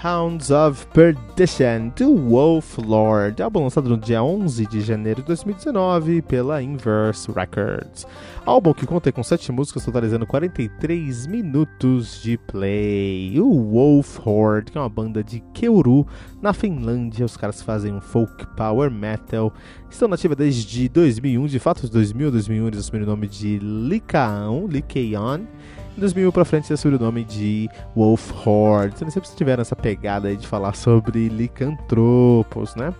Hounds of Perdition, do Wolf Lord, álbum lançado no dia 11 de janeiro de 2019 pela Inverse Records. Álbum que conta com 7 músicas, totalizando 43 minutos de play. O Wolf Horde, que é uma banda de Keuru, na Finlândia. Os caras fazem um folk power metal. Estão nativa desde 2001, de fato, de 2000 a 2001 eles assumiram o nome de Likaon, Likeon. Em 2000 pra frente assumiu o nome de Wolf Horde. Então, sempre tiveram essa pegada de falar sobre licantropos, né?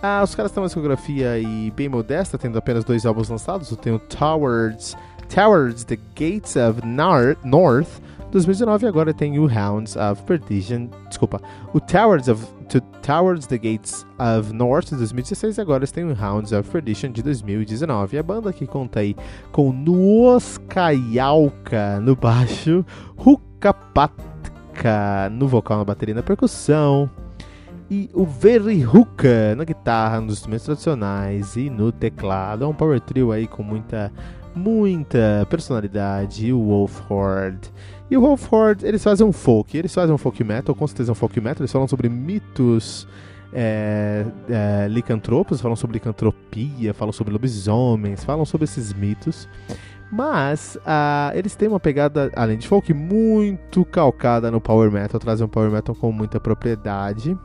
Ah, os caras têm uma discografia aí bem modesta, tendo apenas dois álbuns lançados. Tem o Towards, Towards the Gates of North, 2019, e agora tem o Hounds of Perdition. Desculpa, o Towards of to Towards the Gates of North de 2016 e agora têm o Hounds of Perdition de 2019. E a banda que conta aí com Nuoskayalka no baixo, Hukapatka no vocal, na bateria na percussão, e o Very Huka na guitarra, nos instrumentos tradicionais e no teclado. É um power trio aí com muita, muita personalidade. E o Wolf Horde. E o Wolf Horde, eles fazem um folk, eles fazem um folk metal, com certeza um folk metal, eles falam sobre mitos é, é, licantropos, falam sobre licantropia, falam sobre lobisomens, falam sobre esses mitos. Mas uh, eles têm uma pegada, além de folk, muito calcada no power metal, trazem um power metal com muita propriedade.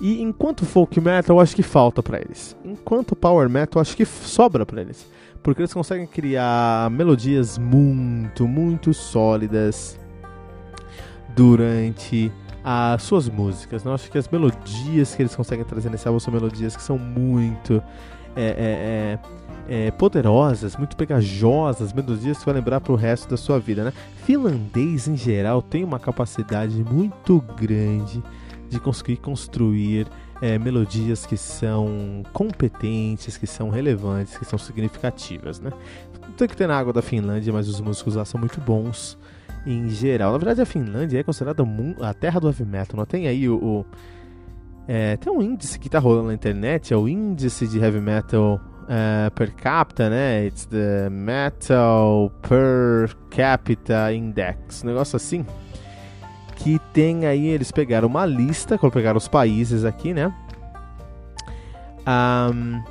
E enquanto folk metal, acho que falta para eles. Enquanto power metal, acho que sobra para eles porque eles conseguem criar melodias muito, muito sólidas durante as suas músicas. Eu acho que as melodias que eles conseguem trazer nesse álbum são melodias que são muito é, é, é, é poderosas, muito pegajosas, melodias que vai lembrar para o resto da sua vida. Né? Finlandês, em geral, tem uma capacidade muito grande de conseguir construir é, melodias que são competentes, que são relevantes, que são significativas, né? Tem que ter na água da Finlândia, mas os músicos lá são muito bons em geral. Na verdade, a Finlândia é considerada a terra do heavy metal. Não tem aí o, o é, tem um índice que tá rolando na internet, é o índice de heavy metal uh, per capita, né? It's the Metal Per Capita Index, um negócio assim que tem aí, eles pegaram uma lista, quando pegaram os países aqui, né? Um,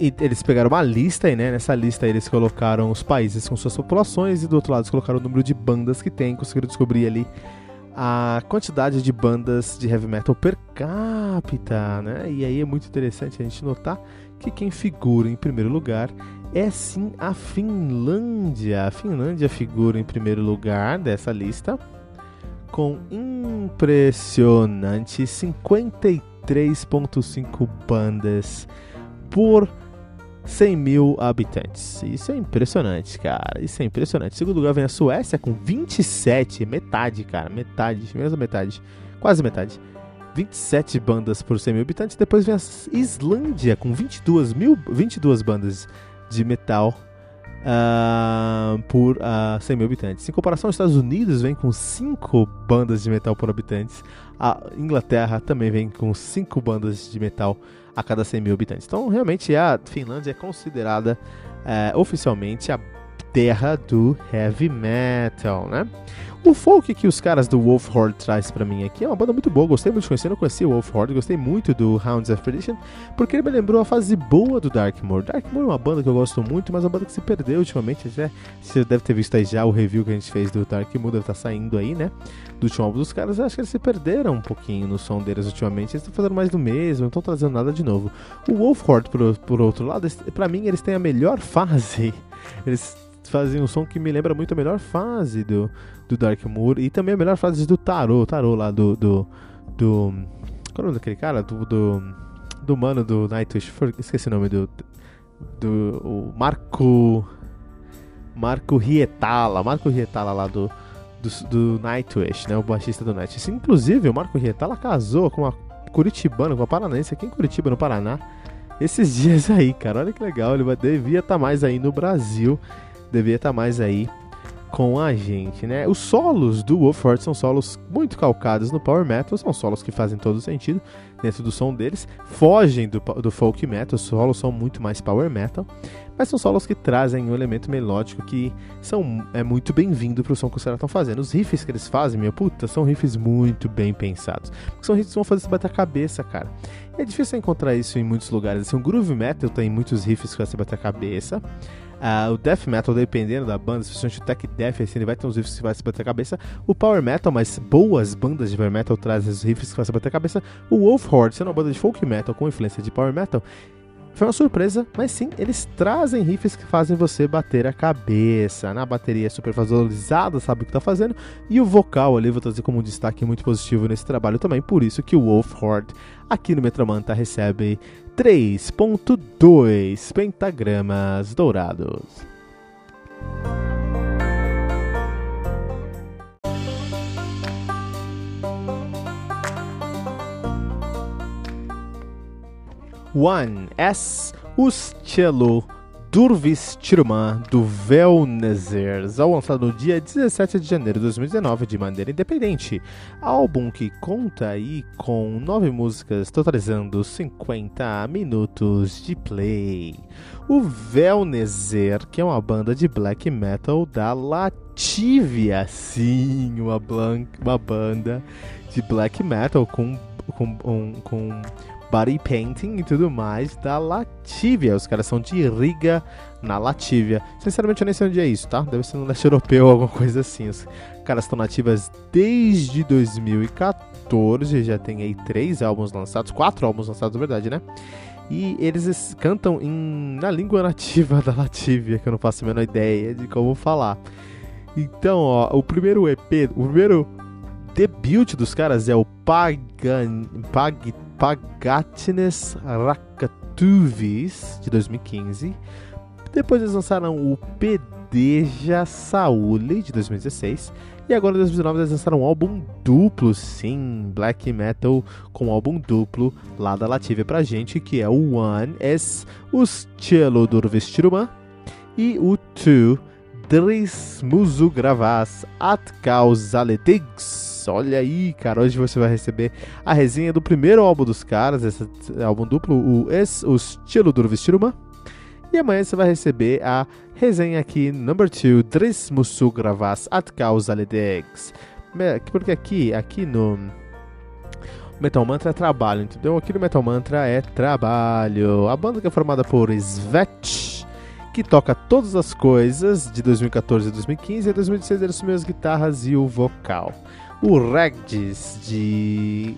e eles pegaram uma lista aí, né? Nessa lista aí eles colocaram os países com suas populações e do outro lado eles colocaram o número de bandas que tem, conseguiram descobrir ali a quantidade de bandas de heavy metal per capita, né? E aí é muito interessante a gente notar que quem figura em primeiro lugar é sim a Finlândia. A Finlândia figura em primeiro lugar dessa lista com impressionante 53,5 bandas por 100 mil habitantes. Isso é impressionante, cara. Isso é impressionante. Em segundo lugar vem a Suécia com 27, metade, cara. Metade, mesmo metade. Quase metade. 27 bandas por 100 mil habitantes. Depois vem a Islândia com 22, mil, 22 bandas de metal uh, por uh, 100 mil habitantes. Em comparação aos Estados Unidos, vem com 5 bandas de metal por habitantes. A Inglaterra também vem com 5 bandas de metal a cada 100 mil habitantes. Então, realmente, a Finlândia é considerada uh, oficialmente a terra do heavy metal, né? O folk que os caras do Wolf Horde traz para mim aqui é uma banda muito boa, gostei muito de conhecer, não conhecia o Wolf Horde, gostei muito do Hounds of Perdition, porque ele me lembrou a fase boa do Darkmoor. Darkmoor é uma banda que eu gosto muito, mas é uma banda que se perdeu ultimamente, você deve ter visto aí já o review que a gente fez do Darkmoor, deve estar tá saindo aí, né, do último álbum dos caras, eu acho que eles se perderam um pouquinho no som deles ultimamente, eles estão fazendo mais do mesmo, não estão trazendo nada de novo. O Wolf por, por outro lado, para mim eles têm a melhor fase, eles fazem um som que me lembra muito a melhor fase do do Dark Moor e também a melhor frase do Tarô, Tarô lá do. do. do qual é o nome daquele cara? Do. do, do mano do Nightwish. Esqueci o nome do. do. O Marco. Marco Rietala. Marco Rietala lá do. Do, do Nightwish, né? O baixista do Nightwish. Inclusive, o Marco Rietala casou com uma curitibana, com uma paranaense aqui em Curitiba, no Paraná. Esses dias aí, cara. Olha que legal. Ele devia estar tá mais aí no Brasil. Devia estar tá mais aí com a gente, né? Os solos do Wolford são solos muito calcados no power metal, são solos que fazem todo sentido dentro do som deles, fogem do, do folk metal, os solos são muito mais power metal, mas são solos que trazem um elemento melódico que são, é muito bem-vindo pro som que os caras estão fazendo. Os riffs que eles fazem, meu puta, são riffs muito bem pensados, porque são riffs que vão fazer você bater a cabeça, cara. É difícil encontrar isso em muitos lugares, assim, o groove metal tem muitos riffs que você bater a cabeça, Uh, o death metal, dependendo da banda, especialmente o tech death, assim, ele vai ter uns riffs que vai se bater a cabeça. O power metal, mas boas bandas de power metal trazem os riffs que vai se bater a cabeça. O Wolf Horde, sendo uma banda de folk metal com influência de power metal, foi uma surpresa, mas sim, eles trazem riffs que fazem você bater a cabeça. Na bateria é super valorizada, sabe o que tá fazendo. E o vocal ali, vou trazer como um destaque muito positivo nesse trabalho também. Por isso que o Wolf Horde aqui no Metromanta recebe 3.2 pentagramas dourados. One S Ustelo Durvis Tirman do Velnezers, ao lançado no dia 17 de janeiro de 2019 de maneira independente. Álbum que conta aí com nove músicas, totalizando 50 minutos de play. O Velnezer, que é uma banda de black metal da Latívia, sim, uma, uma banda de black metal com, com, um, com body painting e tudo mais da Latívia. Os caras são de Riga, na Latívia. Sinceramente, eu nem sei onde é isso, tá? Deve ser no leste europeu ou alguma coisa assim. Os caras estão nativas desde 2014, já tem aí três álbuns lançados, quatro álbuns lançados, na verdade, né? E eles cantam em, na língua nativa da Latívia, que eu não faço a menor ideia de como falar. Então, ó, o primeiro EP, o primeiro debut dos caras é o Pagan, Pag, Pagatines Rakatuvis, de 2015. Depois eles lançaram o Pedeja Saúle, de 2016. E agora, em 2019, eles lançaram um álbum duplo, sim, black metal com um álbum duplo lá da Lativia pra gente, que é o One es o Cielo Durvestiruma e o Two Dris Musu Gravas At Olha aí, cara, hoje você vai receber a resenha do primeiro álbum dos caras, esse álbum duplo, o, es, o Estilo do Vestiruma. E amanhã você vai receber a resenha aqui, number 2, Dres Musu Gravas At Causa Ledex. Porque aqui, aqui no Metal Mantra é trabalho, entendeu? Aqui no Metal Mantra é trabalho. A banda que é formada por Svet, que toca todas as coisas de 2014 a 2015, e 2016 ele assumiu as guitarras e o vocal o Regis de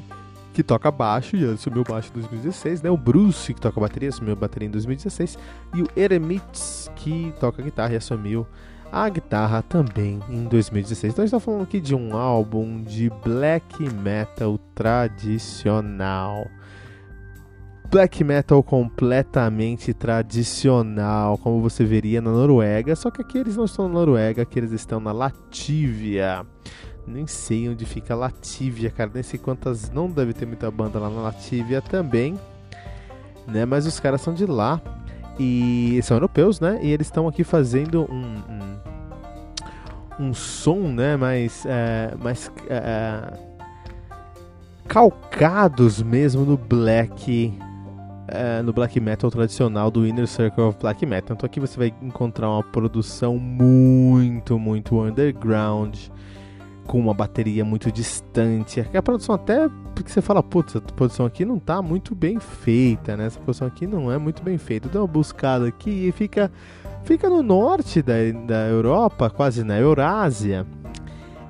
que toca baixo e assumiu baixo em 2016, né? O Bruce que toca bateria assumiu bateria em 2016 e o Eremits que toca guitarra e assumiu a guitarra também em 2016. Então a gente tá falando aqui de um álbum de black metal tradicional. Black metal completamente tradicional, como você veria na Noruega, só que aqui eles não estão na Noruega, aqui eles estão na Latívia. Nem sei onde fica Latívia, cara. Nem sei quantas. Não deve ter muita banda lá na Latívia também. Né? Mas os caras são de lá. E são europeus, né? E eles estão aqui fazendo um, um, um, som, né? Mais. É, mais é, calcados mesmo no black é, no black metal tradicional do Inner Circle of Black Metal. Então aqui você vai encontrar uma produção muito, muito underground, com uma bateria muito distante. A produção até porque você fala, putz, essa produção aqui não tá muito bem feita, né? Essa produção aqui não é muito bem feita. Dá uma buscada aqui e fica, fica no norte da, da Europa, quase na Eurásia.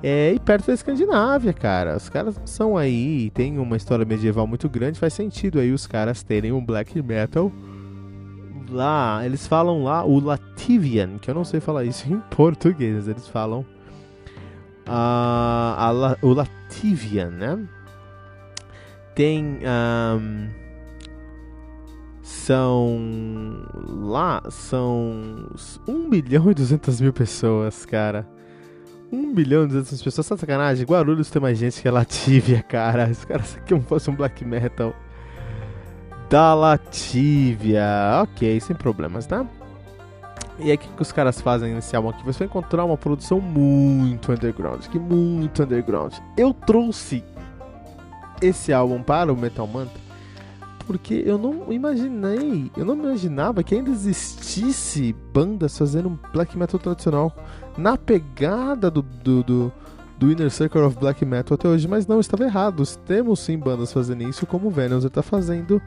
É, e perto da Escandinávia, cara. Os caras são aí, tem uma história medieval muito grande, faz sentido aí os caras terem um black metal lá. Eles falam lá o Latvian, que eu não sei falar isso em português, eles falam uh, a, o Latvian, né? Tem. Um, são. Lá são 1 milhão e 200 mil pessoas, cara. 1 bilhão e 200 pessoas, tá sacanagem? Guarulhos tem mais gente que a Lativia, cara. Os caras aqui fosse um black metal. Da Lativia. Ok, sem problemas, tá? E aí o que, que os caras fazem nesse álbum aqui? Você vai encontrar uma produção muito underground. Que muito underground. Eu trouxe esse álbum para o Metal Mantra porque eu não imaginei, eu não imaginava que ainda existisse bandas fazendo black metal tradicional na pegada do, do, do, do Inner Circle of Black Metal até hoje, mas não, estava errado. Temos sim bandas fazendo isso, como o Venom está fazendo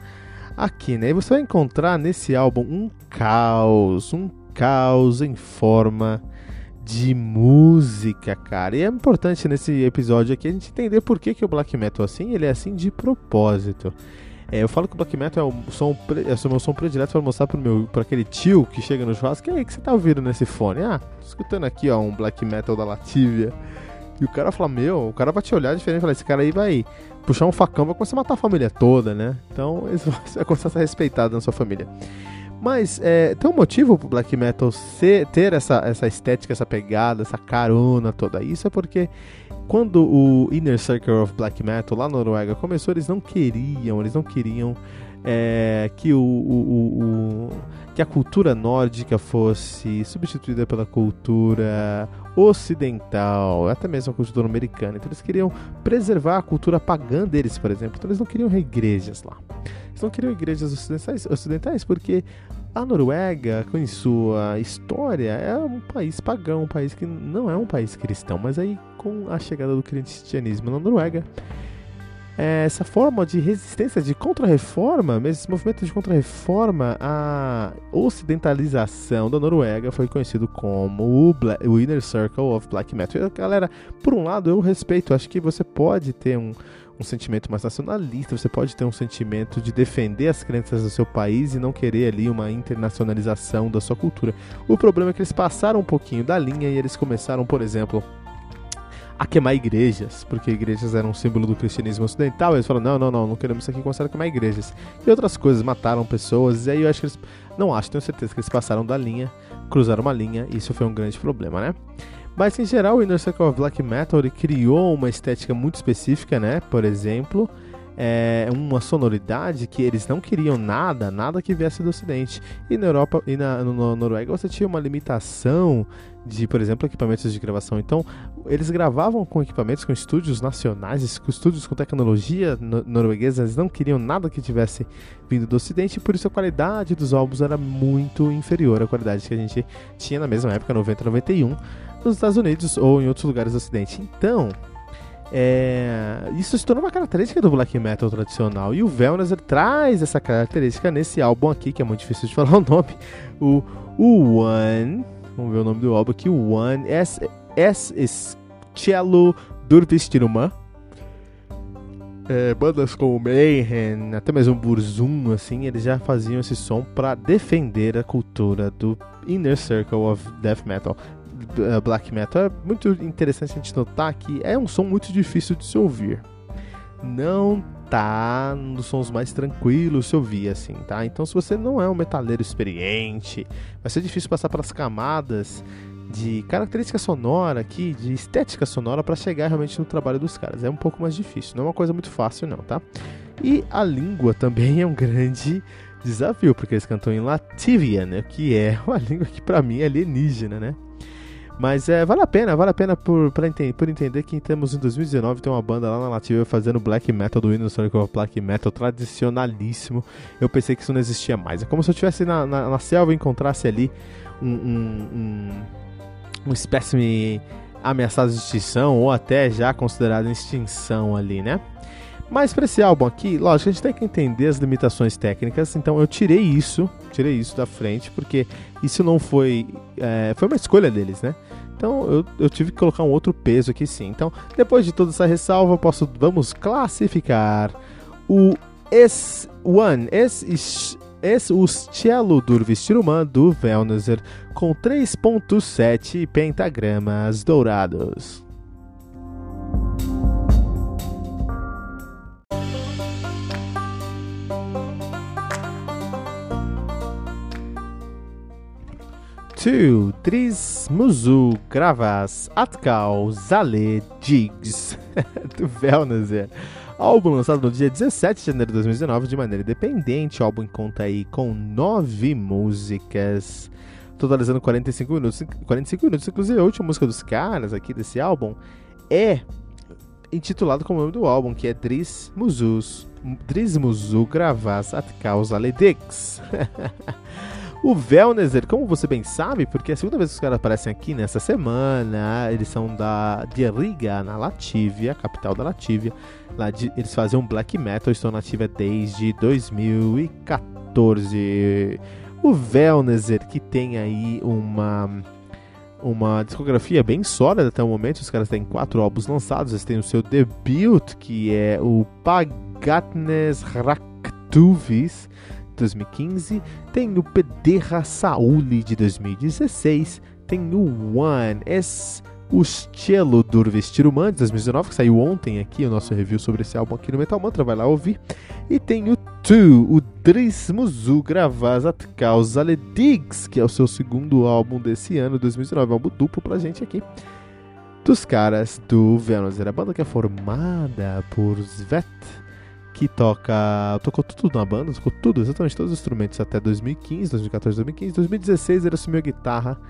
aqui, né? E você vai encontrar nesse álbum um caos, um caos em forma de música, cara. E é importante nesse episódio aqui a gente entender por que, que o black metal é assim, ele é assim de propósito. É, eu falo que o black metal é o, som, é o meu som predileto para mostrar pro meu, aquele tio que chega no churrasco, que aí que você tá ouvindo nesse fone? Ah, tô escutando aqui, ó, um black metal da Lativia. E o cara fala, meu, o cara vai te olhar diferente e esse cara aí vai puxar um facão, vai começar a matar a família toda, né? Então, você vai começar a ser respeitado na sua família. Mas é, tem um motivo pro black metal ser, ter essa, essa estética, essa pegada, essa carona toda. Isso é porque quando o Inner Circle of Black Metal lá na Noruega começou, eles não queriam, eles não queriam é, que o, o, o, que a cultura nórdica fosse substituída pela cultura ocidental, até mesmo a cultura americana. Então eles queriam preservar a cultura pagã deles, por exemplo. Então eles não queriam igrejas lá. Eles não queriam igrejas ocidentais, ocidentais porque a Noruega, com sua história, é um país pagão, um país que não é um país cristão, mas aí com a chegada do cristianismo na Noruega, essa forma de resistência, de contra-reforma, esse movimento de contra-reforma à ocidentalização da Noruega foi conhecido como o, Black, o Inner Circle of Black Metal. Galera, por um lado, eu respeito, acho que você pode ter um, um sentimento mais nacionalista, você pode ter um sentimento de defender as crenças do seu país e não querer ali uma internacionalização da sua cultura. O problema é que eles passaram um pouquinho da linha e eles começaram, por exemplo, a queimar igrejas, porque igrejas eram um símbolo do cristianismo ocidental. Eles falaram: não, não, não, não queremos isso aqui, começaram a queimar igrejas. E outras coisas, mataram pessoas. E aí eu acho que eles. Não acho, tenho certeza que eles passaram da linha, cruzaram uma linha, e isso foi um grande problema, né? Mas em geral, o Inner Circle of Black Metal criou uma estética muito específica, né? Por exemplo, é uma sonoridade que eles não queriam nada, nada que viesse do Ocidente. E na Europa e na, no, no Noruega você tinha uma limitação de, por exemplo, equipamentos de gravação. Então, eles gravavam com equipamentos, com estúdios nacionais, com estúdios com tecnologia no norueguesa, eles não queriam nada que tivesse vindo do Ocidente, por isso a qualidade dos álbuns era muito inferior à qualidade que a gente tinha na mesma época, 90 91 nos Estados Unidos ou em outros lugares do Ocidente. Então, é, isso se tornou uma característica do black metal tradicional. E o Velness traz essa característica nesse álbum aqui, que é muito difícil de falar o nome. O, o One. Vamos ver o nome do álbum aqui. One. S. S. Cello Durvistiruma. É, bandas como Mayhem, até mesmo Burzum, assim, eles já faziam esse som para defender a cultura do Inner Circle of Death Metal. Eh, black metal, é muito interessante a gente notar que é um som muito difícil de se ouvir. Não tá nos sons mais tranquilos se ouvir assim, tá? Então se você não é um metaleiro experiente, vai ser difícil passar pelas camadas de característica sonora aqui, de estética sonora para chegar realmente no trabalho dos caras. É um pouco mais difícil, não é uma coisa muito fácil não, tá? E a língua também é um grande desafio, porque eles cantam em Latvian, né? Que é uma língua que para mim é alienígena, né? Mas é, vale a pena, vale a pena por, pra ente por entender que temos em 2019 tem uma banda lá na Lativa fazendo black metal do Windows Sonic of Black Metal tradicionalíssimo. Eu pensei que isso não existia mais. É como se eu estivesse na, na, na, selva e encontrasse ali um, um, um, um espécime ameaçado de extinção ou até já considerado extinção ali, né? Mas para esse álbum aqui, lógico, a gente tem que entender as limitações técnicas, então eu tirei isso, tirei isso da frente, porque isso não foi. É, foi uma escolha deles, né? Então eu, eu tive que colocar um outro peso aqui sim. Então, depois de toda essa ressalva, posso, vamos classificar o S1, S, S o Cielo do Vestirumã do Velnezer com 3.7 pentagramas dourados. Tu, Tris, Muzu, Gravas, Atkal, Zale, Jigs, do Velnazer. Álbum lançado no dia 17 de janeiro de 2019 de maneira independente. O álbum conta aí com nove músicas, totalizando 45 minutos. 45 minutos, inclusive a última música dos caras aqui desse álbum é intitulado como o nome do álbum, que é Dris Muzus, Dris Muzu Gravas Atkal, Zale, Dix. O Velnezer, como você bem sabe, porque é a segunda vez que os caras aparecem aqui nessa semana, eles são da de Riga, na Latívia, capital da Latívia. Lá de, eles fazem um black metal, estão na ativa desde 2014. O Velnezer, que tem aí uma uma discografia bem sólida até o momento. Os caras têm quatro álbuns lançados. Eles têm o seu debut, que é o Pagatnes Raktuvis, 2015, tem o Pederra Sauli de 2016, tem o One, es o Cielo do Vestir Humano de 2019, que saiu ontem aqui, o nosso review sobre esse álbum aqui no Metal Mantra, vai lá ouvir. E tem o Two, o Drismuzu Gravazat Causa Ledigs, que é o seu segundo álbum desse ano, 2019, álbum duplo pra gente aqui. Dos caras do Venus, a banda que é formada por Svet, que toca. tocou tudo na banda, tocou tudo, exatamente todos os instrumentos até 2015, 2014, 2015. 2016 ele assumiu a guitarra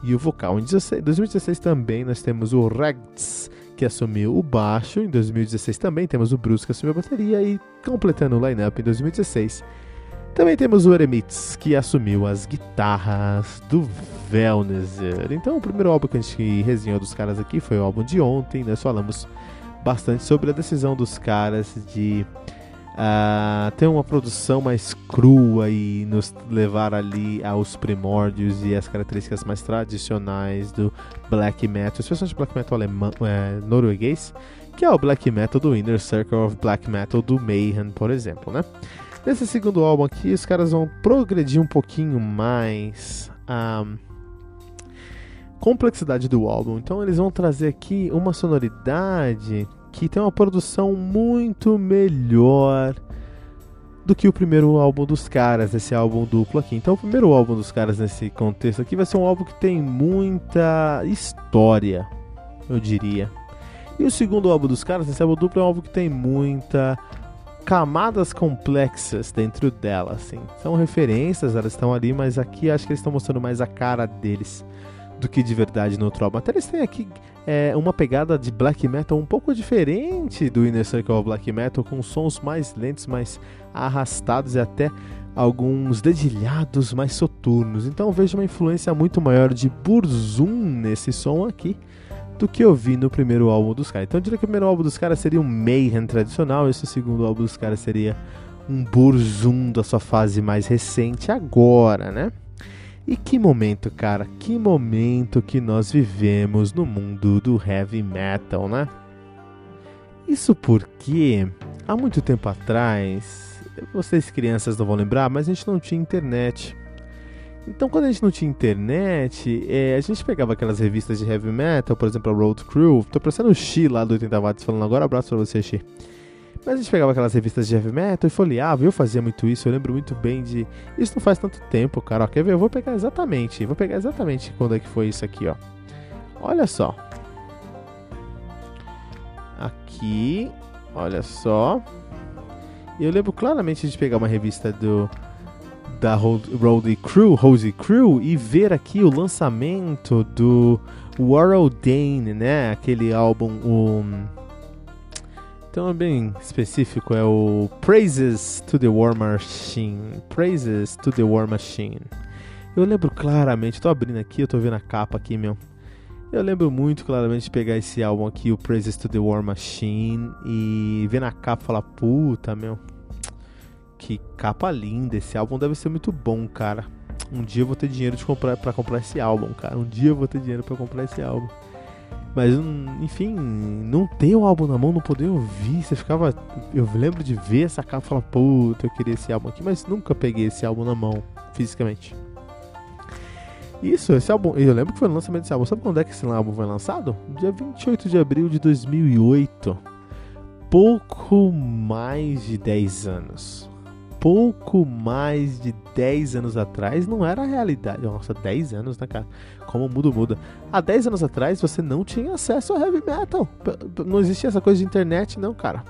e o vocal. Em 2016 também nós temos o Regs, que assumiu o baixo. Em 2016 também temos o Bruce, que assumiu a bateria. E completando o line-up em 2016. Também temos o Eremitz, que assumiu as guitarras do Velnezer. Então, o primeiro álbum que a gente resenhou dos caras aqui foi o álbum de ontem. Nós falamos bastante sobre a decisão dos caras de uh, ter uma produção mais crua e nos levar ali aos primórdios e as características mais tradicionais do black metal, especialmente black metal alemão, é, norueguês, que é o black metal do Inner Circle of Black Metal do Mayhem, por exemplo, né? Nesse segundo álbum aqui, os caras vão progredir um pouquinho mais. Um, complexidade do álbum. Então eles vão trazer aqui uma sonoridade que tem uma produção muito melhor do que o primeiro álbum dos caras, esse álbum duplo aqui. Então, o primeiro álbum dos caras nesse contexto aqui vai ser um álbum que tem muita história, eu diria. E o segundo álbum dos caras, esse álbum duplo, é um álbum que tem muita camadas complexas dentro dela, assim. São referências, elas estão ali, mas aqui acho que eles estão mostrando mais a cara deles do que de verdade no álbum. Até eles têm aqui é, uma pegada de black metal um pouco diferente do Inner Circle of Black Metal, com sons mais lentos, mais arrastados e até alguns dedilhados mais soturnos. Então vejo uma influência muito maior de Burzum nesse som aqui do que eu vi no primeiro álbum dos caras. Então eu diria que o primeiro álbum dos caras seria um Mayhem tradicional, esse segundo álbum dos caras seria um Burzum da sua fase mais recente agora, né? E que momento, cara, que momento que nós vivemos no mundo do heavy metal, né? Isso porque há muito tempo atrás, vocês crianças não vão lembrar, mas a gente não tinha internet. Então, quando a gente não tinha internet, é, a gente pegava aquelas revistas de heavy metal, por exemplo, a Road Crew. Tô parecendo o Xi lá do 80 watts falando agora, abraço pra você, Xi. Mas a gente pegava aquelas revistas de heavy metal e folheava, eu fazia muito isso, eu lembro muito bem de. Isso não faz tanto tempo, cara. Ó, quer ver? Eu vou pegar exatamente. Vou pegar exatamente quando é que foi isso aqui, ó. Olha só. Aqui. Olha só. Eu lembro claramente de pegar uma revista do. da Roadie Crew, Rosy Crew e ver aqui o lançamento do World Dane, né? Aquele álbum, o então bem específico, é o Praises to the War Machine. Praises to the War Machine. Eu lembro claramente, tô abrindo aqui, eu tô vendo a capa aqui, meu. Eu lembro muito claramente de pegar esse álbum aqui, o Praises to the War Machine, e ver na capa e falar, puta, meu, que capa linda, esse álbum deve ser muito bom, cara. Um dia eu vou ter dinheiro de comprar para comprar esse álbum, cara. Um dia eu vou ter dinheiro para comprar esse álbum. Mas, enfim, não ter o álbum na mão, não poder ouvir, você ficava. Eu lembro de ver essa capa e falar, puta, eu queria esse álbum aqui, mas nunca peguei esse álbum na mão, fisicamente. Isso, esse álbum, eu lembro que foi o lançamento desse álbum. Sabe quando é que esse álbum foi lançado? Dia 28 de abril de 2008. Pouco mais de 10 anos pouco mais de 10 anos atrás não era a realidade. Nossa, 10 anos, né, cara? Como muda, muda. Há 10 anos atrás você não tinha acesso ao heavy metal. Não existia essa coisa de internet, não, cara.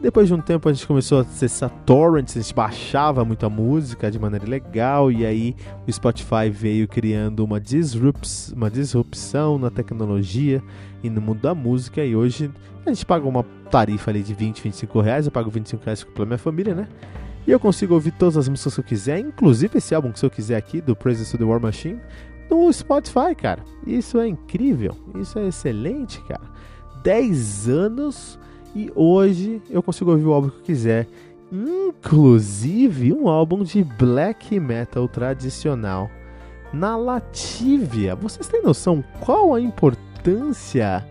Depois de um tempo a gente começou a acessar torrents, a gente baixava muita música de maneira legal e aí o Spotify veio criando uma, disrups, uma disrupção na tecnologia e no mundo da música e hoje a gente paga uma tarifa ali de 20, 25 reais, eu pago 25 reais pela minha família, né? E eu consigo ouvir todas as músicas que eu quiser, inclusive esse álbum que eu quiser aqui, do Praise to the War Machine, no Spotify, cara. Isso é incrível, isso é excelente, cara. 10 anos e hoje eu consigo ouvir o álbum que eu quiser. Inclusive um álbum de black metal tradicional na Latívia. Vocês têm noção qual a importância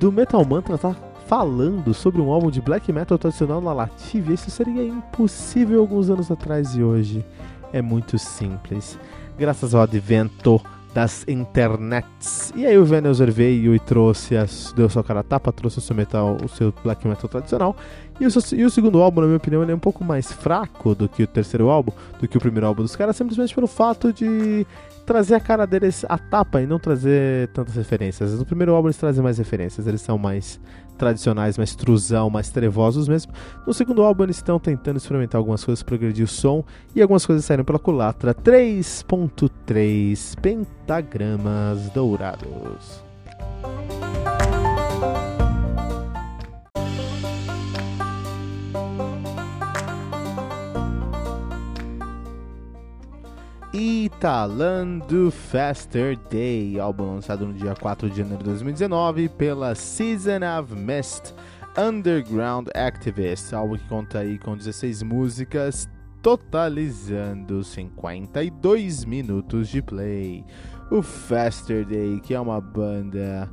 do Metal Mantra tá falando sobre um álbum de black metal tradicional na Latívia? Isso seria impossível alguns anos atrás e hoje é muito simples. Graças ao advento das internets. E aí o Venezer veio e trouxe, as, deu sua cara tapa, trouxe o seu metal, o seu black metal tradicional. E o, seu, e o segundo álbum, na minha opinião, ele é um pouco mais fraco do que o terceiro álbum, do que o primeiro álbum dos caras, simplesmente pelo fato de trazer a cara deles a tapa e não trazer tantas referências. No primeiro álbum eles trazem mais referências, eles são mais tradicionais, mais truzão, mais trevosos mesmo. No segundo álbum eles estão tentando experimentar algumas coisas progredir o som e algumas coisas saíram pela culatra 3.3 pentagramas dourados. Italando Faster Day, álbum lançado no dia 4 de janeiro de 2019 pela Season of Mist Underground Activist, álbum que conta aí com 16 músicas, totalizando 52 minutos de play. O Faster Day, que é uma banda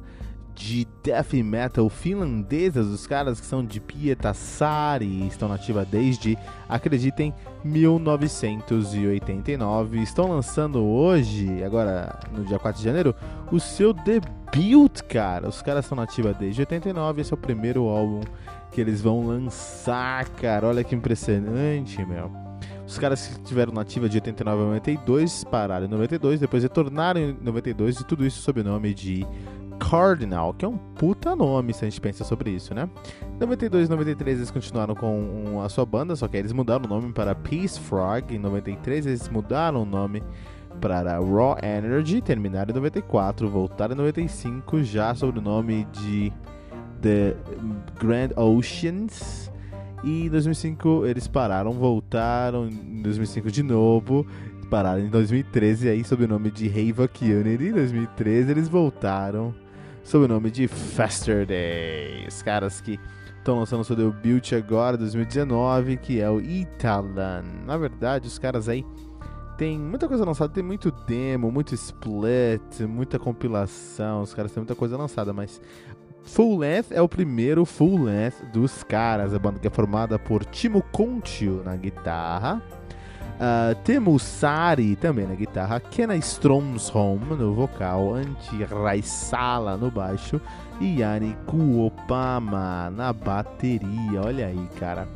de death metal finlandesas, os caras que são de Pietasari, estão nativa desde, acreditem, 1989. Estão lançando hoje, agora no dia 4 de janeiro, o seu debut, cara. Os caras estão nativa desde 89, esse é o primeiro álbum que eles vão lançar, cara. Olha que impressionante, meu. Os caras que tiveram nativa de 89 a 92 pararam em 92, depois retornaram em 92 e tudo isso sob o nome de Cardinal, que é um puta nome se a gente pensa sobre isso, né? Em 92 e 93 eles continuaram com a sua banda, só que eles mudaram o nome para Peace Frog. Em 93 eles mudaram o nome para Raw Energy, terminaram em 94, voltaram em 95 já sob o nome de The Grand Oceans. E em 2005 eles pararam, voltaram em 2005 de novo, pararam em 2013 aí sob o nome de Havoc Unity. Em 2013 eles voltaram sob o nome de Faster Day. Os caras que estão lançando seu debut agora, 2019, que é o Italan. Na verdade, os caras aí tem muita coisa lançada, tem muito demo, muito split, muita compilação, os caras têm muita coisa lançada, mas Full Length é o primeiro Full Length dos caras, a banda que é formada por Timo Contio na guitarra, Uh, temos Sari também na guitarra, Kenna Stromsholm no vocal, Anti Raisala no baixo e Yanni Kuopama na bateria. Olha aí, cara.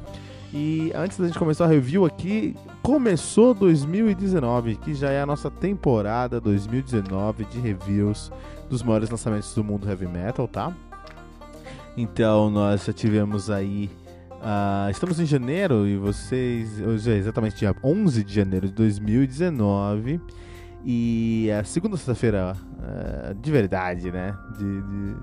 E antes da gente começar a review aqui, começou 2019, que já é a nossa temporada 2019 de reviews dos maiores lançamentos do mundo heavy metal, tá? Então nós já tivemos aí Uh, estamos em janeiro e vocês. Hoje é exatamente dia 11 de janeiro de 2019. E a segunda sexta-feira uh, de verdade, né? De, de,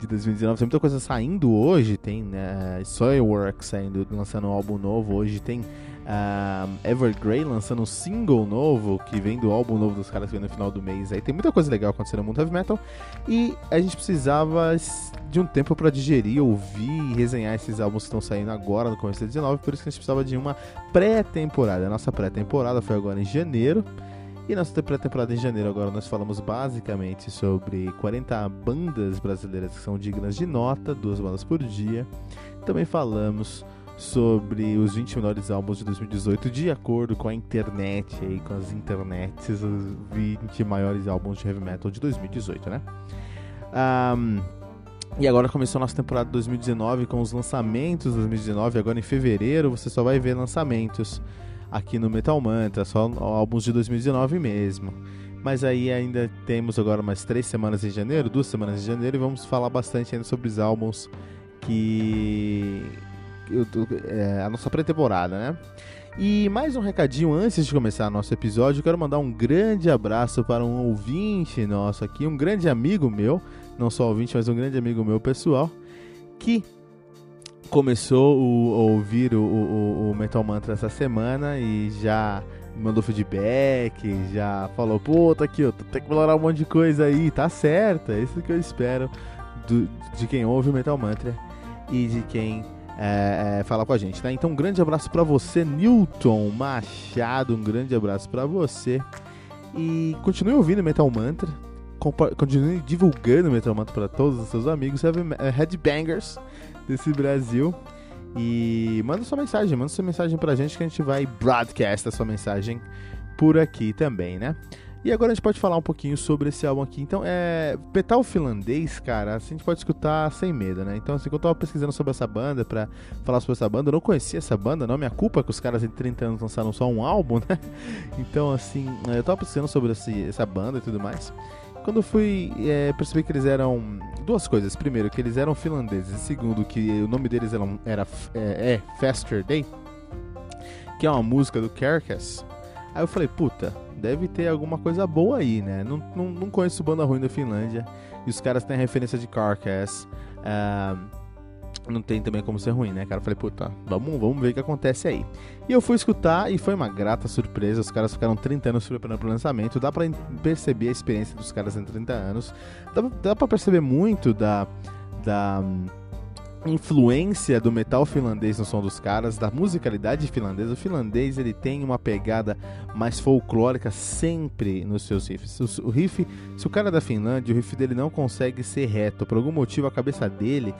de, 2019. Tem muita coisa saindo hoje. Tem né, Soilwork saindo, lançando um álbum novo. Hoje tem uh, Evergrey lançando um single novo que vem do álbum novo dos caras que vem no final do mês. Aí tem muita coisa legal acontecendo no mundo heavy metal. E a gente precisava de um tempo para digerir, ouvir e resenhar esses álbuns que estão saindo agora no começo de 19. Por isso que a gente precisava de uma pré-temporada. A nossa pré-temporada foi agora em janeiro. E nossa pré-temporada em janeiro agora nós falamos basicamente sobre 40 bandas brasileiras que são dignas de nota, duas bandas por dia. Também falamos sobre os 20 melhores álbuns de 2018 de acordo com a internet aí, com as internets, os 20 maiores álbuns de heavy metal de 2018, né? Um, e agora começou a nossa temporada 2019 com os lançamentos de 2019. Agora em fevereiro você só vai ver lançamentos aqui no Metal Mantra, só álbuns de 2019 mesmo. Mas aí ainda temos agora mais três semanas em janeiro, duas semanas em janeiro, e vamos falar bastante ainda sobre os álbuns que é, a nossa pré-temporada, né? E mais um recadinho antes de começar nosso episódio, eu quero mandar um grande abraço para um ouvinte nosso aqui, um grande amigo meu, não só ouvinte, mas um grande amigo meu pessoal, que começou a ouvir o, o, o Metal Mantra essa semana e já mandou feedback, já falou, pô, tá aqui, ó, tem que melhorar um monte de coisa aí, tá certo, é isso que eu espero do, de quem ouve o Metal Mantra e de quem é, é, falar com a gente, tá? Então, um grande abraço para você, Newton Machado, um grande abraço para você. E continue ouvindo Metal Mantra, continue divulgando Metal Mantra para todos os seus amigos, é, headbangers desse Brasil. E manda sua mensagem, manda sua mensagem pra gente que a gente vai broadcast a sua mensagem por aqui também, né? E agora a gente pode falar um pouquinho sobre esse álbum aqui. Então, é. Metal finlandês, cara, assim, a gente pode escutar sem medo, né? Então, assim, quando eu tava pesquisando sobre essa banda, pra falar sobre essa banda, eu não conhecia essa banda, não. Minha culpa é que os caras de 30 anos lançaram só um álbum, né? Então, assim, eu tava pesquisando sobre esse, essa banda e tudo mais. Quando eu fui é, perceber que eles eram duas coisas. Primeiro, que eles eram finlandeses. E segundo, que o nome deles era, era é, é Faster Day, que é uma música do Carcass. Aí eu falei, puta, deve ter alguma coisa boa aí, né? Não, não, não conheço banda ruim da Finlândia. E os caras têm a referência de Carcass. Uh, não tem também como ser ruim, né, cara? Eu falei, puta, vamos, vamos ver o que acontece aí. E eu fui escutar e foi uma grata surpresa. Os caras ficaram 30 anos se preparando pro lançamento. Dá pra perceber a experiência dos caras em 30 anos. Dá, dá pra perceber muito da. da influência do metal finlandês no som dos caras, da musicalidade finlandesa. O finlandês ele tem uma pegada mais folclórica sempre nos seus riffs. O riff, se o cara é da Finlândia, o riff dele não consegue ser reto. Por algum motivo a cabeça dele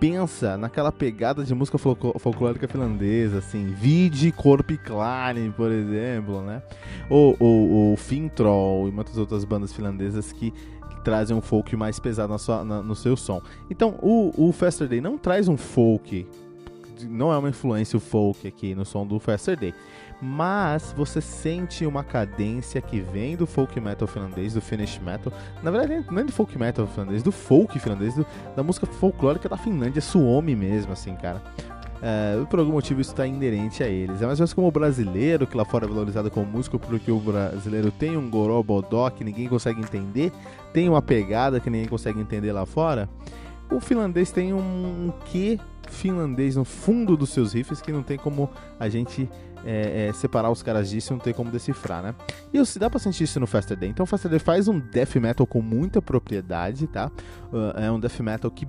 pensa naquela pegada de música folclórica finlandesa, assim, Vide Korpiklani, por exemplo, né? Ou o Fintroll e muitas outras bandas finlandesas que trazem um folk mais pesado na sua, na, no seu som. Então, o, o Faster Day não traz um folk, não é uma influência o folk aqui no som do Faster Day, mas você sente uma cadência que vem do folk metal finlandês, do Finnish metal, na verdade não é do folk metal finlandês, do folk finlandês, do, da música folclórica da Finlândia, Suomi mesmo, assim, cara. É, por algum motivo isso está inerente a eles. É mais ou menos como o brasileiro, que lá fora é valorizado como músico, porque o brasileiro tem um goró que ninguém consegue entender, tem uma pegada que ninguém consegue entender lá fora. O finlandês tem um quê finlandês no fundo dos seus riffs que não tem como a gente é, é, separar os caras disso, não tem como decifrar, né? E se dá pra sentir isso no Faster Day. Então o Faster Day faz um death metal com muita propriedade, tá? Uh, é um death metal que,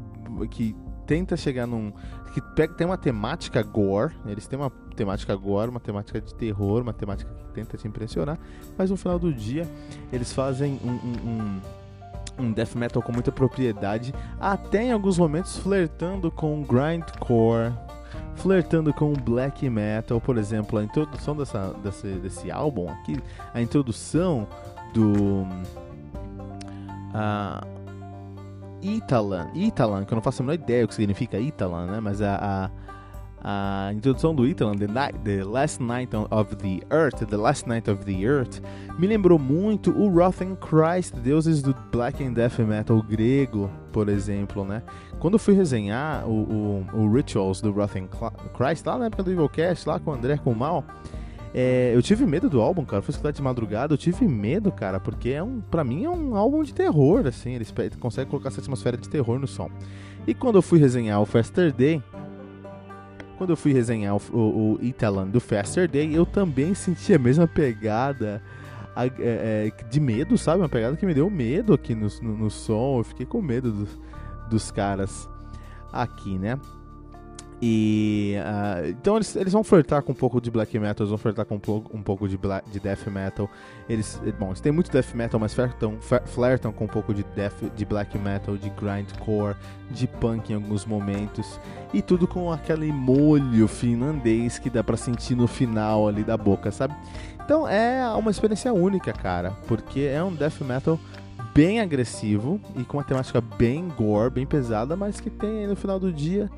que tenta chegar num. Que pega, tem uma temática gore, eles têm uma temática gore, uma temática de terror, uma temática que tenta te impressionar, mas no final do dia eles fazem um, um, um um death metal com muita propriedade, até em alguns momentos flertando com grindcore, flertando com black metal, por exemplo, a introdução dessa, desse, desse álbum aqui, a introdução do uh, Italan, Italan, que eu não faço a menor ideia o que significa Italan, né? Mas a, a, a introdução do Ethan, the, night, the Last Night of the Earth, The Last Night of the Earth, me lembrou muito o Wrath and Christ, deuses do Black and Death Metal grego, por exemplo, né? Quando eu fui resenhar o, o, o Rituals do Wrath and Christ, lá na época do Evilcast, lá com o André com o Mal, é, eu tive medo do álbum, cara. Fui escutar de madrugada, eu tive medo, cara, porque é um, pra mim é um álbum de terror, assim. Eles conseguem colocar essa atmosfera de terror no som. E quando eu fui resenhar o Faster Day, quando eu fui resenhar o, o, o Italan do Faster Day, eu também senti a mesma pegada a, é, é, de medo, sabe? Uma pegada que me deu medo aqui no, no, no som. Eu fiquei com medo do, dos caras aqui, né? E uh, então eles, eles vão flertar com um pouco de black metal, eles vão flertar com um pouco, um pouco de, black, de death metal. Eles, bom, eles têm muito death metal, mas flertam, flertam com um pouco de death, de black metal, de grindcore, de punk em alguns momentos e tudo com aquele molho finlandês que dá para sentir no final ali da boca, sabe? Então é uma experiência única, cara, porque é um death metal bem agressivo e com uma temática bem gore, bem pesada, mas que tem no final do dia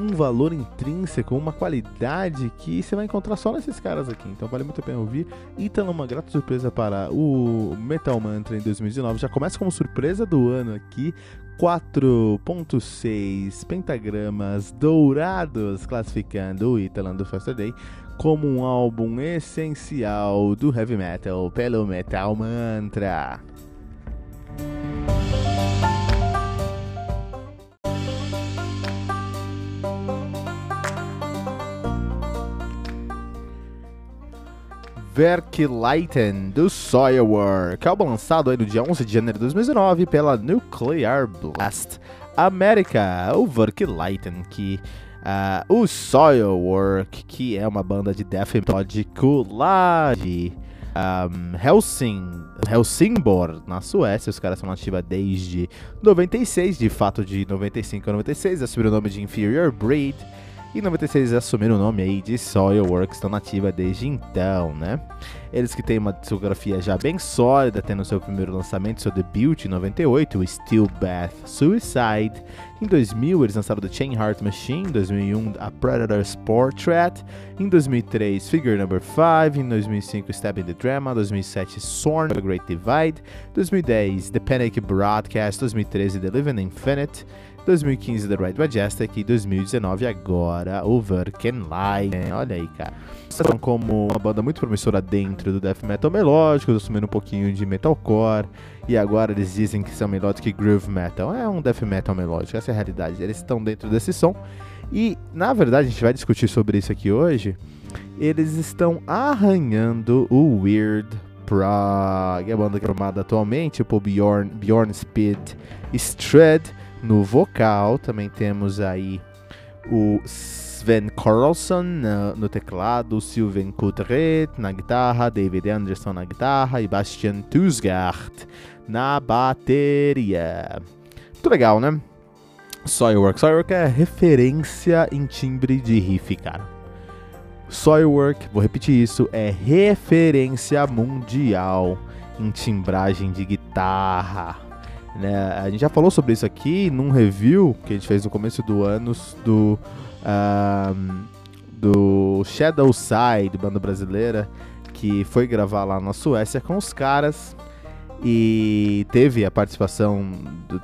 um valor intrínseco, uma qualidade que você vai encontrar só nesses caras aqui. Então vale muito a pena ouvir. Tá uma grata surpresa para o Metal Mantra em 2019. Já começa como surpresa do ano aqui. 4.6 pentagramas dourados, classificando o Italan do Faster Day como um álbum essencial do heavy metal pelo Metal Mantra. Verkleiten do Soilwork, álbum lançado aí no dia 11 de janeiro de 2019 pela Nuclear Blast América, o Verkleiten, que uh, o Soilwork, que é uma banda de death melódico de um, Helsing, Helsingborg, na Suécia. Os caras são nativa desde 96, de fato de 95 a 96, assumiram o nome de Inferior Breed. Em 96 assumiram o nome aí de Soilworks, estão nativa desde então, né? Eles que têm uma discografia já bem sólida, tendo seu primeiro lançamento, seu debut em 98, o Steel Bath Suicide. Em 2000 eles lançaram The Chain Heart Machine, em 2001 a Predator's Portrait, em 2003 Figure Number 5, em 2005 Stab in the Drama, 2007 Sorn The Great Divide, 2010 The Panic Broadcast, 2013 The Living Infinite, 2015 The Right Majestic e 2019 agora o Verkenline. Olha aí, cara. São como uma banda muito promissora dentro do death metal melódico, assumindo um pouquinho de metalcore e agora eles dizem que são que groove metal. É um death metal melódico, essa é a realidade. Eles estão dentro desse som e, na verdade, a gente vai discutir sobre isso aqui hoje. Eles estão arranhando o Weird Prague, a banda formada atualmente por Bjorn, Bjorn Speed Stred no vocal. Também temos aí o Sven Carlson no, no teclado, Sylvain Coutret na guitarra, David Anderson na guitarra e Bastian Tusgart na bateria. Muito legal, né? Soilwork. Soilwork é referência em timbre de riff, cara. Soilwork, vou repetir isso, é referência mundial em timbragem de guitarra. Né? A gente já falou sobre isso aqui num review que a gente fez no começo do ano do, um, do Shadow Side, banda brasileira, que foi gravar lá na Suécia com os caras e teve a participação,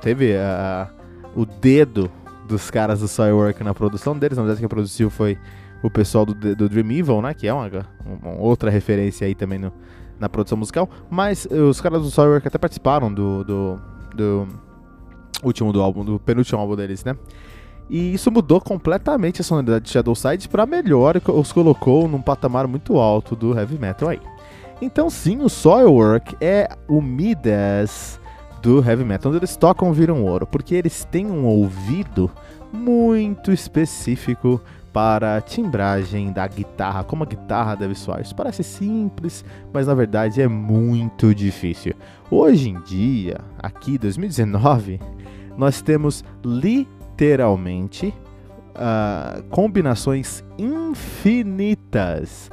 teve a, o dedo dos caras do Soilwork na produção deles. Na verdade, quem produziu foi o pessoal do, do Dream Evil, né? Que é uma, uma outra referência aí também no, na produção musical. Mas os caras do Soilwork até participaram do, do do último do álbum, do penúltimo álbum deles, né? E isso mudou completamente a sonoridade de Shadowside para melhor e os colocou num patamar muito alto do heavy metal aí. Então sim, o Soilwork é o Midas do heavy metal, onde eles tocam viram ouro, porque eles têm um ouvido muito específico para a timbragem da guitarra, como a guitarra deve soar. Isso parece simples, mas na verdade é muito difícil. Hoje em dia, aqui 2019, nós temos literalmente uh, combinações infinitas,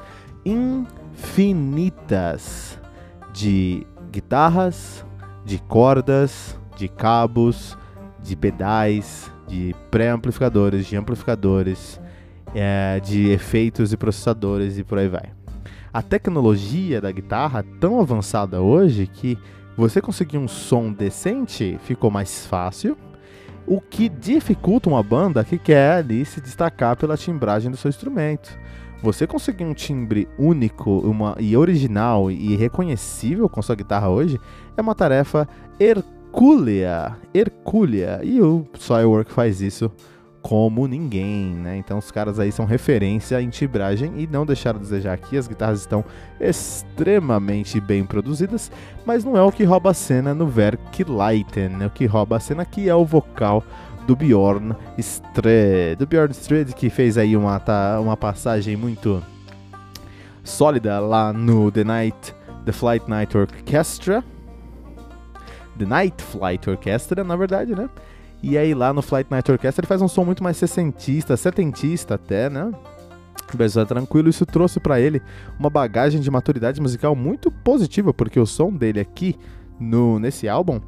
infinitas de guitarras, de cordas, de cabos, de pedais, de pré-amplificadores, de amplificadores é, de efeitos e processadores e por aí vai. A tecnologia da guitarra é tão avançada hoje que você conseguir um som decente ficou mais fácil, o que dificulta uma banda que quer ali se destacar pela timbragem do seu instrumento. Você conseguir um timbre único uma, e original e reconhecível com sua guitarra hoje é uma tarefa hercúlea, hercúlea, e o Soilwork faz isso como ninguém, né? Então os caras aí são referência em timbragem e não deixaram a desejar aqui. As guitarras estão extremamente bem produzidas, mas não é o que rouba a cena no Verkleiten, né? O que rouba a cena aqui é o vocal do Bjorn Stred, do Bjorn Stred que fez aí uma, tá, uma passagem muito sólida lá no The Night, The Flight Night Orchestra, The Night Flight Orchestra, na verdade, né? E aí lá no Flight Night Orchestra ele faz um som muito mais sessentista, setentista até, né? Mas é tranquilo, isso trouxe para ele uma bagagem de maturidade musical muito positiva, porque o som dele aqui no nesse álbum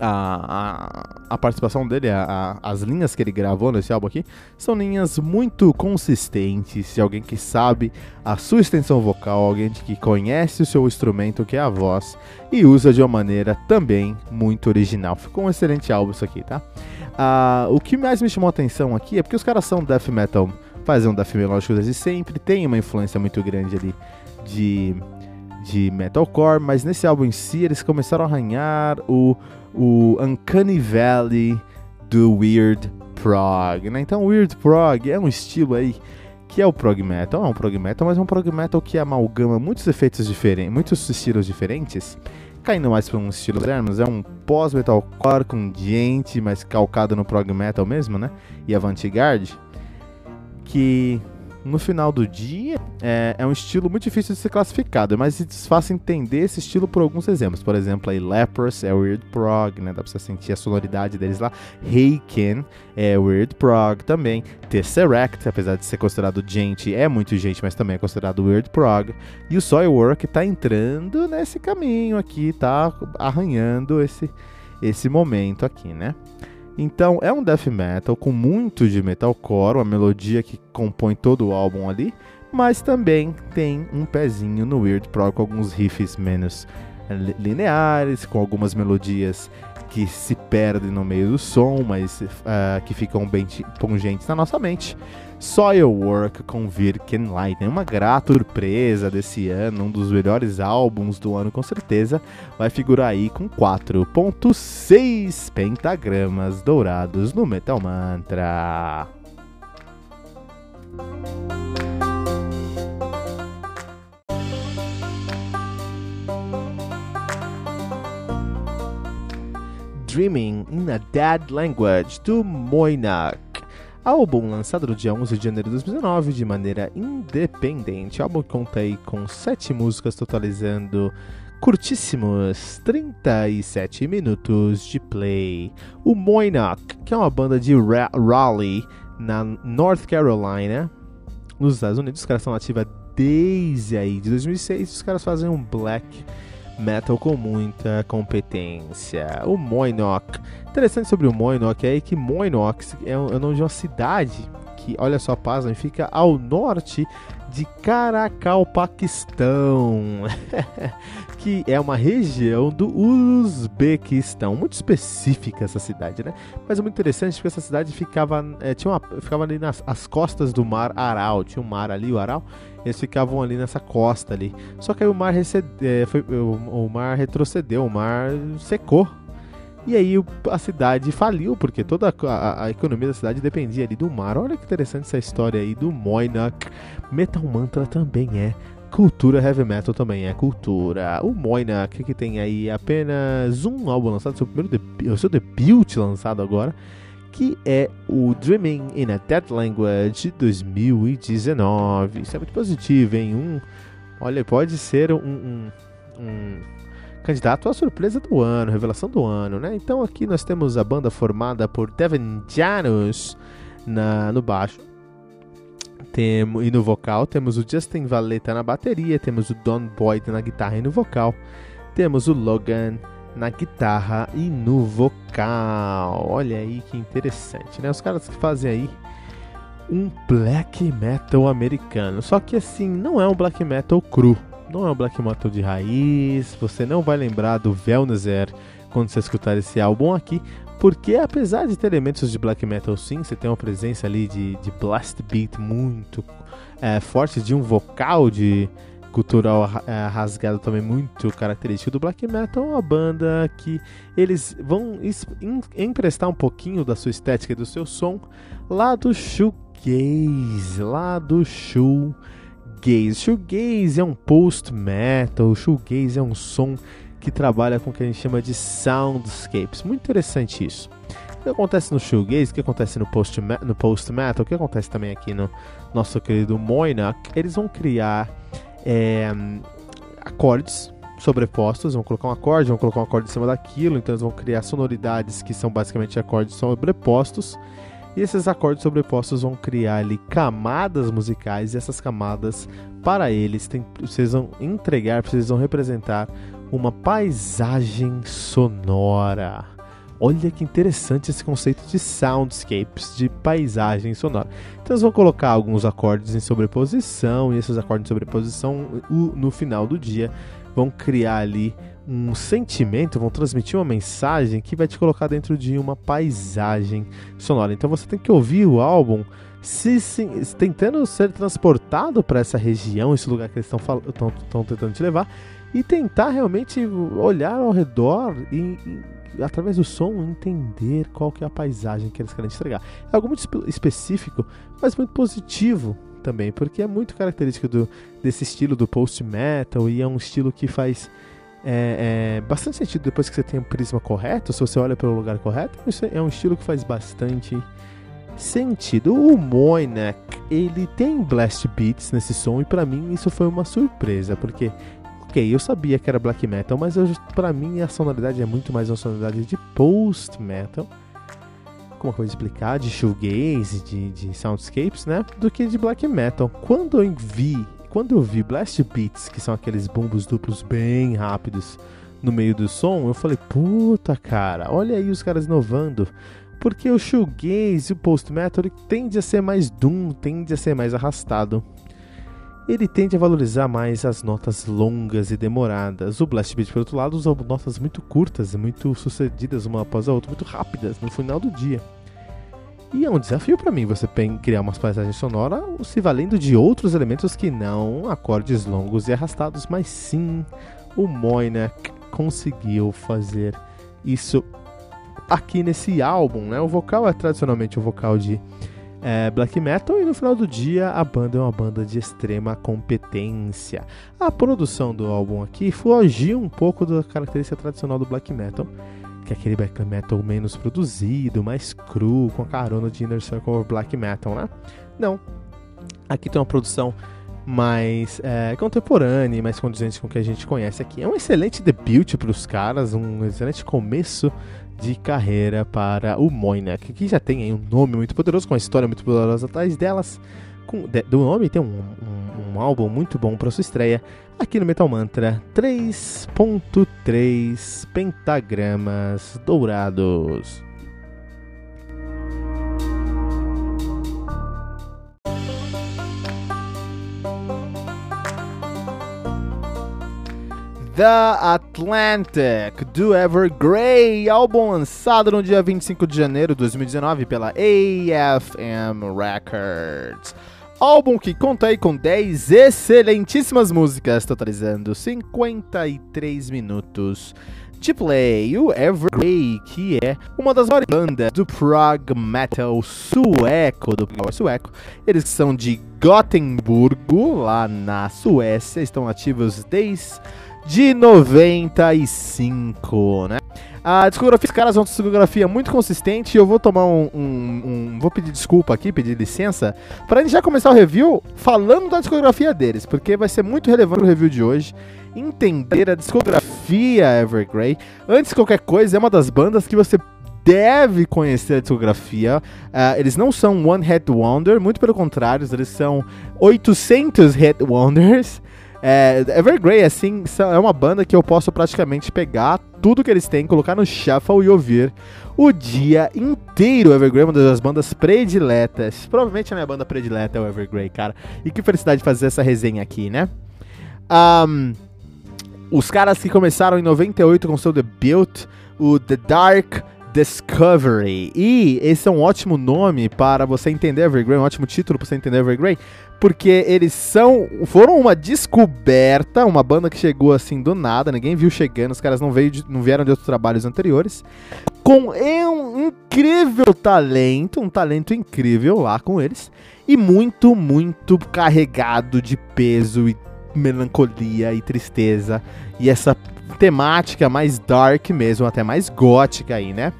a, a, a, participação dele, a, as linhas que ele gravou nesse álbum aqui, são linhas muito consistentes. De alguém que sabe a sua extensão vocal, alguém que conhece o seu instrumento, que é a voz, e usa de uma maneira também muito original. Ficou um excelente álbum isso aqui, tá? Ah, o que mais me chamou a atenção aqui é porque os caras são death metal, fazem um death melódico desde sempre, tem uma influência muito grande ali de de metalcore, mas nesse álbum em si eles começaram a arranhar o o Uncanny Valley do Weird Prog, né? Então, Weird Prog é um estilo aí que é o prog metal, é um prog metal, mas é um prog metal que amalgama muitos efeitos diferentes, muitos estilos diferentes, caindo mais para um estilo moderno, é um pós-metalcore com gente, mas calcado no prog metal mesmo, né? E avant-garde, que no final do dia, é, é, um estilo muito difícil de ser classificado, mas é fácil entender esse estilo por alguns exemplos. Por exemplo, aí Lepros é Weird Prog, né? Dá pra você sentir a sonoridade deles lá. Heiken é Weird Prog também. Tesseract, apesar de ser considerado gente, é muito gente, mas também é considerado Weird Prog. E o Soilwork tá entrando nesse caminho aqui, tá arranhando esse, esse momento aqui, né? Então é um death metal com muito de metalcore, uma melodia que compõe todo o álbum ali, mas também tem um pezinho no weird prog com alguns riffs menos lineares, com algumas melodias que se perdem no meio do som, mas uh, que ficam bem pungentes na nossa mente. Soilwork com Virken Lightning, uma grata surpresa desse ano, um dos melhores álbuns do ano com certeza, vai figurar aí com 4.6 pentagramas dourados no Metal Mantra. Dreaming in a Dead Language do Moinak. Álbum lançado no dia 11 de janeiro de 2019 de maneira independente. O álbum conta aí com 7 músicas, totalizando curtíssimos 37 minutos de play. O Moinock, que é uma banda de Raleigh, na North Carolina, nos Estados Unidos. Os caras são ativos desde aí, de 2006. Os caras fazem um black metal com muita competência. O Moinock. Interessante sobre o Moinock é que Moinock é o nome de uma cidade que, olha só, pasmem, fica ao norte de Caracal, Paquistão, que é uma região do Uzbequistão, muito específica essa cidade, né? Mas é muito interessante porque essa cidade ficava, é, tinha uma, ficava ali nas as costas do mar Aral, tinha um mar ali, o Aral, eles ficavam ali nessa costa ali. Só que aí o mar, recede, é, foi, o, mar retrocedeu, o mar secou. E aí a cidade faliu, porque toda a, a, economia da cidade dependia ali do mar. Olha que interessante essa história aí do Moinak. Metal Mantra também é cultura, heavy metal também é cultura. O Moinak, que tem aí apenas um álbum lançado, seu primeiro debut, seu debut lançado agora, que é o Dreaming in a Dead Language 2019. Isso é muito positivo, hein? Um, olha, pode ser um, um, um candidato à surpresa do ano, revelação do ano, né? Então aqui nós temos a banda formada por Devin Janus na, no baixo. Temo, e no vocal temos o Justin Valeta na bateria, temos o Don Boyd na guitarra e no vocal, temos o Logan na guitarra e no vocal. Olha aí que interessante, né? Os caras que fazem aí um black metal americano. Só que assim, não é um black metal cru. Não é um black metal de raiz. Você não vai lembrar do Velnezer quando você escutar esse álbum aqui. Porque apesar de ter elementos de black metal sim, você tem uma presença ali de, de blast beat muito é, forte, de um vocal de cultural é, rasgado também muito característico do black metal, uma banda que eles vão emprestar um pouquinho da sua estética e do seu som lá do shoegaze, lá do shoegaze. Shoegaze é um post metal, shoegaze é um som que trabalha com o que a gente chama de soundscapes. Muito interessante isso. O que acontece no shoegaze, o que acontece no post, no post metal, o que acontece também aqui no nosso querido Moinak, eles vão criar é, acordes sobrepostos, vão colocar um acorde, vão colocar um acorde em cima daquilo, então eles vão criar sonoridades que são basicamente acordes sobrepostos. E esses acordes sobrepostos vão criar ali camadas musicais e essas camadas para eles tem, precisam entregar, precisam representar uma paisagem sonora. Olha que interessante esse conceito de soundscapes, de paisagem sonora. Então eles vão colocar alguns acordes em sobreposição, e esses acordes em sobreposição, no final do dia, vão criar ali um sentimento, vão transmitir uma mensagem que vai te colocar dentro de uma paisagem sonora. Então você tem que ouvir o álbum se, se tentando ser transportado para essa região, esse lugar que eles estão tentando te levar, e tentar realmente olhar ao redor e, e, através do som entender qual que é a paisagem que eles querem entregar. É algo muito específico, mas muito positivo também, porque é muito característico do, desse estilo do post metal e é um estilo que faz é, é, bastante sentido depois que você tem o prisma correto, se você olha pelo lugar correto, isso é um estilo que faz bastante sentido. O Moinek, ele tem blast beats nesse som e para mim isso foi uma surpresa, porque ok, eu sabia que era black metal, mas para mim a sonoridade é muito mais uma sonoridade de post metal, como eu vou explicar, de shoegaze, de, de soundscapes, né, do que de black metal. Quando eu vi, quando eu vi blast beats, que são aqueles bumbos duplos bem rápidos no meio do som, eu falei, puta cara, olha aí os caras inovando. Porque o shoegaze e o post metal tende a ser mais doom, tende a ser mais arrastado ele tende a valorizar mais as notas longas e demoradas. O Blast Beat, por outro lado, usa notas muito curtas muito sucedidas uma após a outra, muito rápidas no final do dia. E é um desafio para mim você criar uma paisagem sonora se valendo de outros elementos que não acordes longos e arrastados, mas sim o Moinak conseguiu fazer isso aqui nesse álbum. Né? O vocal é tradicionalmente o vocal de é, black metal e no final do dia a banda é uma banda de extrema competência. A produção do álbum aqui fugiu um pouco da característica tradicional do black metal, que é aquele black metal menos produzido, mais cru, com a carona de Inner Circle Black Metal, né? Não. Aqui tem uma produção mais é, contemporânea, mais condizente com o que a gente conhece aqui. É um excelente debut para os caras, um excelente começo de carreira para o Moinek, que já tem um nome muito poderoso, com uma história muito poderosa atrás delas. Com, de, do nome tem um, um, um álbum muito bom para sua estreia aqui no Metal Mantra 3.3 Pentagramas Dourados. The Atlantic, do Evergrey, álbum lançado no dia 25 de janeiro de 2019 pela AFM Records. Álbum que conta aí com 10 excelentíssimas músicas, totalizando 53 minutos de play. O Evergrey, que é uma das maiores bandas do prog metal sueco, do prog sueco. Eles são de Gotemburgo, lá na Suécia, estão ativos desde de 95, né? A discografia, os caras vão ter discografia muito consistente. Eu vou tomar um, um, um, Vou pedir desculpa aqui, pedir licença, pra gente já começar o review falando da discografia deles, porque vai ser muito relevante o review de hoje. Entender a discografia Evergrey. Antes de qualquer coisa, é uma das bandas que você deve conhecer a discografia. Uh, eles não são One Hit Wonder, muito pelo contrário, eles são 800 Hit Wonders. É, Evergrey, assim, é uma banda que eu posso praticamente pegar tudo que eles têm, colocar no shuffle e ouvir o dia inteiro. Evergrey é uma das bandas prediletas. Provavelmente a minha banda predileta é o Evergrey, cara. E que felicidade fazer essa resenha aqui, né? Um, os caras que começaram em 98 com seu debut, o The Dark Discovery. E esse é um ótimo nome para você entender Evergrey, um ótimo título para você entender Evergrey, porque eles são foram uma descoberta, uma banda que chegou assim do nada, ninguém viu chegando, os caras não, veio de, não vieram de outros trabalhos anteriores, com um incrível talento, um talento incrível lá com eles, e muito, muito carregado de peso e melancolia e tristeza, e essa temática mais dark mesmo, até mais gótica aí, né?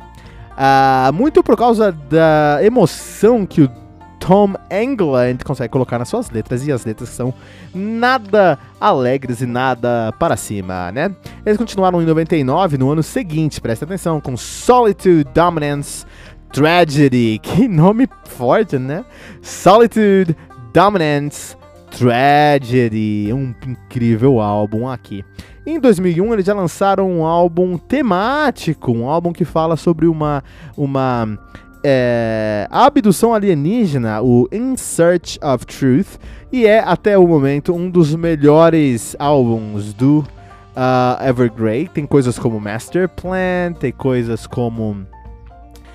Uh, muito por causa da emoção que o Tom England consegue colocar nas suas letras, e as letras são nada alegres e nada para cima, né? Eles continuaram em 99, no ano seguinte, presta atenção, com Solitude, Dominance, Tragedy, que nome forte, né? Solitude, Dominance, Tragedy, um incrível álbum aqui. Em 2001, eles já lançaram um álbum temático, um álbum que fala sobre uma, uma é, abdução alienígena, o In Search of Truth, e é até o momento um dos melhores álbuns do uh, Evergrey. Tem coisas como Master Plan, tem coisas como.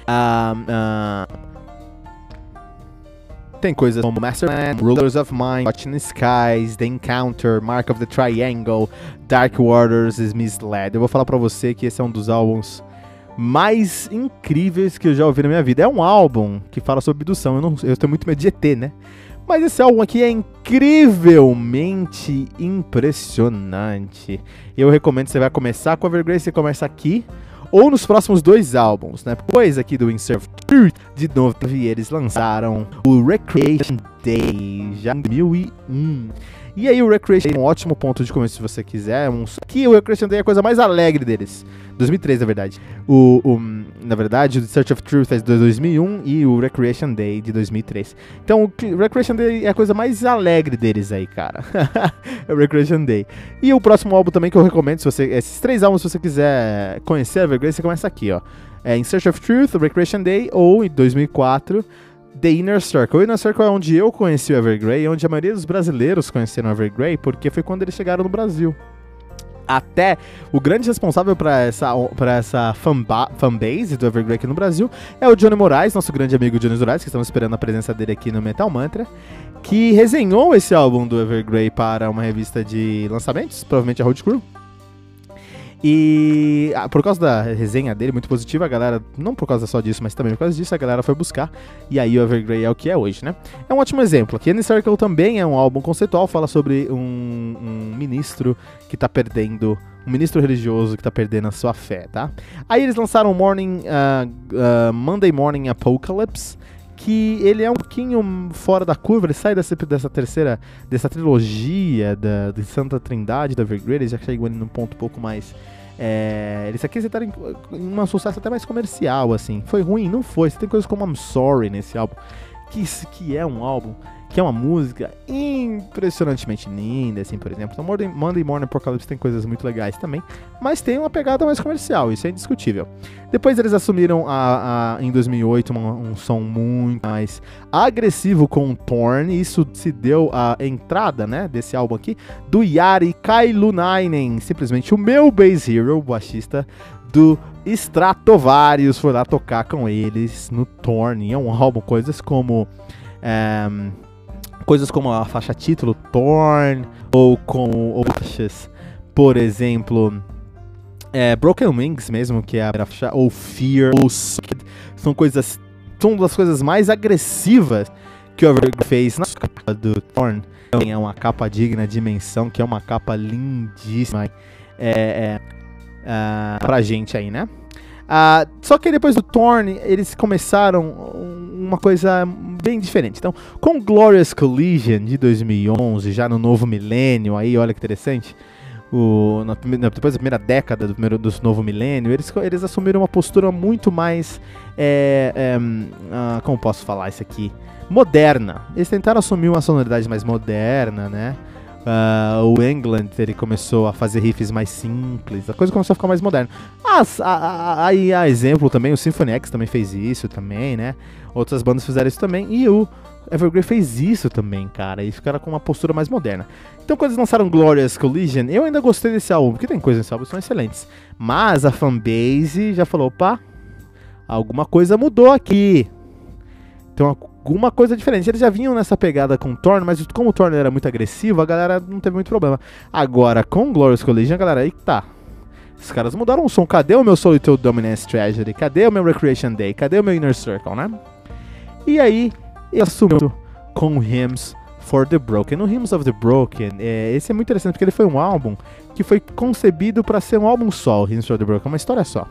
Uh, uh, tem coisas como Masterman, Rulers of Mind, Watching Skies, The Encounter, Mark of the Triangle, Dark Waters is Misled. Eu vou falar pra você que esse é um dos álbuns mais incríveis que eu já ouvi na minha vida. É um álbum que fala sobre abdução. Eu, não, eu tenho muito medo de ET, né? Mas esse álbum aqui é incrivelmente impressionante. Eu recomendo que você vai começar com a Evergrey, você começa aqui ou nos próximos dois álbuns, né? Depois aqui do Insert de novo, eles lançaram o Recreation Day, já em 2001. E aí o Recreation é um ótimo ponto de começo se você quiser. Um... Que o Recreation Day é a coisa mais alegre deles. 2003, na verdade. O, o, na verdade, o Search of Truth é de 2001 e o Recreation Day de 2003. Então, o Recreation Day é a coisa mais alegre deles aí, cara. é o Recreation Day. E o próximo álbum também que eu recomendo, se você, esses três álbuns, se você quiser conhecer a Evergrey, você começa aqui, ó. É In Search of Truth, Recreation Day ou em 2004 The Inner Circle. O Inner Circle é onde eu conheci o Evergrey, onde a maioria dos brasileiros conheceram o Evergrey, porque foi quando eles chegaram no Brasil. Até o grande responsável para essa, pra essa fanbase do Evergrey aqui no Brasil é o Johnny Moraes, nosso grande amigo Johnny Moraes, que estamos esperando a presença dele aqui no Metal Mantra, que resenhou esse álbum do Evergrey para uma revista de lançamentos, provavelmente a Road Crew. E ah, por causa da resenha dele, muito positiva, a galera, não por causa só disso, mas também por causa disso, a galera foi buscar. E aí o Evergrey é o que é hoje, né? É um ótimo exemplo. Aqui Any Circle também é um álbum conceitual, fala sobre um, um ministro que tá perdendo um ministro religioso que tá perdendo a sua fé, tá? Aí eles lançaram Morning, uh, uh, Monday Morning Apocalypse, que ele é um pouquinho fora da curva, ele sai dessa, dessa terceira, dessa trilogia da, de Santa Trindade da Evergrey, ele já chegou num ponto um pouco mais... É, eles aqui acertaram em, em um sucesso até mais comercial, assim. Foi ruim? Não foi. Você tem coisas como I'm Sorry nesse álbum, que, que é um álbum que é uma música impressionantemente linda, assim, por exemplo. Então, Monday Morning Apocalypse tem coisas muito legais também, mas tem uma pegada mais comercial, isso é indiscutível. Depois eles assumiram a, a em 2008 um, um, som muito mais agressivo com o Torn, e isso se deu a entrada, né, desse álbum aqui, do Yari Kailunainen, simplesmente o meu bass hero, o baixista do Stratovarius, foi lá tocar com eles no Torn, é um álbum, coisas como... Um, eh, coisas como a faixa título Torn ou com faixas, por exemplo, é, Broken Wings mesmo, que é a faixa, ou Fear, ou são coisas, são das coisas mais agressivas que o Evergrey fez na capa do Torn. É uma capa digna de menção, que é uma capa lindíssima é, é, é, pra gente aí, né? Uh, só que depois do Torn, eles começaram uma coisa bem diferente. Então, com Glorious Collision de 2011, já no novo milênio, aí olha que interessante, o, na, depois da primeira década do, primeiro, do novo milênio, eles, eles assumiram uma postura muito mais. É, é, uh, como posso falar isso aqui? Moderna. Eles tentaram assumir uma sonoridade mais moderna, né? Uh, o England ele começou a fazer riffs mais simples, a coisa começou a ficar mais moderna. As, aí a, a, exemplo também, o Symphony X também fez isso também, né? Outras bandas fizeram isso também. E o Evergrey fez isso também, cara. E ficaram com uma postura mais moderna. Então, quando eles lançaram Glorious Collision, eu ainda gostei desse álbum, porque tem coisas nesse álbum que são excelentes. Mas a fanbase já falou: opa, alguma coisa mudou aqui. Tem alguma coisa diferente. Eles já vinham nessa pegada com o Thorn, mas como o Thorn era muito agressivo, a galera não teve muito problema. Agora, com Glorious Collision, a galera, aí tá. Os caras mudaram o som. Cadê o meu Solitude Dominance Tragedy? Cadê o meu Recreation Day? Cadê o meu Inner Circle, né? E aí, ele assumiu com Hymns for the Broken. No Hymns of the Broken, é, esse é muito interessante porque ele foi um álbum que foi concebido para ser um álbum só, o Hymns for the Broken, uma história só.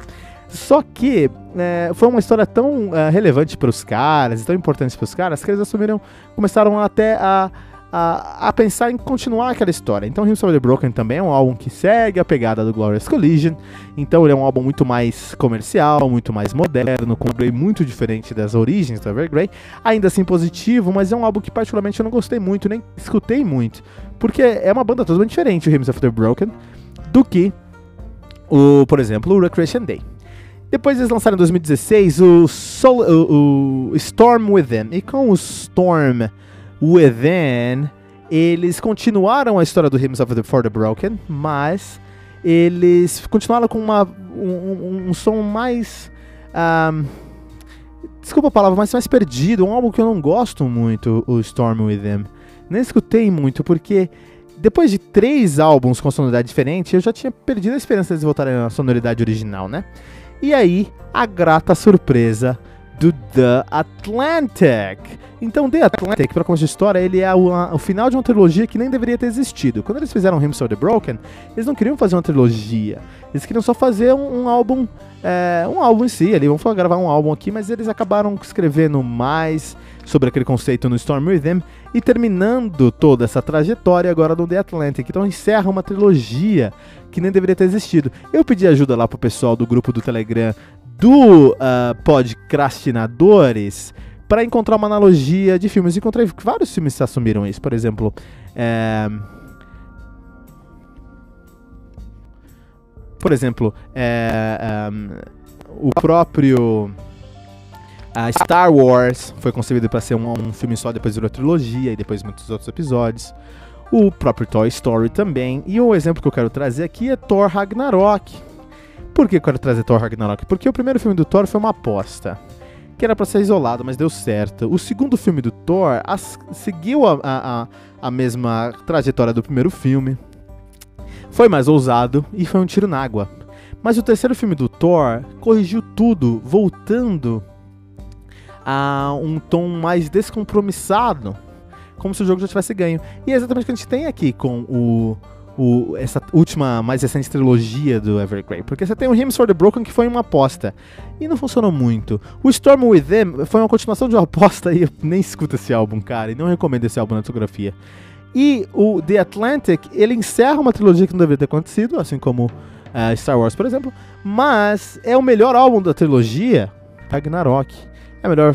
Só que é, foi uma história tão é, relevante para os caras, tão importante para os caras, que eles assumiram, começaram até a a, a, pensar em continuar aquela história. Então, Hymns of the Broken também é um álbum que segue a pegada do Glorious Collision. Então, ele é um álbum muito mais comercial, muito mais moderno, com um Grey muito diferente das origens do Evergrey. Ainda assim positivo, mas é um álbum que particularmente eu não gostei muito, nem escutei muito. Porque é uma banda totalmente diferente, o Hymns of the Broken, do que, o, por exemplo, o Recreation Day. Depois eles lançaram em 2016 o, Sol, o, o Storm Within. E com o Storm Within, eles continuaram a história do Hymns of the For the Broken, mas eles continuaram com uma, um, um, um som mais. Um, desculpa a palavra, mas mais perdido. Um álbum que eu não gosto muito, o Storm Within. Nem escutei muito, porque depois de três álbuns com sonoridade diferente, eu já tinha perdido a esperança de voltarem na sonoridade original, né? E aí, a grata surpresa do The Atlantic. Então, The Atlantic, para começar a história, ele é o, o, final de uma trilogia que nem deveria ter existido. Quando eles fizeram Hymns of the Broken, eles não queriam fazer uma trilogia. Eles queriam só fazer um, um álbum, é, um álbum em si. Vamos gravar um álbum aqui, mas eles acabaram escrevendo mais sobre aquele conceito no Storm Rhythm e terminando toda essa trajetória agora no The Atlantic. Então encerra uma trilogia que nem deveria ter existido. Eu pedi ajuda lá pro pessoal do grupo do Telegram do uh, Podcrastinadores para encontrar uma analogia de filmes. Encontrei vários filmes que assumiram isso. Por exemplo, é... por exemplo, é, um, o próprio a Star Wars foi concebido para ser um, um, filme só, depois virou trilogia e depois muitos outros episódios. O próprio Toy Story também. E o exemplo que eu quero trazer aqui é Thor Ragnarok, por que eu quero trazer Thor Ragnarok? Porque o primeiro filme do Thor foi uma aposta. Que era pra ser isolado, mas deu certo. O segundo filme do Thor as, seguiu a, a, a mesma trajetória do primeiro filme. Foi mais ousado e foi um tiro na água. Mas o terceiro filme do Thor corrigiu tudo, voltando a um tom mais descompromissado, como se o jogo já tivesse ganho. E é exatamente o que a gente tem aqui com o o, essa última, mais recente trilogia do Evergrey. Porque você tem o Hymns for the Broken, que foi uma aposta. E não funcionou muito. O Storm Within foi uma continuação de uma aposta e eu nem escuto esse álbum, cara. E não recomendo esse álbum na fotografia. E o The Atlantic, ele encerra uma trilogia que não deveria ter acontecido, assim como uh, Star Wars, por exemplo. Mas é o melhor álbum da trilogia, Ragnarok. É o melhor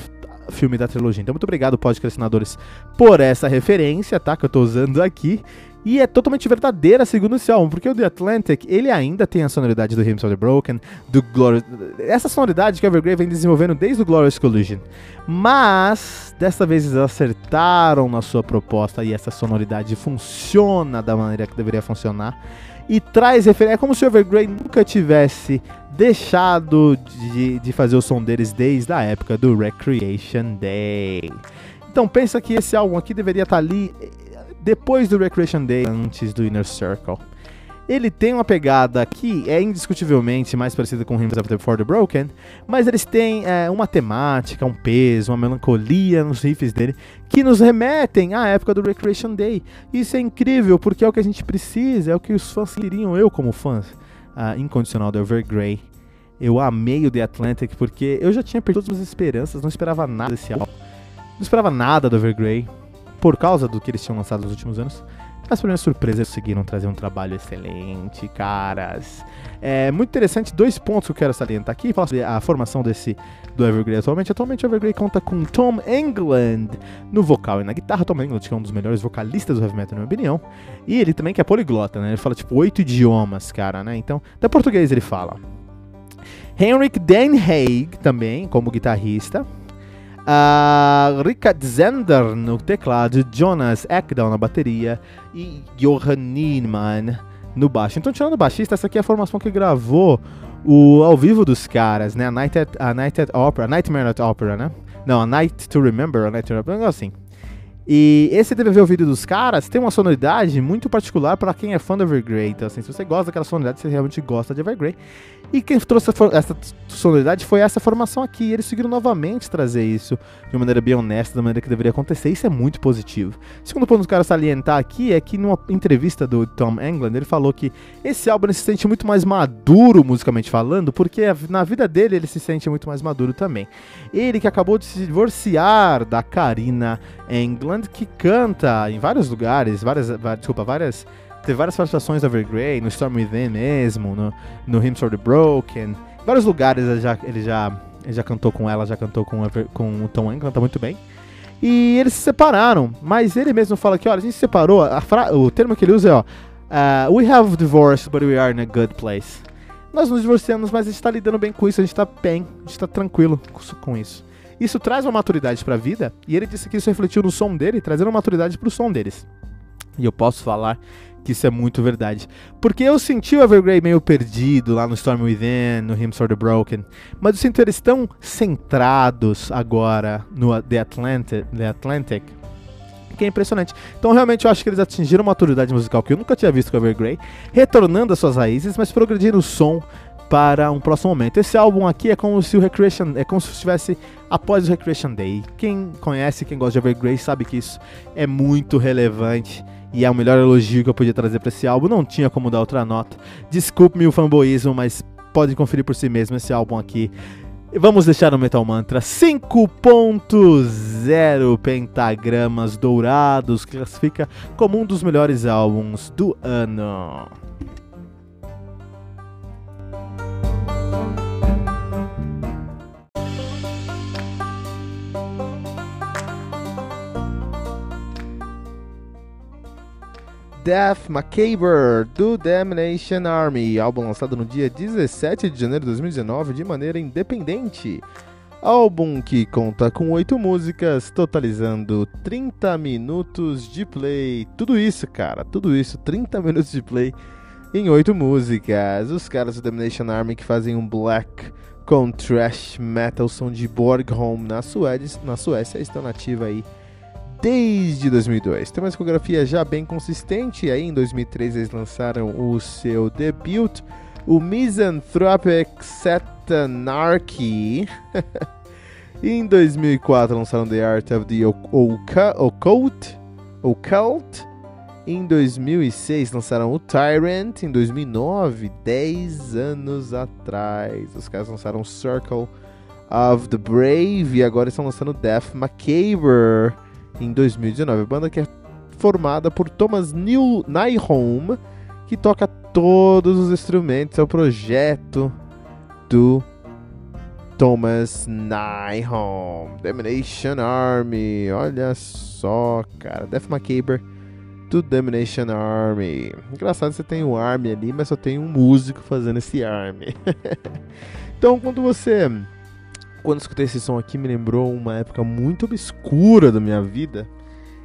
filme da trilogia. Então, muito obrigado, podcastinadores, por essa referência, tá? Que eu tô usando aqui. E é totalmente verdadeira, segundo esse álbum, porque o The Atlantic, ele ainda tem a sonoridade do Hymns of the Broken, do Glorious... Essa sonoridade que o Evergrey vem desenvolvendo desde o Glorious Collision. Mas, dessa vez eles acertaram na sua proposta e essa sonoridade funciona da maneira que deveria funcionar. E traz referência. É como se o Evergrey nunca tivesse deixado de, de fazer o som deles desde a época do Recreation Day. Então pensa que esse álbum aqui deveria estar ali depois do Recreation Day, antes do Inner Circle. Ele tem uma pegada que é indiscutivelmente mais parecida com Hymns the For the Broken, mas eles têm é, uma temática, um peso, uma melancolia nos riffs dele que nos remetem à época do Recreation Day. Isso é incrível porque é o que a gente precisa, é o que os fãs queriam, eu como fã uh, incondicional do Evergrey. Eu amei o The Atlantic porque eu já tinha perdido todas as esperanças, não esperava nada desse álbum. Não esperava nada do Evergrey por causa do que eles tinham lançado nos últimos anos. Mas pra minha surpresa, eles conseguiram trazer um trabalho excelente, caras. É muito interessante, dois pontos que eu quero salientar aqui. Falar sobre a formação desse do Evergrey atualmente. Atualmente o Evergrey conta com Tom England no vocal e na guitarra. Tom England, que é um dos melhores vocalistas do heavy metal, na minha opinião. E ele também que é poliglota, né? Ele fala tipo oito idiomas, cara, né? Então, até português ele fala. Henrik Den Haag também, como guitarrista. Uh, Richard Zender no teclado, Jonas Ekdahl na bateria e Johan Niemann no baixo. Então, tirando o baixista, essa aqui é a formação que gravou o ao vivo dos caras, né? A Night at, a Night at Opera, Nightmare at Opera, né? Não, a Night to Remember, a Night to Remember, assim. E esse DVD o vídeo dos caras tem uma sonoridade muito particular para quem é fã do Evergrey. Então, assim, se você gosta daquela sonoridade, você realmente gosta de Evergrey. E quem trouxe essa sonoridade foi essa formação aqui. E eles seguiram novamente trazer isso de uma maneira bem honesta, da maneira que deveria acontecer. Isso é muito positivo. Segundo ponto que eu quero salientar aqui é que numa entrevista do Tom England, ele falou que esse álbum se sente muito mais maduro musicalmente falando, porque na vida dele ele se sente muito mais maduro também. Ele que acabou de se divorciar da Karina England, que canta em vários lugares, várias, desculpa, várias Teve várias participações da Evergrey, no Storm Within mesmo, no, no Hymns for the Broken. Em vários lugares ele já, ele já, ele já cantou com ela, já cantou com, com o Tom Hanks, canta muito bem. E eles se separaram, mas ele mesmo fala que, olha, a gente se separou, o termo que ele usa é, ó, uh, we have divorced, but we are in a good place. Nós nos divorciamos, mas a gente tá lidando bem com isso, a gente tá bem, a gente tá tranquilo com isso. Isso traz uma maturidade pra vida, e ele disse que isso refletiu no som dele, trazendo uma maturidade pro som deles. E eu posso falar que isso é muito verdade. Porque eu senti o Evergrey meio perdido lá no Storm Within, no Hymns for the Broken, mas eu sinto eles tão centrados agora no The Atlantic, the Atlantic que é impressionante. Então, realmente, eu acho que eles atingiram uma maturidade musical que eu nunca tinha visto com o Evergrey, retornando às suas raízes, mas progredindo o som para um próximo momento. Esse álbum aqui é como se o Recreation, é como se estivesse após o Recreation Day. Quem conhece, quem gosta de Evergrey sabe que isso é muito relevante e é o melhor elogio que eu podia trazer para esse álbum. Não tinha como dar outra nota. Desculpe-me o fanboísmo, mas pode conferir por si mesmo esse álbum aqui. Vamos deixar no Metal Mantra 5.0 pentagramas dourados, classifica como um dos melhores álbuns do ano. Death Macabre do Damnation Army, álbum lançado no dia 17 de janeiro de 2019 de maneira independente. Álbum que conta com oito músicas, totalizando 30 minutos de play. Tudo isso, cara, tudo isso, 30 minutos de play em oito músicas. Os caras do Damnation Army que fazem um black com thrash metal som de Borgholm na Suécia, na Suécia estão nativa aí desde 2002. Tem uma discografia já bem consistente, aí em 2003 eles lançaram o seu debut, o Misanthropic Satanarchy. em 2004 lançaram The Art of the Occult. Occult. Em 2006 lançaram o Tyrant. Em 2009, 10 anos atrás, os caras lançaram Circle of the Brave e agora estão lançando Death Macabre em 2019. A banda que é formada por Thomas New Nyholm, que toca todos os instrumentos, é o projeto do Thomas Nyholm. Domination Army, olha só, cara. Death Macabre do Domination Army. Engraçado, você tem um Army ali, mas só tem um músico fazendo esse Army. então, quando você quando escutei esse som aqui, me lembrou uma época muito obscura da minha vida.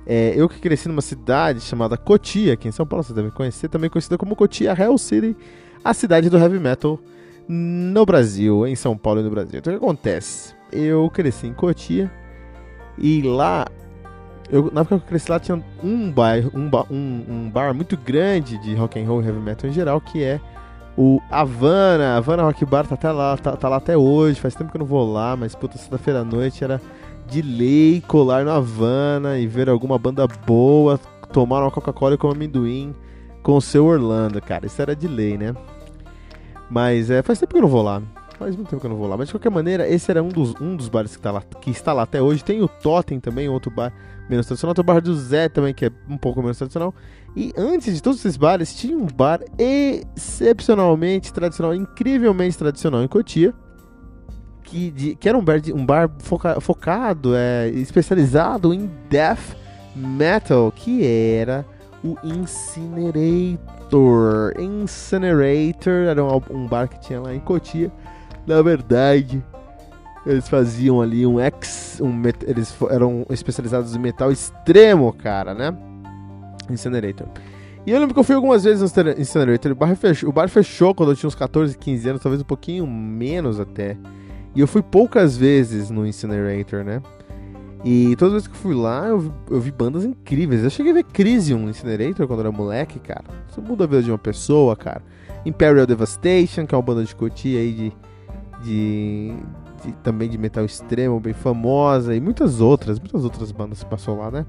É, eu que cresci numa cidade chamada Cotia, aqui em São Paulo, você deve conhecer, também conhecida como Cotia Hell City, a cidade do heavy metal no Brasil, em São Paulo e no Brasil. Então o que acontece? Eu cresci em Cotia e lá, eu, na época que eu cresci lá tinha um bar, um, um, um bar muito grande de rock and roll e heavy metal em geral, que é o Havana, Havana Rock Bar tá até lá, tá, tá lá até hoje. Faz tempo que eu não vou lá, mas puta, sexta-feira à noite era de lei colar no Havana e ver alguma banda boa, tomar uma Coca-Cola com amendoim com o seu Orlando, cara. Isso era de lei, né? Mas é, faz tempo que eu não vou lá. Faz muito tempo que eu não vou lá. Mas de qualquer maneira, esse era um dos, um dos bares que, tá lá, que está lá até hoje. Tem o Totem também, outro bar menos tradicional. Tem o bar do Zé também, que é um pouco menos tradicional. E antes de todos esses bares, tinha um bar excepcionalmente tradicional, incrivelmente tradicional em Cotia. Que, de, que era um bar, de, um bar foca, focado, é, especializado em death metal, que era o Incinerator. Incinerator era um, um bar que tinha lá em Cotia. Na verdade, eles faziam ali um ex. Um eles eram especializados em metal extremo, cara, né? Incinerator. E eu lembro que eu fui algumas vezes no Incinerator. O bar, fechou, o bar fechou quando eu tinha uns 14, 15 anos, talvez um pouquinho menos até. E eu fui poucas vezes no Incinerator, né? E todas as vezes que eu fui lá, eu vi, eu vi bandas incríveis. Eu cheguei a ver Crisium no Incinerator quando eu era moleque, cara. Isso muda a vida de uma pessoa, cara. Imperial Devastation, que é uma banda de Cotia aí de, de, de, também de metal extremo, bem famosa. E muitas outras, muitas outras bandas passou lá, né?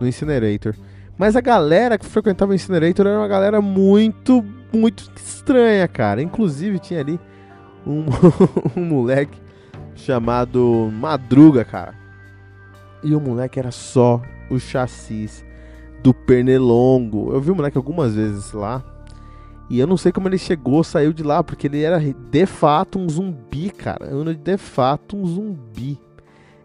No Incinerator. Mas a galera que frequentava o Incinerator era uma galera muito, muito estranha, cara. Inclusive tinha ali um, um moleque chamado Madruga, cara. E o moleque era só o chassis do Pernilongo. Eu vi o moleque algumas vezes lá. E eu não sei como ele chegou, saiu de lá, porque ele era de fato um zumbi, cara. Eu de fato um zumbi.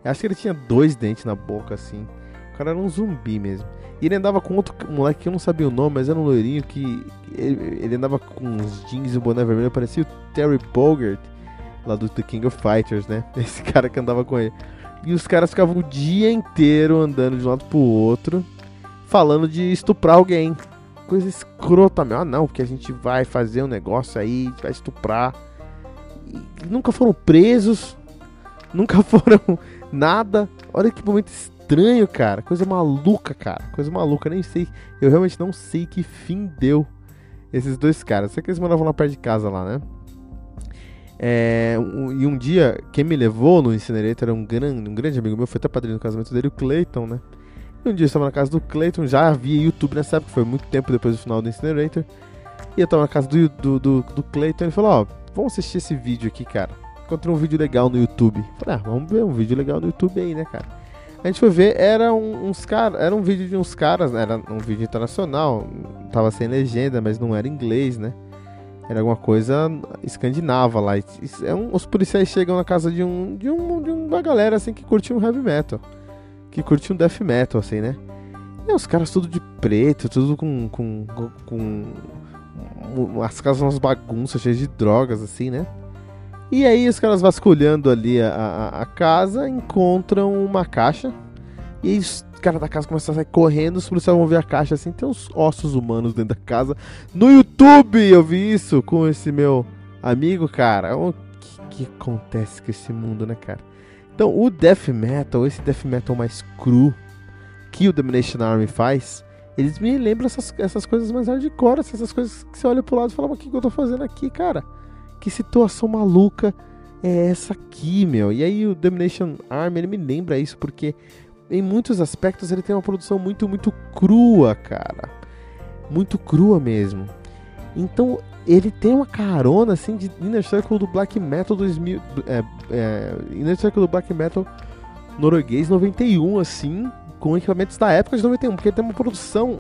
Eu acho que ele tinha dois dentes na boca, assim. O cara era um zumbi mesmo. E ele andava com outro moleque que eu não sabia o nome, mas era um loirinho que. Ele, ele andava com uns jeans e um boné vermelho, parecia o Terry Bogert, lá do The King of Fighters, né? Esse cara que andava com ele. E os caras ficavam o dia inteiro andando de um lado pro outro, falando de estuprar alguém. Coisa escrota, meu. Ah, não, porque a gente vai fazer um negócio aí, vai estuprar. E nunca foram presos, nunca foram nada. Olha que momento estranho estranho, cara. Coisa maluca, cara. Coisa maluca. Nem sei. Eu realmente não sei que fim deu esses dois caras. Sei que eles moravam lá perto de casa lá, né? É, um, e um dia, quem me levou no Incinerator era um grande, um grande amigo meu, foi até padrinho do casamento dele, o Clayton, né? E um dia eu estava na casa do Clayton, já havia YouTube nessa época, foi muito tempo depois do final do Incinerator. E eu estava na casa do, do, do, do Clayton e ele falou: Ó, oh, vamos assistir esse vídeo aqui, cara. Encontrei um vídeo legal no YouTube. Falei: Ah, vamos ver um vídeo legal no YouTube aí, né, cara? A gente foi ver, era um, uns caras, era um vídeo de uns caras, né? era um vídeo internacional, tava sem legenda, mas não era inglês, né? Era alguma coisa escandinava lá. É um, os policiais chegam na casa de um, de um de uma galera assim que curte um heavy metal, que curte um death metal assim, né? E os caras tudo de preto, tudo com com, com, as casas umas bagunças cheias de drogas assim, né? E aí os caras vasculhando ali a, a, a casa encontram uma caixa. E os caras da casa começam a sair correndo, os policiais vão ver a caixa assim, tem uns ossos humanos dentro da casa. No YouTube eu vi isso com esse meu amigo, cara. O que, que acontece com esse mundo, né, cara? Então, o death metal, esse death metal mais cru que o Domination Army faz, eles me lembram essas, essas coisas mais hardcore, essas coisas que você olha pro lado e fala, mas o que, que eu tô fazendo aqui, cara? que situação maluca é essa aqui, meu? E aí o Domination Army, ele me lembra isso porque em muitos aspectos ele tem uma produção muito, muito crua, cara. Muito crua mesmo. Então ele tem uma carona assim de Inner Circle do Black Metal 2000, é, é, Inner Circle do Black Metal norueguês 91 assim, com equipamentos da época de 91, porque ele tem uma produção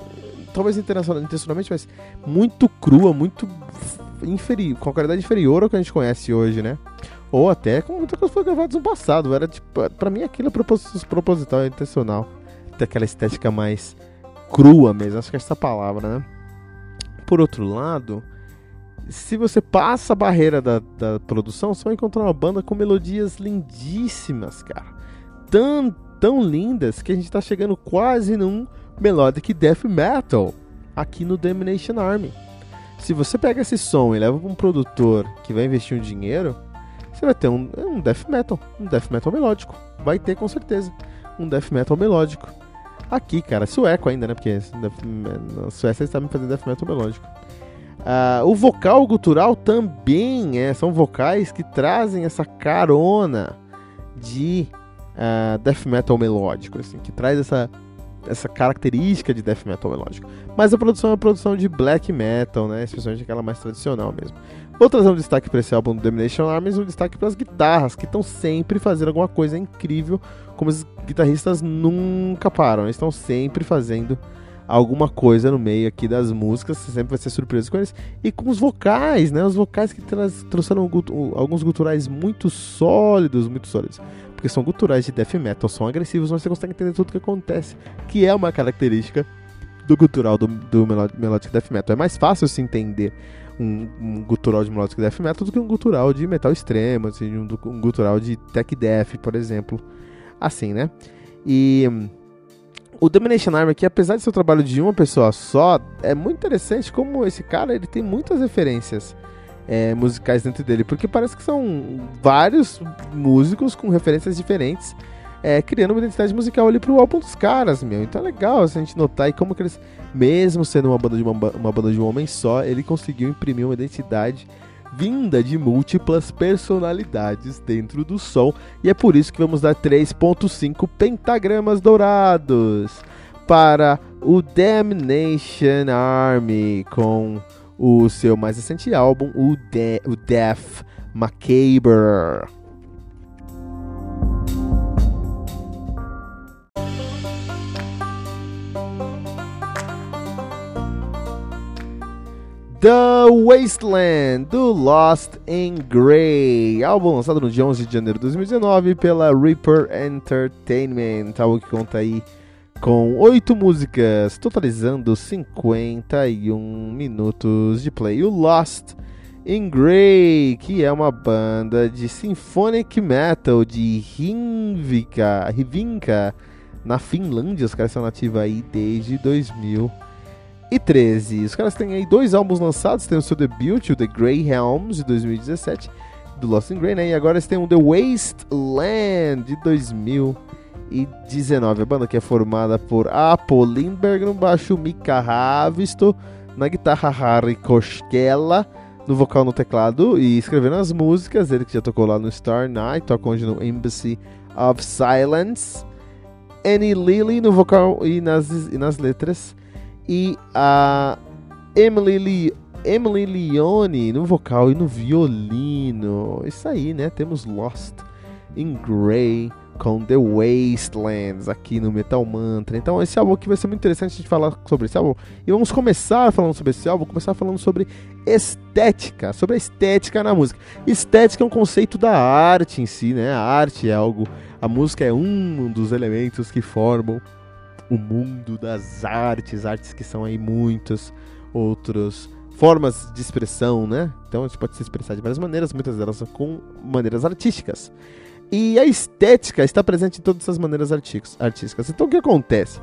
talvez intencionalmente, mas muito crua, muito inferior, com qualidade inferior ao que a gente conhece hoje, né? Ou até com muita coisa foi gravada no passado. Era tipo, pra mim aquilo é proposital, é intencional. Ter aquela estética mais crua mesmo, acho que é essa palavra, né? Por outro lado, se você passa a barreira da, da produção, você vai encontrar uma banda com melodias lindíssimas, cara. Tão, tão lindas que a gente tá chegando quase num melodic death metal aqui no Domination Army. Se você pega esse som e leva para um produtor que vai investir um dinheiro, você vai ter um, um death metal, um death metal melódico. Vai ter com certeza um death metal melódico. Aqui, cara, sueco ainda, né? Porque na Suécia eles sabem fazer death metal melódico. Uh, o vocal gutural também é, são vocais que trazem essa carona de uh, death metal melódico, assim, que traz essa essa característica de death metal melódico. Mas a produção é uma produção de black metal, né? Especialmente aquela mais tradicional mesmo. Vou trazer um destaque para esse álbum do Domination Armies, um destaque para as guitarras, que estão sempre fazendo alguma coisa incrível, como os guitarristas nunca param, eles estão sempre fazendo alguma coisa no meio aqui das músicas, você sempre vai ser surpreso com eles. E com os vocais, né? Os vocais que trouxeram alguns guturais muito sólidos, muito sólidos. Porque são guturais de death metal, são agressivos, mas você consegue entender tudo o que acontece, que é uma característica do gutural do, do Melodic Death Metal. É mais fácil se entender um, um gutural de Melodic Death Metal do que um gutural de metal extremo, assim, um, um gutural de Tech Death, por exemplo. Assim, né? E o Domination Army aqui, apesar de ser o trabalho de uma pessoa só, é muito interessante como esse cara ele tem muitas referências é, musicais dentro dele, porque parece que são vários músicos com referências diferentes é, criando uma identidade musical ali pro álbum dos caras, meu. Então é legal assim, a gente notar aí como que eles, mesmo sendo uma banda de uma, uma banda de um homem só, ele conseguiu imprimir uma identidade vinda de múltiplas personalidades dentro do som, e é por isso que vamos dar 3.5 pentagramas dourados para o Damnation Army com o seu mais recente álbum, o, De o Death Macabre. The Wasteland, do Lost in Grey, álbum lançado no dia 11 de janeiro de 2019 pela Reaper Entertainment, álbum que conta aí com oito músicas, totalizando 51 minutos de play. O Lost in Grey, que é uma banda de symphonic metal de Rivinka na Finlândia, os caras são nativos aí desde 2000 e 13. Os caras têm aí dois álbuns lançados, tem o seu debut, o The Grey Helms, de 2017, do Lost in Grey, né? E agora eles têm o The Wasteland, de 2019. A banda que é formada por Apo Lindberg no baixo, Mika Ravisto na guitarra, Harry Koskela no vocal no teclado e escrevendo as músicas, ele que já tocou lá no Star Night, toca hoje no Embassy of Silence. Annie Lilly no vocal e nas, e nas letras e a Emily, Le Emily Leone no vocal e no violino. Isso aí, né? Temos Lost in Grey com The Wastelands aqui no Metal Mantra. Então esse álbum aqui vai ser muito interessante a gente falar sobre esse álbum. E vamos começar falando sobre esse álbum, começar falando sobre estética, sobre a estética na música. Estética é um conceito da arte em si, né? A arte é algo, a música é um dos elementos que formam o mundo das artes, artes que são aí muitas outras formas de expressão, né? Então a gente pode se expressar de várias maneiras, muitas delas com maneiras artísticas. E a estética está presente em todas essas maneiras artísticas. Então o que acontece?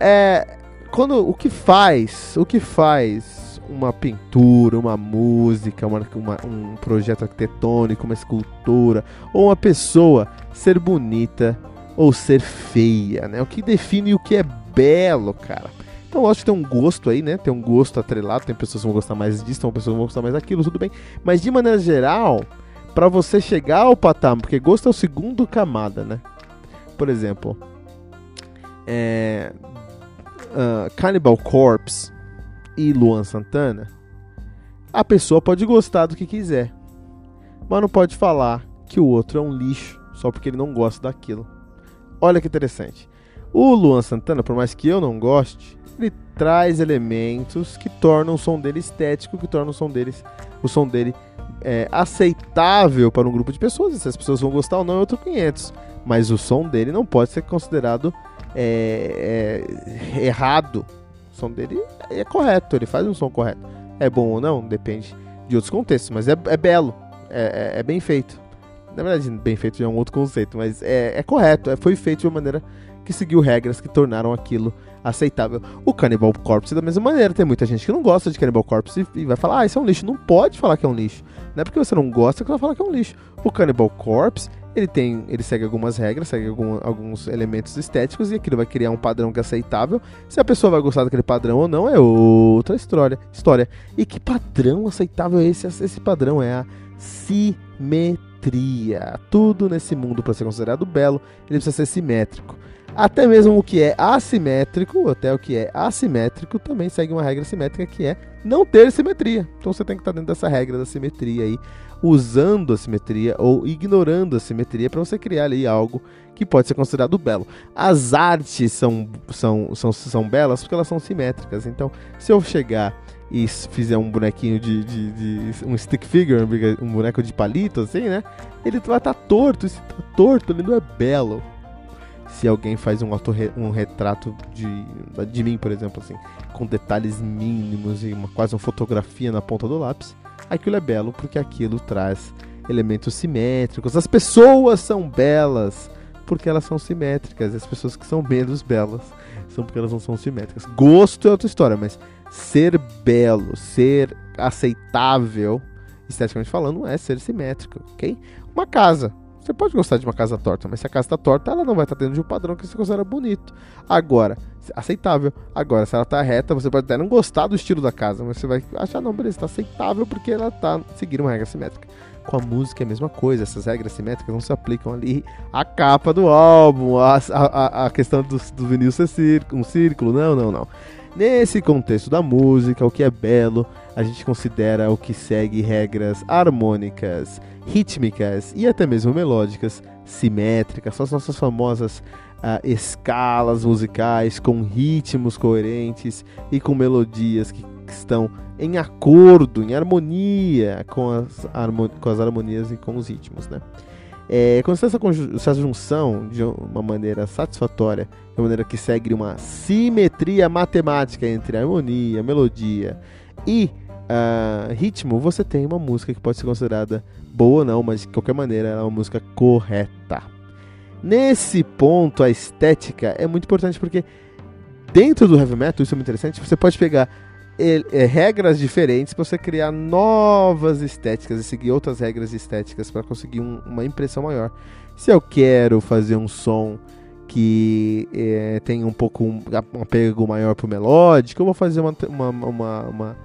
É, quando o que faz, o que faz uma pintura, uma música, uma, uma, um projeto arquitetônico, uma escultura ou uma pessoa ser bonita ou ser feia, né? O que define o que é belo, cara. Então, lógico que tem um gosto aí, né? Tem um gosto atrelado, tem pessoas que vão gostar mais disso, tem pessoas que vão gostar mais daquilo, tudo bem. Mas de maneira geral, para você chegar ao patamar, porque gosto é o segundo camada, né? Por exemplo, é, uh, Cannibal Corpse e Luan Santana, a pessoa pode gostar do que quiser, mas não pode falar que o outro é um lixo só porque ele não gosta daquilo. Olha que interessante. O Luan Santana, por mais que eu não goste, ele traz elementos que tornam o som dele estético, que tornam o som, deles, o som dele é, aceitável para um grupo de pessoas. Se as pessoas vão gostar ou não é outro 500. Mas o som dele não pode ser considerado é, é, errado. O som dele é correto, ele faz um som correto. É bom ou não? Depende de outros contextos, mas é, é belo, é, é, é bem feito. Na verdade, bem feito é um outro conceito, mas é, é correto, é, foi feito de uma maneira que seguiu regras que tornaram aquilo aceitável. O Cannibal Corpse, da mesma maneira, tem muita gente que não gosta de Cannibal Corpse e, vai falar, ah, isso é um lixo. Não pode falar que é um lixo. Não é porque você não gosta que você vai falar que é um lixo. O Cannibal Corpse, ele tem, ele segue algumas regras, segue algum, alguns elementos estéticos e aquilo vai criar um padrão que é aceitável. Se a pessoa vai gostar daquele padrão ou não é outra história. História. E que padrão aceitável é esse? Esse padrão é a simetria simetria. Tudo nesse mundo, para ser considerado belo, ele precisa ser simétrico. Até mesmo o que é assimétrico, até o que é assimétrico, também segue uma regra simétrica que é não ter simetria. Então você tem que estar dentro dessa regra da simetria aí, usando a simetria ou ignorando a simetria para você criar ali algo que pode ser considerado belo. As artes são, são, são, são belas porque elas são simétricas. Então, se eu chegar e fizer um bonequinho de, de, de, um stick figure, um boneco de palito, assim, né? Ele vai estar tá torto. Se tá torto, ele não é belo se alguém faz um, um retrato de, de mim, por exemplo, assim, com detalhes mínimos e uma, quase uma fotografia na ponta do lápis, aquilo é belo porque aquilo traz elementos simétricos. As pessoas são belas porque elas são simétricas, e as pessoas que são menos belas são porque elas não são simétricas. Gosto é outra história, mas ser belo, ser aceitável, esteticamente falando, é ser simétrico, ok? Uma casa você pode gostar de uma casa torta, mas se a casa está torta, ela não vai estar tá dentro de um padrão que você considera bonito. Agora, aceitável. Agora, se ela está reta, você pode até não gostar do estilo da casa, mas você vai achar, não, beleza, está aceitável porque ela está seguindo uma regra simétrica. Com a música é a mesma coisa, essas regras simétricas não se aplicam ali à capa do álbum, a, a, a questão do, do vinil ser círculo, um círculo, não, não, não. Nesse contexto da música, o que é belo, a gente considera o que segue regras harmônicas, rítmicas e até mesmo melódicas, simétricas, são as nossas famosas uh, escalas musicais com ritmos coerentes e com melodias que estão em acordo, em harmonia com as, com as harmonias e com os ritmos, né? É, quando essa, essa junção de uma maneira satisfatória, de maneira que segue uma simetria matemática entre harmonia, melodia e uh, ritmo, você tem uma música que pode ser considerada boa ou não, mas de qualquer maneira ela é uma música correta. Nesse ponto, a estética é muito importante porque dentro do heavy metal, isso é muito interessante, você pode pegar é, regras diferentes para você criar novas estéticas e seguir outras regras estéticas para conseguir um, uma impressão maior. Se eu quero fazer um som que é, tem um pouco um, um apego maior pro melódico, eu vou fazer uma, uma, uma, uma,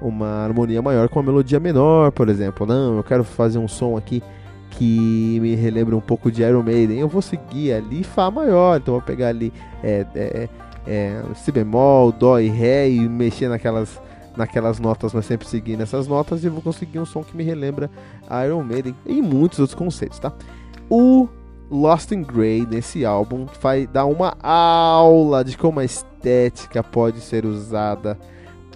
uma harmonia maior com uma melodia menor, por exemplo. Não, eu quero fazer um som aqui que me relembra um pouco de Iron Maiden. Eu vou seguir ali Fá maior, então vou pegar ali é, é, é, si bemol, dó e ré e mexer naquelas, naquelas notas, mas sempre seguindo essas notas e vou conseguir um som que me relembra Iron Maiden e muitos outros conceitos, tá? O Lost in Grey nesse álbum vai dar uma aula de como a estética pode ser usada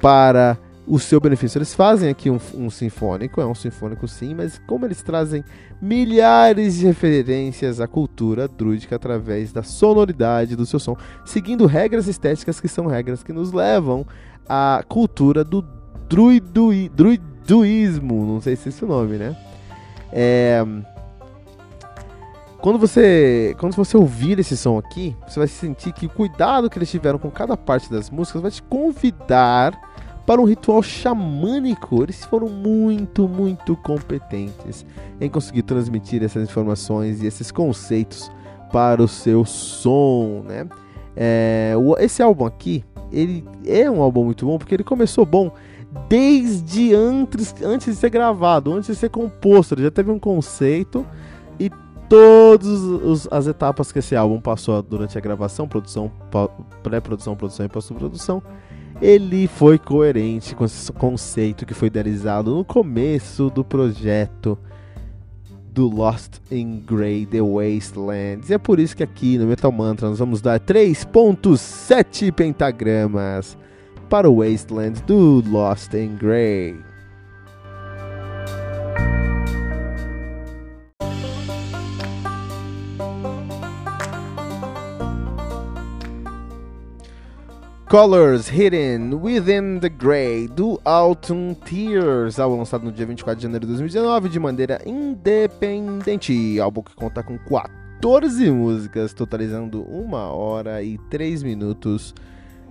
para o seu benefício. Eles fazem aqui um, um, sinfônico, é um sinfônico sim, mas como eles trazem milhares de referências à cultura druídica através da sonoridade do seu som, seguindo regras estéticas que são regras que nos levam à cultura do druidui, druiduísmo, não sei se é esse o nome, né? É, quando você, quando você ouvir esse som aqui, você vai sentir que o cuidado que eles tiveram com cada parte das músicas vai te convidar para um ritual xamânico. Eles foram muito, muito competentes em conseguir transmitir essas informações e esses conceitos para o seu som, né? É, esse álbum aqui, ele é um álbum muito bom porque ele começou bom desde antes, antes de ser gravado, antes de ser composto. Ele já teve um conceito todas as etapas que esse álbum passou durante a gravação, produção, pré-produção, produção e pós-produção, ele foi coerente com esse conceito que foi idealizado no começo do projeto do Lost in Grey The Wastelands. E é por isso que aqui no Metal Mantra nós vamos dar 3.7 pentagramas para o Wasteland do Lost in Grey. Colors Hidden Within the Grey, do Autumn Tears, álbum lançado no dia 24 de janeiro de 2019 de maneira independente. Álbum que conta com 14 músicas, totalizando 1 hora e 3 minutos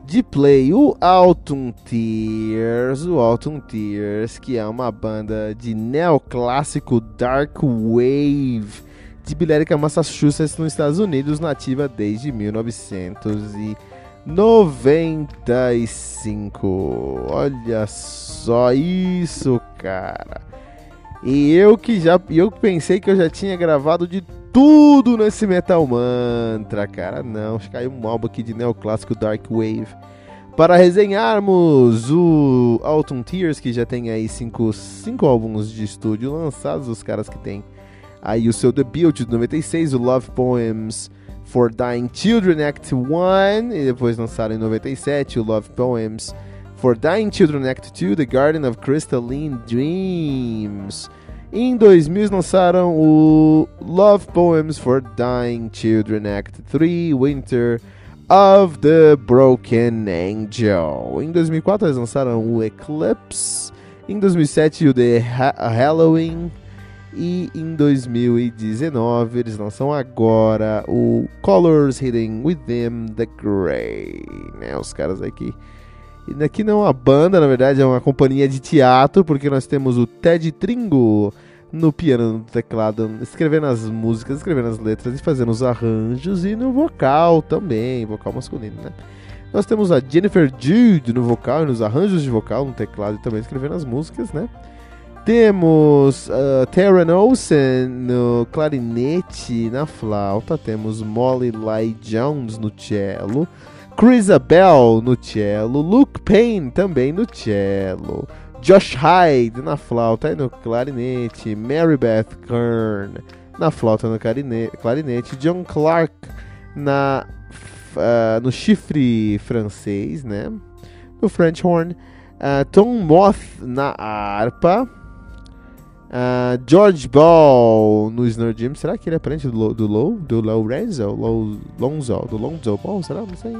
de play. O Autumn Tears, o Autumn Tears, que é uma banda de neoclássico Dark Wave de Billerica, Massachusetts, nos Estados Unidos, nativa desde 1900 e 95. Olha só isso, cara. E eu que já eu pensei que eu já tinha gravado de tudo nesse Metal Mantra, cara. Não, caiu um álbum aqui de neoclássico Dark Wave. Para resenharmos o Autumn Tears, que já tem aí cinco, cinco álbuns de estúdio lançados, os caras que tem aí o seu debut de 96, o Love Poems for Dying Children Act 1, e depois lançaram em 97 o Love Poems for Dying Children Act 2, The Garden of Crystalline Dreams. Em 2000 lançaram o Love Poems for Dying Children Act 3, Winter of the Broken Angel. Em 2004 eles lançaram o Eclipse. Em 2007 o The ha Halloween. E em 2019 eles lançam agora o Colors Hidden Within the Grey. Né? Os caras aqui. E aqui não é uma banda, na verdade é uma companhia de teatro, porque nós temos o Ted Tringo no piano, no teclado, escrevendo as músicas, escrevendo as letras e fazendo os arranjos e no vocal também, vocal masculino, né? Nós temos a Jennifer Jude no vocal e nos arranjos de vocal, no teclado e também escrevendo as músicas, né? Temos uh, Taryn Olsen no clarinete na flauta. Temos Molly Lai Jones no cello. Chris Abel no cello. Luke Payne também no cello. Josh Hyde na flauta e no clarinete, Mary Beth Kern na flauta e no clarinete, John Clark na, uh, no chifre francês, né? No French horn, uh, Tom Moth na harpa, uh, George Ball no snare drum. Será que ele é parente do, do Low, do Lorenzo, Low, Lonzo, do Lonzo Ball? Será? Não sei.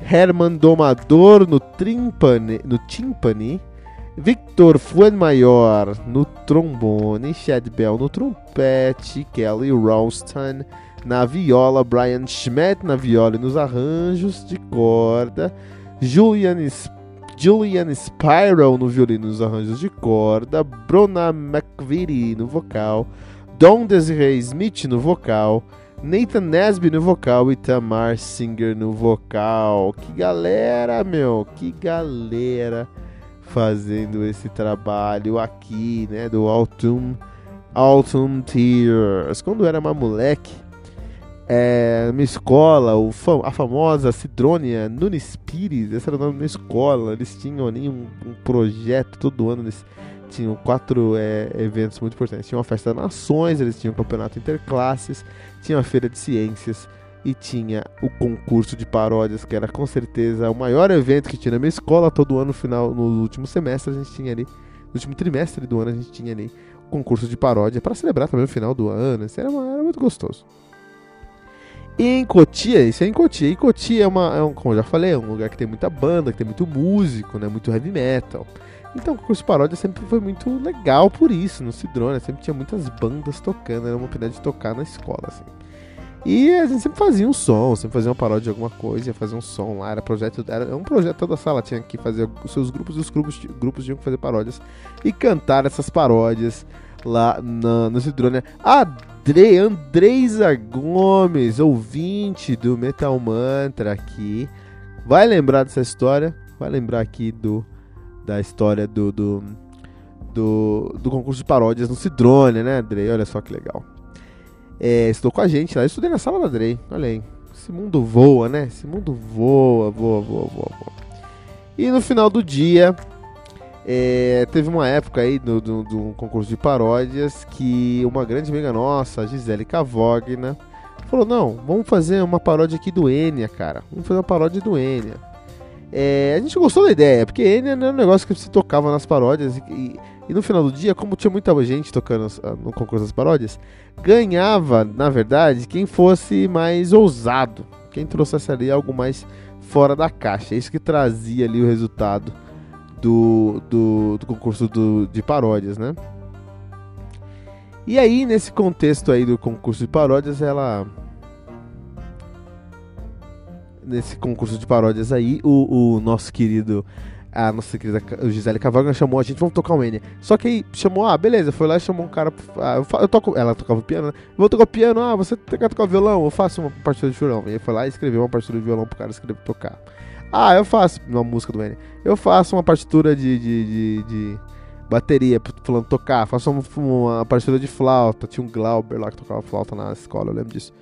Herman Domador no timpani, no timpani Victor Fuenmayor no trombone, Chad Bell no trompete, Kelly Ralston na viola, Brian Schmidt na viola e nos arranjos de corda, Julian, Julian Spiral no violino e nos arranjos de corda, Bruna McVitie no vocal, Don Desiree Smith no vocal, Nathan Nesby no vocal e Tamar Singer no vocal. Que galera, meu! Que galera! fazendo esse trabalho aqui, né, do Autumn, Autumn Tears. Quando era uma moleque, é, minha escola, o, a famosa Cidrônia Nunes Pires, esse era o nome da minha escola, eles tinham ali um, um projeto todo ano, eles tinham quatro é, eventos muito importantes. Tinha uma festa das nações, eles tinham um campeonato interclasses, tinha uma feira de ciências, e tinha o concurso de paródias, que era com certeza o maior evento que tinha na minha escola. Todo ano, no final, no último semestre, a gente tinha ali, no último trimestre do ano, a gente tinha ali o concurso de paródia para celebrar também o final do ano. Isso era, uma, era muito gostoso. E em Cotia, isso é em Cotia. E Cotia é, uma, é um, como eu já falei, é um lugar que tem muita banda, que tem muito músico, né, muito heavy metal. Então o concurso paródia sempre foi muito legal por isso, no Cidrone, sempre tinha muitas bandas tocando, era uma oportunidade de tocar na escola, assim. E a gente sempre fazia um som, sempre fazia uma paródia de alguma coisa, ia fazer um som lá, era projeto, era um projeto toda a sala tinha que fazer os seus grupos os grupos, grupos tinham que fazer paródias e cantar essas paródias lá na, no Cidrônia. André, Andreisa Gomes, ouvinte do Metal Mantra aqui, vai lembrar dessa história, vai lembrar aqui do da história do do, do, do concurso de paródias no Cidrônia, né, André? Olha só que legal é, estudou com a gente lá. Estudei na sala da Drey. Olha aí. Esse mundo voa, né? Esse mundo voa, voa, voa, voa, voa. E no final do dia, é, teve uma época aí do, do, do, concurso de paródias que uma grande amiga nossa, Gisele Cavogna, falou: Não, vamos fazer uma paródia aqui do Enya, cara. Vamos fazer uma paródia do Enya. É, a gente gostou da ideia, porque Enya era um negócio que se tocava nas paródias e, e no final do dia, como tinha muita gente tocando ah, no concurso das paródias, ganhava, na verdade, quem fosse mais ousado, quem trouxesse ali algo mais fora da caixa. É isso que trazia ali o resultado do, do, do concurso do, de paródias, né? E aí, nesse contexto aí do concurso de paródias, ela. Nesse concurso de paródias aí, o, o nosso querido a nossa querida Gisele Cavalga chamou a gente, vamos tocar um N. Só que aí chamou, ah, beleza, foi lá e chamou um cara. Ah, eu, eu, toco, ela tocava piano, né? Vou tocar piano, ah, você quer tocar violão? Eu faço uma partitura de violão. E aí foi lá e escreveu uma partitura de violão pro cara escrever tocar. Ah, eu faço uma música do N. Eu faço uma partitura de, de, de, de bateria, falando tocar, faça uma, uma partitura de flauta. Tinha um Glauber lá que tocava flauta na escola, eu lembro disso.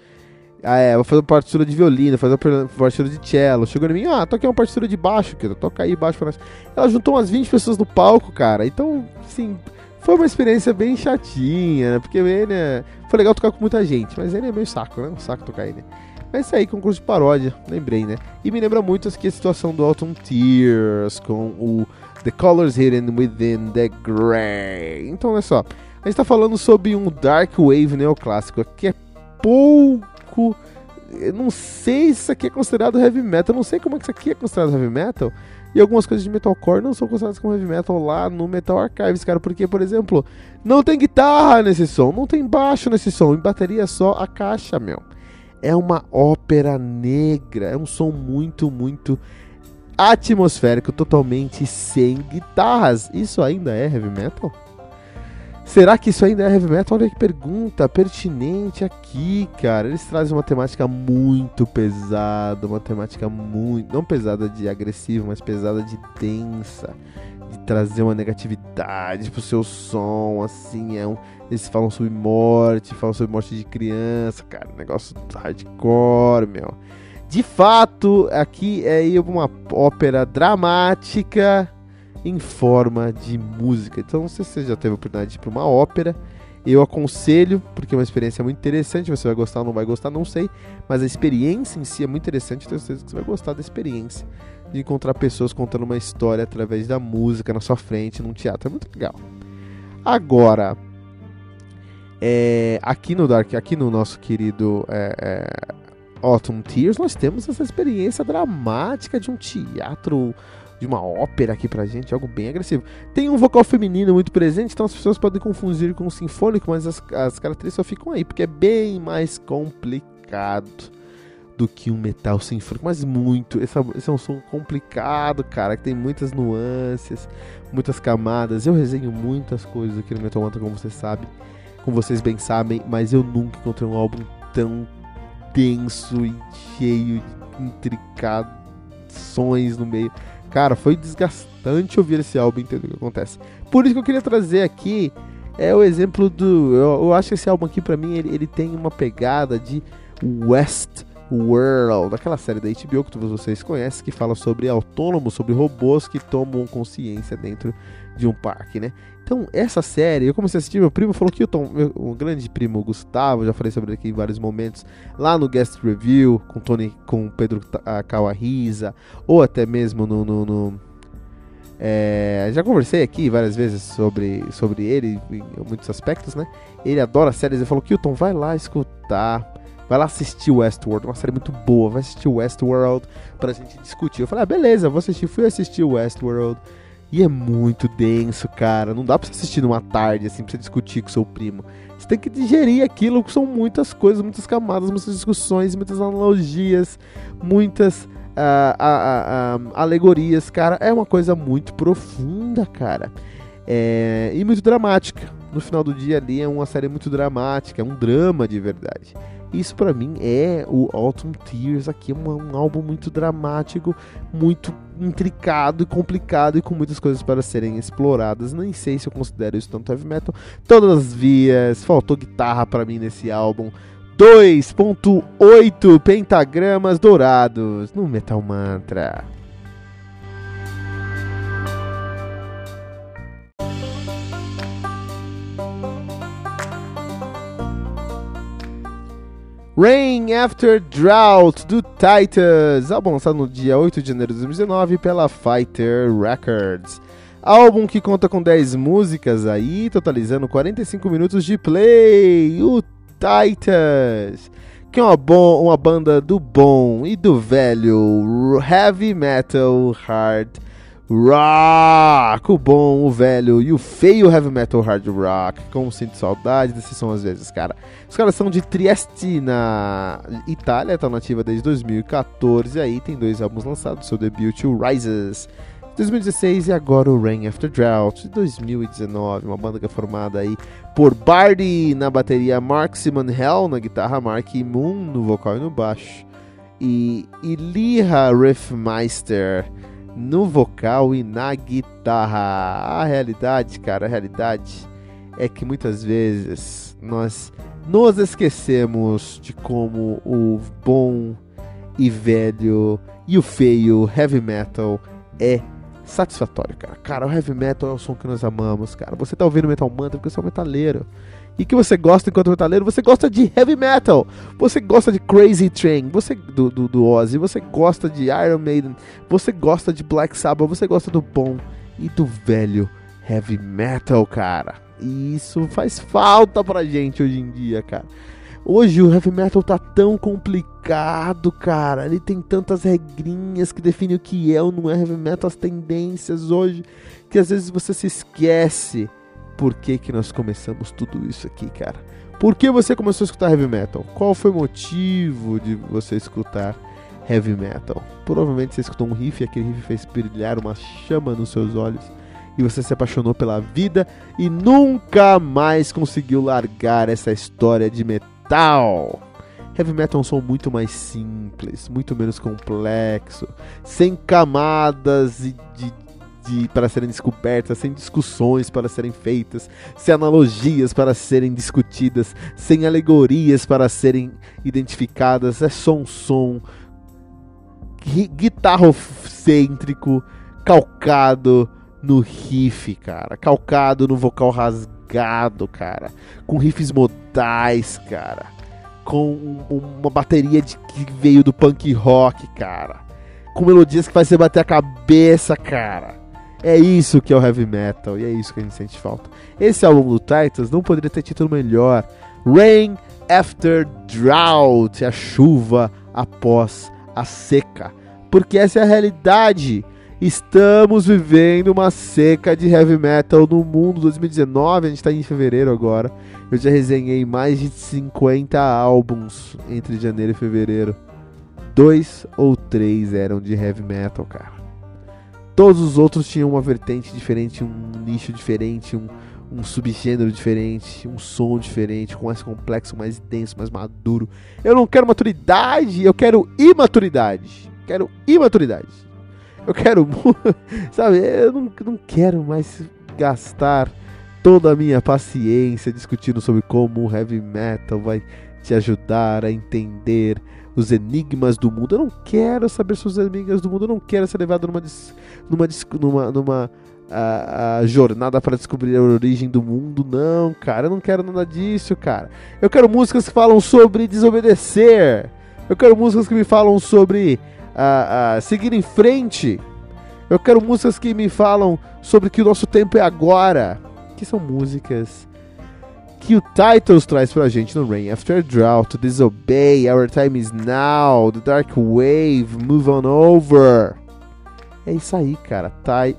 Ah, é, vou fazer uma partitura de violino, fazer uma partitura de cello. Chegou em mim, ah, toquei uma partitura de baixo, que toca aí baixo pra nós. Ela juntou umas 20 pessoas no palco, cara. Então, assim, foi uma experiência bem chatinha, né? Porque ele é... foi legal tocar com muita gente, mas ele é meio saco, né? Um saco tocar ele. Mas isso aí, concurso de paródia, lembrei, né? E me lembra muito aqui a situação do Autumn Tears com o The Colors Hidden Within the Grey. Então, olha só, a gente tá falando sobre um Dark Wave neoclássico que é pouco. Eu não sei se isso aqui é considerado heavy metal, eu não sei como é que isso aqui é considerado heavy metal. E algumas coisas de metalcore não são consideradas como heavy metal lá no Metal Archives, cara. Porque, por exemplo, não tem guitarra nesse som, não tem baixo nesse som, em bateria só a caixa, meu é uma ópera negra, é um som muito, muito atmosférico, totalmente sem guitarras. Isso ainda é heavy metal? Será que isso ainda é heavy metal? Olha que pergunta pertinente aqui, cara. Eles trazem uma temática muito pesada, uma temática muito. não pesada de agressivo, mas pesada de densa de trazer uma negatividade pro seu som, assim, é um, eles falam sobre morte, falam sobre morte de criança, cara, negócio hardcore, meu. De fato, aqui é uma ópera dramática em forma de música. Então, não sei se você já teve a oportunidade de ir para uma ópera. Eu aconselho, porque é uma experiência muito interessante. Você vai gostar ou não vai gostar, não sei. Mas a experiência em si é muito interessante. Tenho certeza que você vai gostar da experiência de encontrar pessoas contando uma história através da música na sua frente, num teatro. É muito legal. Agora, é, aqui no Dark, aqui no nosso querido é, é, Autumn Tears, nós temos essa experiência dramática de um teatro, de uma ópera aqui pra gente, algo bem agressivo. Tem um vocal feminino muito presente, então as pessoas podem confundir com o sinfônico, mas as, as características só ficam aí, porque é bem mais complicado do que um metal sinfônico, mas muito. Esse, esse, é um som complicado, cara, que tem muitas nuances, muitas camadas. Eu resenho muitas coisas aqui no Metal Mantra, como você sabe, como vocês bem sabem, mas eu nunca encontrei um álbum tão denso e cheio de intricações no meio. Cara, foi desgastante ouvir esse álbum entender o que acontece. Por isso que eu queria trazer aqui é o exemplo do. Eu, eu acho que esse álbum aqui, para mim, ele, ele tem uma pegada de West World, aquela série da HBO que vocês conhecem, que fala sobre autônomos, sobre robôs que tomam consciência dentro de um parque, né? Então, essa série, eu comecei a assistir, meu primo falou que o Tom, meu, grande primo, Gustavo, já falei sobre ele aqui em vários momentos, lá no Guest Review, com Tony, com Pedro Kawahisa, ou até mesmo no, no, no é, já conversei aqui várias vezes sobre, sobre ele em muitos aspectos, né? Ele adora séries. Ele falou: Kilton, vai lá escutar Vai lá assistir Westworld, uma série muito boa. Vai assistir Westworld pra gente discutir. Eu falei, ah, beleza, vou assistir. Fui assistir Westworld. E é muito denso, cara. Não dá pra você assistir numa tarde, assim, pra você discutir com seu primo. Você tem que digerir aquilo, são muitas coisas, muitas camadas, muitas discussões, muitas analogias, muitas uh, uh, uh, alegorias, cara. É uma coisa muito profunda, cara. É... E muito dramática. No final do dia ali é uma série muito dramática, é um drama de verdade. Isso para mim é o Autumn Tears aqui, um, um álbum muito dramático, muito intricado e complicado e com muitas coisas para serem exploradas. Nem sei se eu considero isso tanto heavy metal. Todas as vias, faltou guitarra para mim nesse álbum. 2.8 pentagramas dourados no Metal Mantra. Rain After Drought do Titans, álbum lançado no dia 8 de janeiro de 2019 pela Fighter Records. Álbum que conta com 10 músicas aí, totalizando 45 minutos de play. O Titans, que é uma, bom, uma banda do bom e do velho heavy metal hard rock, o bom, o velho e o feio heavy metal hard rock. Como sinto saudade desse som às vezes, cara. Os caras são de Trieste, na Itália, tá nativa desde 2014. E aí tem dois álbuns lançados: seu debut, o Rises. 2016 e agora o Rain After Drought de 2019, uma banda que é formada aí por Bardi na bateria, Mark Simon Hell na guitarra, Mark Moon no vocal e no baixo e, e Liha Riffmeister no vocal e na guitarra. A realidade, cara, a realidade é que muitas vezes nós nos esquecemos de como o bom e velho e o feio heavy metal é satisfatório, cara. Cara, o heavy metal é o som que nós amamos, cara. Você tá ouvindo Metal Mantra porque você é um metaleiro. E que você gosta enquanto metaleiro, você gosta de heavy metal, você gosta de Crazy Train, você do, do, do Ozzy, você gosta de Iron Maiden, você gosta de Black Sabbath, você gosta do bom e do velho heavy metal, cara. E isso faz falta pra gente hoje em dia, cara. Hoje o heavy metal tá tão complicado, cara. Ele tem tantas regrinhas que definem o que é ou não é heavy metal, as tendências hoje, que às vezes você se esquece por que, que nós começamos tudo isso aqui, cara. Por que você começou a escutar heavy metal? Qual foi o motivo de você escutar heavy metal? Provavelmente você escutou um riff e aquele riff fez brilhar uma chama nos seus olhos e você se apaixonou pela vida e nunca mais conseguiu largar essa história de metal. Heavy metal é um som muito mais simples, muito menos complexo, sem camadas de, de, de, para serem descobertas, sem discussões para serem feitas, sem analogias para serem discutidas, sem alegorias para serem identificadas. É só um som guitarrocêntrico, calcado no riff, cara, calcado no vocal rasgado, cara, com riffs modais, cara, com uma bateria de, que veio do punk rock, cara, com melodias que faz você bater a cabeça, cara. É isso que é o heavy metal e é isso que a gente sente falta. Esse álbum do Titans não poderia ter título melhor. Rain After Drought, a chuva após a seca. Porque essa é a realidade Estamos vivendo uma seca de heavy metal no mundo 2019, a gente está em fevereiro agora. Eu já resenhei mais de 50 álbuns entre janeiro e fevereiro. Dois ou três eram de heavy metal, cara. Todos os outros tinham uma vertente diferente, um nicho diferente, um, um subgênero diferente, um som diferente, com mais complexo, mais denso, mais maduro. Eu não quero maturidade, eu quero imaturidade. Quero imaturidade. Eu quero, sabe, eu não, não quero mais gastar toda a minha paciência discutindo sobre como o heavy metal vai te ajudar a entender os enigmas do mundo. Eu não quero saber sobre os enigmas do mundo. Eu não quero ser levado numa numa numa, numa a, a jornada para descobrir a origem do mundo. Não, cara, eu não quero nada disso, cara. Eu quero músicas que falam sobre desobedecer. Eu quero músicas que me falam sobre a, seguir em frente. Eu quero músicas que me falam sobre que o nosso tempo é agora. Que são músicas que o Titles traz pra gente no Rain After Drought, Disobey, Our Time Is Now, The Dark Wave, Move On Over. É isso aí, cara.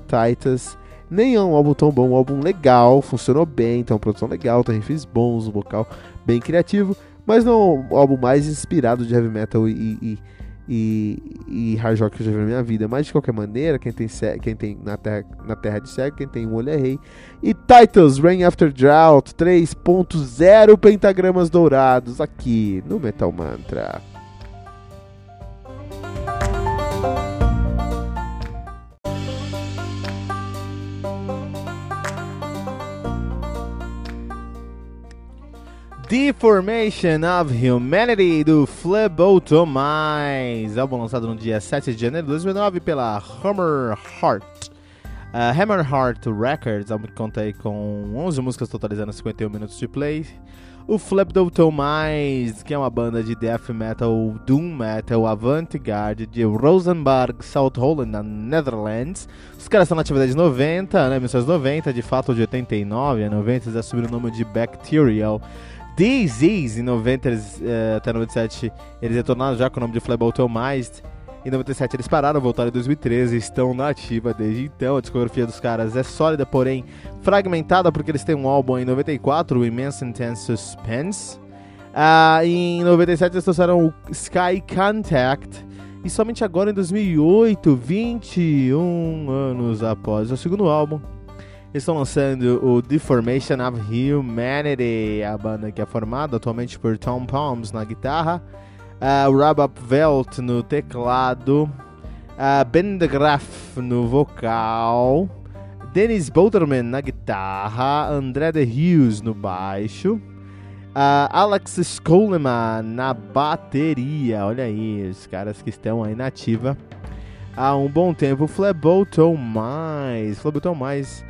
Titans nem é um álbum tão bom, um álbum legal, funcionou bem, tem uma produção legal, tem riffs bons, um vocal bem criativo, mas não é o álbum mais inspirado de heavy metal e, e e, e hard que eu já vi na minha vida. Mas de qualquer maneira, quem tem, quem tem na, terra, na Terra de Cego, quem tem um olho é rei. E Titles, Rain After Drought 3.0 pentagramas dourados aqui no Metal Mantra. Deformation of Humanity do Phlebotomize, álbum lançado no dia 7 de janeiro de 2009 pela Hammer Heart. Uh, Hammer Heart Records, álbum que conta aí com 11 músicas totalizando 51 minutos de play. O Phlebotomize, que é uma banda de death metal, doom metal, avant-garde de Rosenberg, South Holland, na Netherlands. Os caras estão na atividade de 90, né, 1990, de fato de 89 a 90 eles assumiram o nome de Bacterial. Disease, em 90 eles, uh, até 97 eles retornaram já com o nome de Phlebotomized. Em 97 eles pararam, voltaram em 2013 e estão na ativa desde então. A discografia dos caras é sólida, porém fragmentada, porque eles têm um álbum em 94, o Immense Intense Suspense. Uh, em 97 eles trouxeram o Sky Contact. E somente agora, em 2008, 21 anos após o segundo álbum, estão lançando o Deformation of Humanity, a banda que é formada atualmente por Tom Palms na guitarra, uh, Rob Velt no teclado, Uh, ben de Graaf no vocal. Dennis Bolterman na guitarra. André de Hughes no baixo. Uh, Alex Skoleman na bateria. Olha aí, os caras que estão aí na ativa há um bom tempo. Fleboton Mais. Mais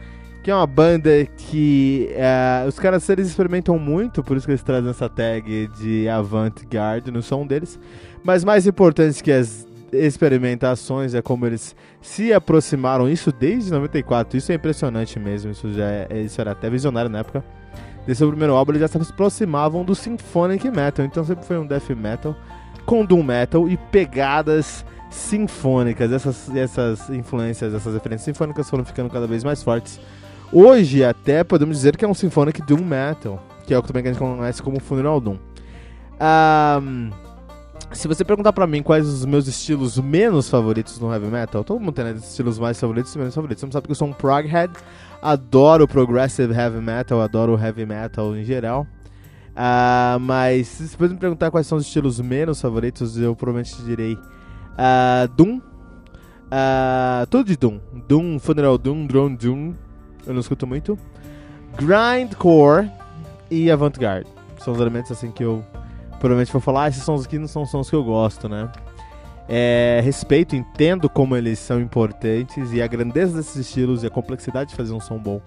que é uma banda que uh, os caras eles experimentam muito, por isso que eles trazem essa tag de avant-garde no som deles. Mas mais importante que as experimentações é como eles se aproximaram, isso desde 94, isso é impressionante mesmo, isso já é, isso era até visionário na época. Desse primeiro álbum eles já se aproximavam do symphonic metal, então sempre foi um death metal com doom metal e pegadas sinfônicas. Essas, essas influências, essas referências sinfônicas foram ficando cada vez mais fortes Hoje, até podemos dizer que é um Symphonic Doom Metal, que é o que também a gente conhece como Funeral Doom. Um, se você perguntar pra mim quais os meus estilos menos favoritos no Heavy Metal, todo mundo tem né, estilos mais favoritos e menos favoritos. Você não sabe que eu sou um proghead, adoro Progressive Heavy Metal, adoro Heavy Metal em geral. Uh, mas se você me perguntar quais são os estilos menos favoritos, eu provavelmente direi uh, Doom, uh, tudo de Doom. Doom, Funeral Doom, Drone Doom, eu não escuto muito. Grindcore e Avant-Garde. São os elementos assim que eu provavelmente vou falar. Ah, esses sons aqui não são sons que eu gosto, né? É, respeito, entendo como eles são importantes e a grandeza desses estilos e a complexidade de fazer um som bom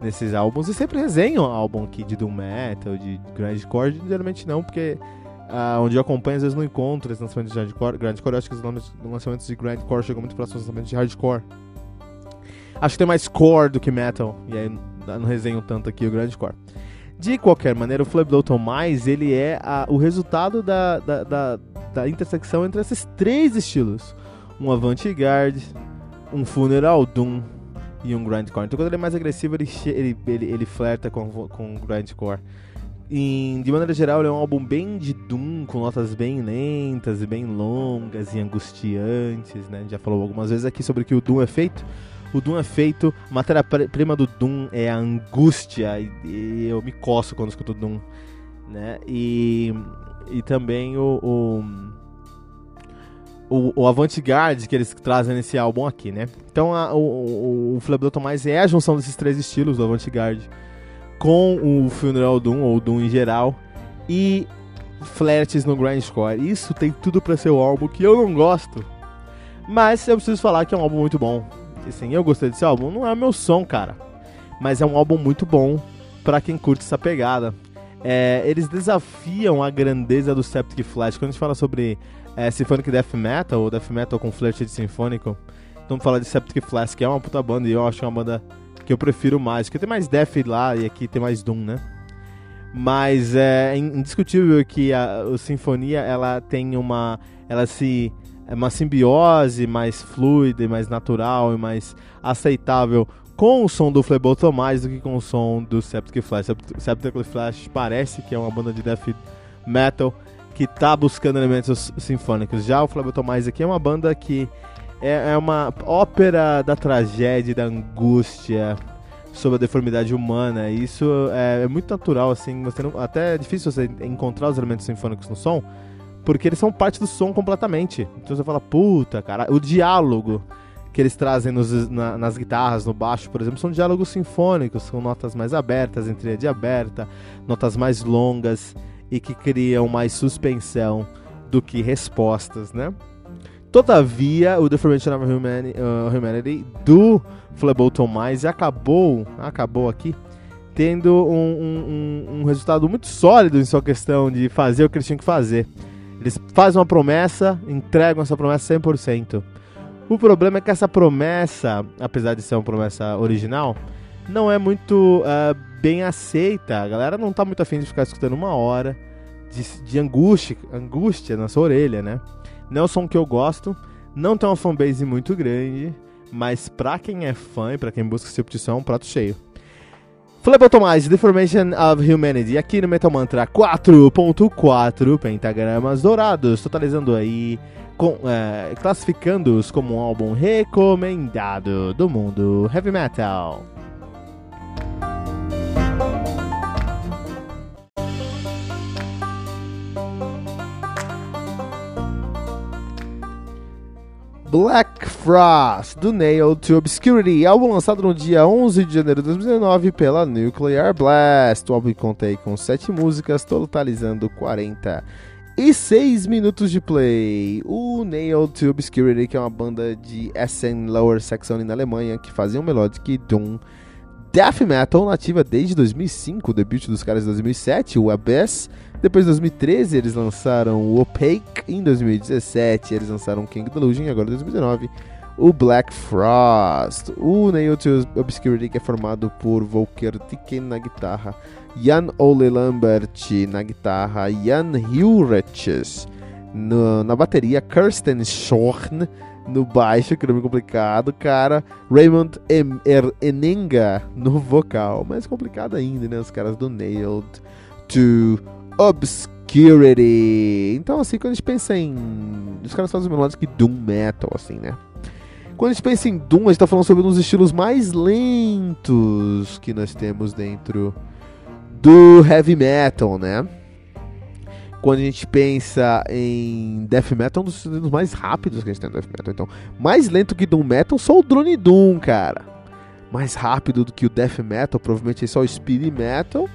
nesses álbuns. E sempre resenho álbum aqui de Doom Metal, de Grindcore. Geralmente não, porque uh, onde eu acompanho às vezes não encontro esses lançamentos de Grindcore. Grindcore eu acho que os lançamentos de Grindcore chegam muito próximos dos lançamentos de Hardcore. Acho que tem mais core do que metal. E aí não resenho tanto aqui o grande core. De qualquer maneira, o Flabdoton Mais ele é a, o resultado da, da, da, da, intersecção entre esses três estilos: um avant-garde, um funeral doom e um grindcore. Então, quando ele é mais agressivo, ele, ele, ele, ele flerta com, com o grindcore. E, de maneira geral, ele é um álbum bem de doom, com notas bem lentas e bem longas e angustiantes. Né? Já falou algumas vezes aqui sobre o que o doom é feito. O Doom é feito, a matéria-prima do Doom é a angústia, e, e, eu me coço quando escuto Doom, né? E, e também o, o, o, o avant-garde que eles trazem nesse álbum aqui, né? Então a, o, o, o é a junção desses três estilos do avant-garde com o Funeral Doom, ou Doom em geral, e flertes no grindcore. Isso tem tudo para ser o álbum que eu não gosto, mas eu preciso falar que é um álbum muito bom assim, eu gostei desse álbum. Não é o meu som, cara. Mas é um álbum muito bom para quem curte essa pegada. É, eles desafiam a grandeza do Septic Flash. Quando a gente fala sobre é, Symphonic Death Metal, ou Death Metal com flirt de sinfônico, então fala de Septic Flash, que é uma puta banda, e eu acho que é uma banda que eu prefiro mais. Porque tem mais Death lá e aqui tem mais Doom, né? Mas é indiscutível que a, a Sinfonia ela tem uma. Ela se é uma simbiose mais fluida e mais natural e mais aceitável com o som do Fleboto mais do que com o som do Septic Flash. Septic Flash parece que é uma banda de death metal que está buscando elementos sinfônicos. Já o Fleboto mais aqui é uma banda que é, é uma ópera da tragédia, da angústia, sobre a deformidade humana. Isso é, é muito natural, assim. Você não, até é difícil você encontrar os elementos sinfônicos no som, porque eles são parte do som completamente. Então você fala, puta, cara, o diálogo que eles trazem nos, na, nas guitarras, no baixo, por exemplo, são diálogos sinfônicos, com notas mais abertas, entre de aberta, notas mais longas e que criam mais suspensão do que respostas, né? Todavia, o Deformation of Humanity, uh, Humanity do Flableton Mais acabou, acabou aqui, tendo um, um, um resultado muito sólido em sua questão de fazer o que eles tinham que fazer. Eles fazem uma promessa, entregam essa promessa 100%. O problema é que essa promessa, apesar de ser uma promessa original, não é muito uh, bem aceita. A galera não tá muito afim de ficar escutando uma hora de, de angústia, angústia na sua orelha, né? Não é o som que eu gosto, não tem uma fanbase muito grande, mas pra quem é fã e pra quem busca esse tipo de som, é um prato cheio. Flebotomais, Deformation of Humanity, aqui no Metal Mantra 4.4 pentagramas dourados, totalizando aí, com, é, classificando-os como um álbum recomendado do mundo heavy metal. Black Frost, do Nail to Obscurity, álbum lançado no dia 11 de janeiro de 2019 pela Nuclear Blast. O álbum conta aí com 7 músicas, totalizando 46 minutos de play. O Nail to Obscurity, que é uma banda de Essen Lower Saxony na Alemanha, que fazia um melodic doom death metal nativa desde 2005, o debut dos caras de 2007, o Abyss. Depois de 2013 eles lançaram o Opaque, em 2017 eles lançaram King Delusion e agora em 2019 o Black Frost. O Nail to Obscurity que é formado por Volker Tiken na guitarra, Jan Ole Lambert na guitarra, Jan Hilreches na bateria, Kirsten Schorn no baixo, que nome complicado, cara. Raymond em er Enenga no vocal. Mais complicado ainda, né? Os caras do Nailed to Obscurity. Então, assim, quando a gente pensa em. Os caras fazem melodias que Doom Metal, assim, né? Quando a gente pensa em Doom, a gente tá falando sobre um dos estilos mais lentos que nós temos dentro do heavy metal, né? quando a gente pensa em Death Metal, é um dos estilos mais rápidos que a gente tem no Death Metal. Então, mais lento que Doom Metal, só o Drone Doom, cara. Mais rápido do que o Death Metal, provavelmente é só o Speed Metal.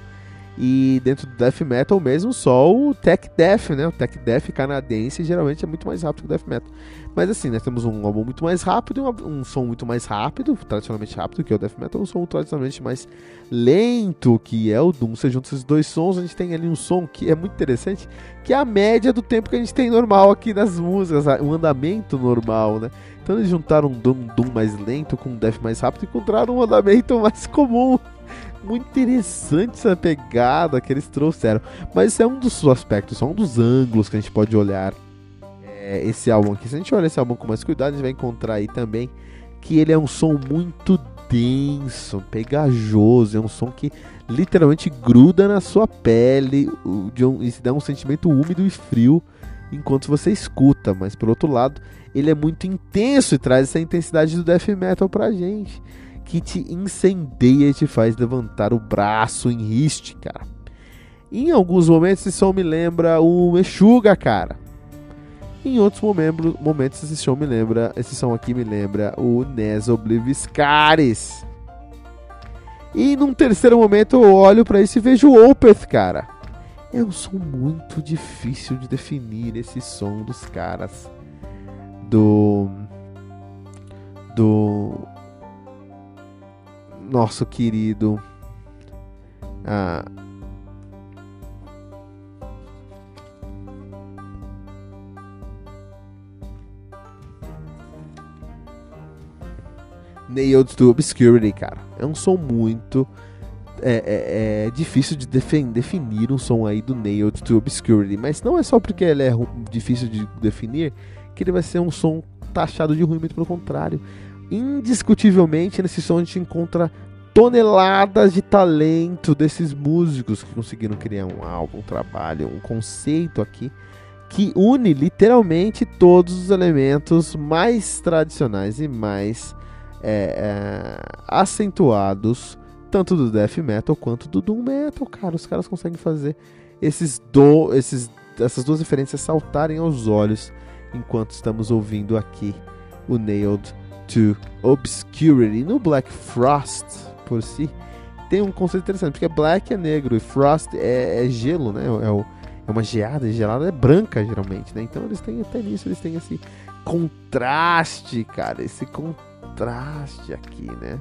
E dentro do Death Metal mesmo, só o Tech Death, né? O Tech Death canadense geralmente é muito mais rápido que o Death Metal. Mas assim, nós temos um álbum muito mais rápido, um, um som muito mais rápido, tradicionalmente rápido, que é o Death Metal, um som tradicionalmente mais lento, que é o Doom. Você junta esses dois sons, a gente tem ali um som que é muito interessante, que é a média do tempo que a gente tem normal aqui nas músicas, um andamento normal, né? Então eles juntaram um Doom, Doom mais lento com um Death mais rápido e encontraram um andamento mais comum muito interessante essa pegada que eles trouxeram. Mas isso é um dos aspectos, só um dos ângulos que a gente pode olhar é, esse álbum aqui. Se a gente olhar esse álbum com mais cuidado, a gente vai encontrar aí também que ele é um som muito denso, pegajoso, é um som que literalmente gruda na sua pele um, e dá um sentimento úmido e frio enquanto você escuta, mas por outro lado, ele é muito intenso e traz essa intensidade do death metal pra gente, que te incendeia e te faz levantar o braço em riste, cara. Em alguns momentos esse som me lembra o Meshuga, cara. Em outros momentos, momentos esse som me lembra, esse som aqui me lembra o Nes Obliviscaris. E num terceiro momento eu olho para isso e vejo o Opeth, cara. É um som muito difícil de definir esse som dos caras do do nosso querido ah, Nailed to Obscurity, cara. É um som muito é, é, é difícil de definir um som aí do Nailed to Obscurity, mas não é só porque ele é difícil de definir que ele vai ser um som taxado de ruim, muito pelo contrário. Indiscutivelmente, nesse som a gente encontra toneladas de talento desses músicos que conseguiram criar um álbum, um trabalho, um conceito aqui que une literalmente todos os elementos mais tradicionais e mais é, é, acentuados, tanto do death metal quanto do doom metal, cara. Os caras conseguem fazer esses, do, esses essas duas referências saltarem aos olhos enquanto estamos ouvindo aqui o Nailed to Obscurity. No Black Frost, por si, tem um conceito interessante, porque Black é negro e Frost é, é gelo, né? É, o, é uma geada, e gelada é branca geralmente, né? Então eles têm até nisso, eles têm esse contraste, cara, esse contraste aqui, né?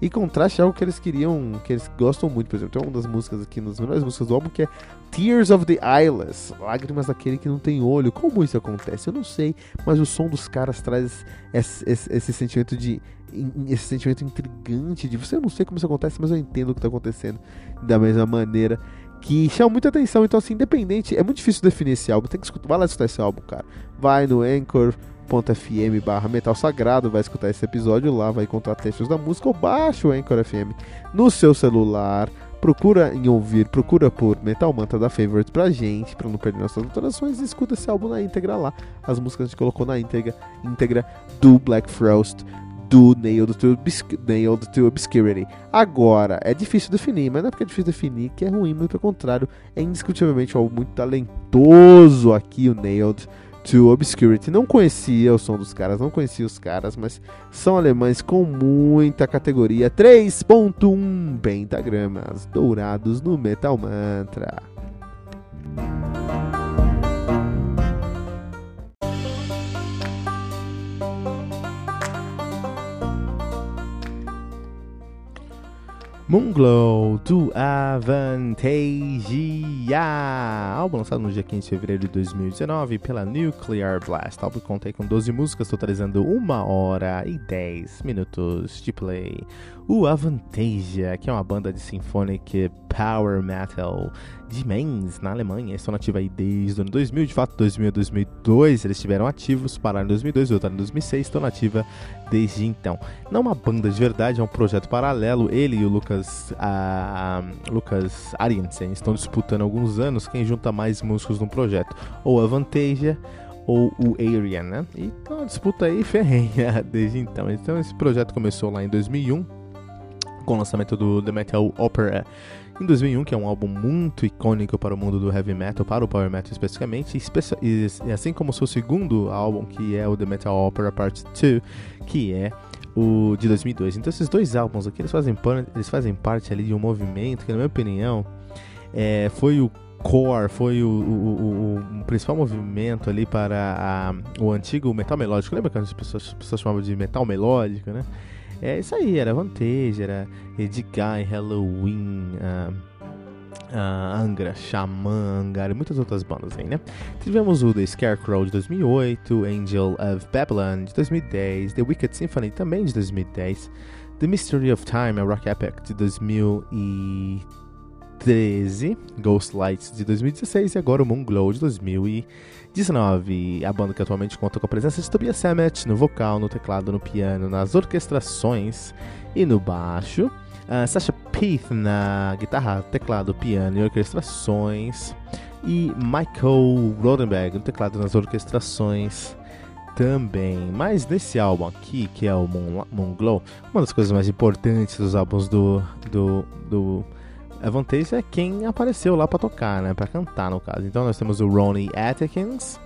E contraste é algo que eles queriam, que eles gostam muito, por exemplo, tem uma das músicas aqui, uma das melhores músicas do álbum, que é Tears of the Eyeless, Lágrimas daquele que não tem olho. Como isso acontece? Eu não sei, mas o som dos caras traz esse, esse, esse sentimento de esse sentimento intrigante de você eu não sei como isso acontece, mas eu entendo o que está acontecendo da mesma maneira que chama muita atenção. Então, assim, independente, é muito difícil definir esse álbum. Tem que escutar, vai lá escutar esse álbum, cara. Vai no Anchor, anchor.fm barra Metal Sagrado, vai escutar esse episódio lá, vai encontrar textos da música ou baixa o Anchor FM no seu celular. Procura em ouvir, procura por Metal Mantra da Favorite pra gente, pra não perder nossas alterações, e escuta esse álbum na íntegra lá. As músicas a gente colocou na íntegra, íntegra do Black Frost, do Nailed to, Nailed to Obscurity. Agora, é difícil definir, mas não é porque é difícil definir que é ruim, muito pelo contrário, é indiscutivelmente algo muito talentoso aqui, o Nailed to Obscurity. Não conhecia o som dos caras, não conhecia os caras, mas são alemães com muita categoria. 3.1 pentagramas dourados no Metal Mantra. Moonglow do Avantasia, álbum lançado no dia 15 de fevereiro de 2019 pela Nuclear Blast. O álbum conta com 12 músicas, totalizando 1 hora e 10 minutos de play. O Avantasia, que é uma banda de symphonic power metal de Mainz, na Alemanha. Estão nativos aí desde o ano 2000, de fato, 2000 a 2002 eles estiveram ativos, pararam em 2002, voltaram em 2006, estão nativa desde então. Não é uma banda de verdade, é um projeto paralelo. Ele e o Lucas, a, Lucas Ariensen estão disputando há alguns anos quem junta mais músicos no projeto, ou a Avantasia ou o Arian, né? E tá uma disputa aí ferrenha desde então. Então esse projeto começou lá em 2001 com o lançamento do The Metal Opera em 2001, que é um álbum muito icônico para o mundo do heavy metal, para o power metal especificamente, e, e assim como seu segundo álbum, que é o The Metal Opera Part 2, que é o de 2002. Então esses dois álbuns aqui, eles fazem, eles fazem parte ali de um movimento que, na minha opinião, é, foi o core, foi o, o, o, o, principal movimento ali para a, o antigo metal melódico. Lembra que as pessoas, as pessoas chamavam de metal melódico, né? É isso aí, era Vantage, era Edguy, Halloween, uh, uh, Angra, Xamã, Angar e muitas outras bandas aí, né? Tivemos o The Scarecrow de 2008, Angel of Babylon de 2010, The Wicked Symphony também de 2010, The Mystery of Time, a Rock Epic de 2013, Ghost Lights de 2016 e agora o Moon Glow de 2017. 19. A banda que atualmente conta com a presença de Tobias Sammet no vocal, no teclado, no piano, nas orquestrações e no baixo. Uh, Sasha Peath na guitarra, teclado, piano e orquestrações. E Michael Rodenberg no teclado nas orquestrações também. Mas nesse álbum aqui, que é o Moon, Moon Glow, uma das coisas mais importantes dos álbuns do, do, do Avantage é quem apareceu lá para tocar, né? Para cantar, no caso. Então nós temos o Ronnie Atkins,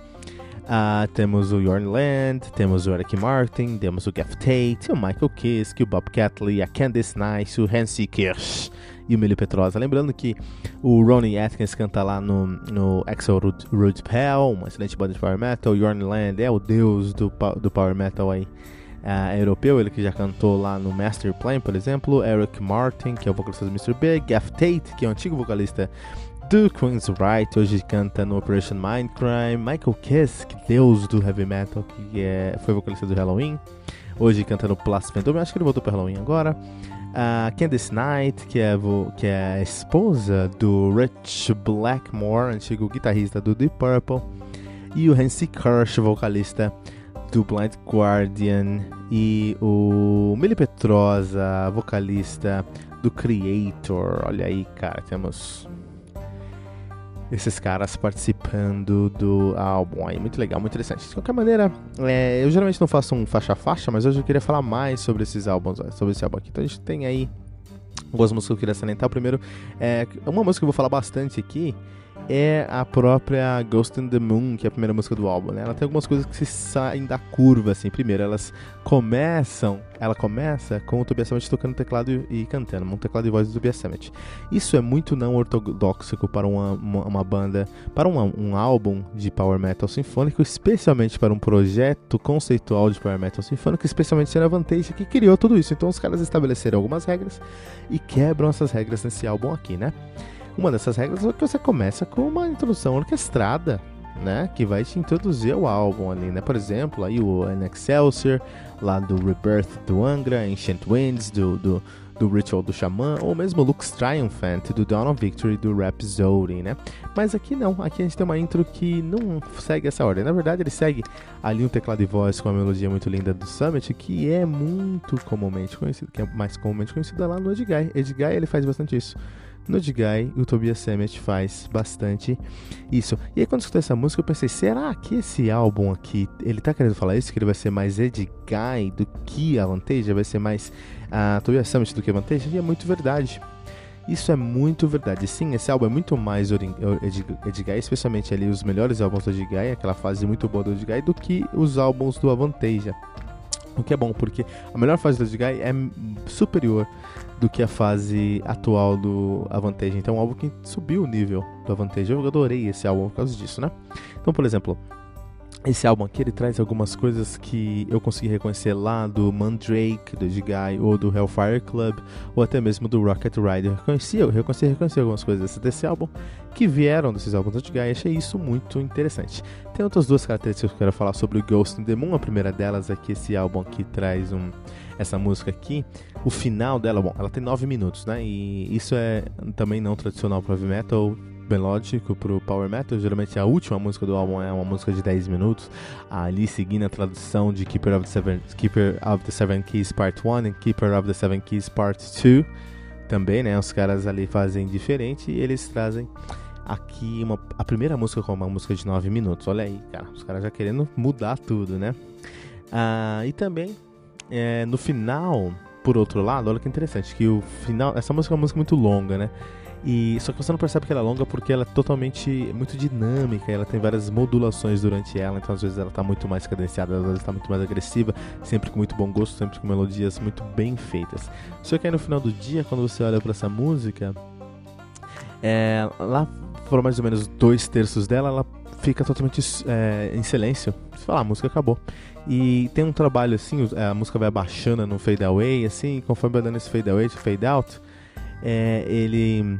uh, temos o Jorn Land, temos o Eric Martin, temos o Jeff Tate, o Michael Kiske, o Bob Catley, a Candice Nice, o Hansi Kirsch e o Millie Petrosa. Lembrando que o Ronnie Atkins canta lá no, no Axel Rude Pell, uma excelente banda de power metal. O Jorn Land é o deus do, do power metal aí uh, europeu, ele que já cantou lá no Master Plan, por exemplo, Eric Martin, que é o vocalista do Mr. Big, Gaff Tate, que é o antigo vocalista do Queen's Right, hoje canta no Operation Mindcrime, Michael Kiske, deus do heavy metal, que é, foi vocalista do Halloween, hoje canta no Plus Phantom, acho que ele voltou para Halloween agora. Uh, Candice Knight, que é, que é a esposa do Rich Blackmore, antigo guitarrista do Deep Purple, e o Hansi Kirsch, vocalista do Blind Guardian e o Mili Petrosa, vocalista do Creator. Olha aí, cara, temos esses caras participando do álbum aí. Muito legal, muito interessante. De qualquer maneira, é, eu geralmente não faço um faixa a faixa, mas hoje eu queria falar mais sobre esses álbuns, sobre esse álbum aqui. Então a gente tem aí algumas músicas que eu queria salientar. Primeiro, é, uma música que eu vou falar bastante aqui é a própria Ghost in the Moon, que é a primeira música do álbum, né? Ela tem algumas coisas que se saem da curva, assim. Primeiro, elas começam, ela começa com o Tobias Sammet tocando teclado e, cantando, um teclado e voz do Tobias Sammet. Isso é muito não ortodoxo para uma, uma, uma, banda, para uma, um álbum de power metal sinfônico, especialmente para um projeto conceitual de power metal sinfônico, especialmente sendo a Vantage que criou tudo isso. Então os caras estabeleceram algumas regras e quebram essas regras nesse álbum aqui, né? Uma dessas regras é que você começa com uma introdução orquestrada, né? Que vai te introduzir ao álbum ali, né? Por exemplo, aí o An Excelsior, lá do Rebirth do Angra, Ancient Winds, do, do, do Ritual do Xamã, ou mesmo Lux Triumphant, do Dawn of Victory, do Rhapsody, né? Mas aqui não, aqui a gente tem uma intro que não segue essa ordem. Na verdade, ele segue ali um teclado de voz com uma melodia muito linda do Summit, que é muito comumente conhecido, que é mais comumente conhecido lá no Edguy. Edguy, ele faz bastante isso no Edguy, o Tobias Sammet faz bastante isso. E aí quando eu escutei essa música, eu pensei, será que esse álbum aqui, ele tá querendo falar isso? Que ele vai ser mais Edguy do que a Vantage? Vai ser mais uh, Tobias Sammet do que a Vantage? E é muito verdade. Isso é muito verdade. Sim, esse álbum é muito mais Edguy, especialmente ali os melhores álbuns do Edguy, aquela fase muito boa do Edguy, do que os álbuns do Avantasia. O que é bom, porque a melhor fase do Edguy é superior do que a fase atual do Avantage. Então é um álbum que subiu o nível do Avantage. Eu adorei esse álbum por causa disso, né? Então, por exemplo, esse álbum aqui ele traz algumas coisas que eu consegui reconhecer lá do Mandrake, do Jigai, ou do Hellfire Club, ou até mesmo do Rocket Rider. Reconheci, eu reconheci, reconheci algumas coisas desse álbum que vieram desses álbuns do Jigai e achei isso muito interessante. Tem outras duas características que eu quero falar sobre o Ghost in the Moon. A primeira delas é que esse álbum aqui traz um, essa música aqui. O final dela, bom, ela tem 9 minutos, né? E isso é também não tradicional para heavy metal melódico pro power metal. Geralmente a última música do álbum é uma música de 10 minutos, ali seguindo a tradução de Keeper of the Seven, Keeper of the Seven Keys Part 1 e Keeper of the Seven Keys Part 2. Também, né? Os caras ali fazem diferente e eles trazem aqui uma, a primeira música com uma música de 9 minutos. Olha aí, cara, os caras já querendo mudar tudo, né? Ah, e também é, no final, por outro lado, olha que interessante, que o final, essa música é uma música muito longa, né? E só que você não percebe que ela é longa porque ela é totalmente muito dinâmica, ela tem várias modulações durante ela, então às vezes ela está muito mais cadenciada, às vezes está muito mais agressiva, sempre com muito bom gosto, sempre com melodias muito bem feitas. Só que aí no final do dia, quando você olha para essa música, é, lá foram mais ou menos dois terços dela, ela fica totalmente é, em silêncio. Você fala, ah, a música acabou. E tem um trabalho assim, a música vai abaixando no fade away, assim, conforme vai dando esse fade away, fade out, é, ele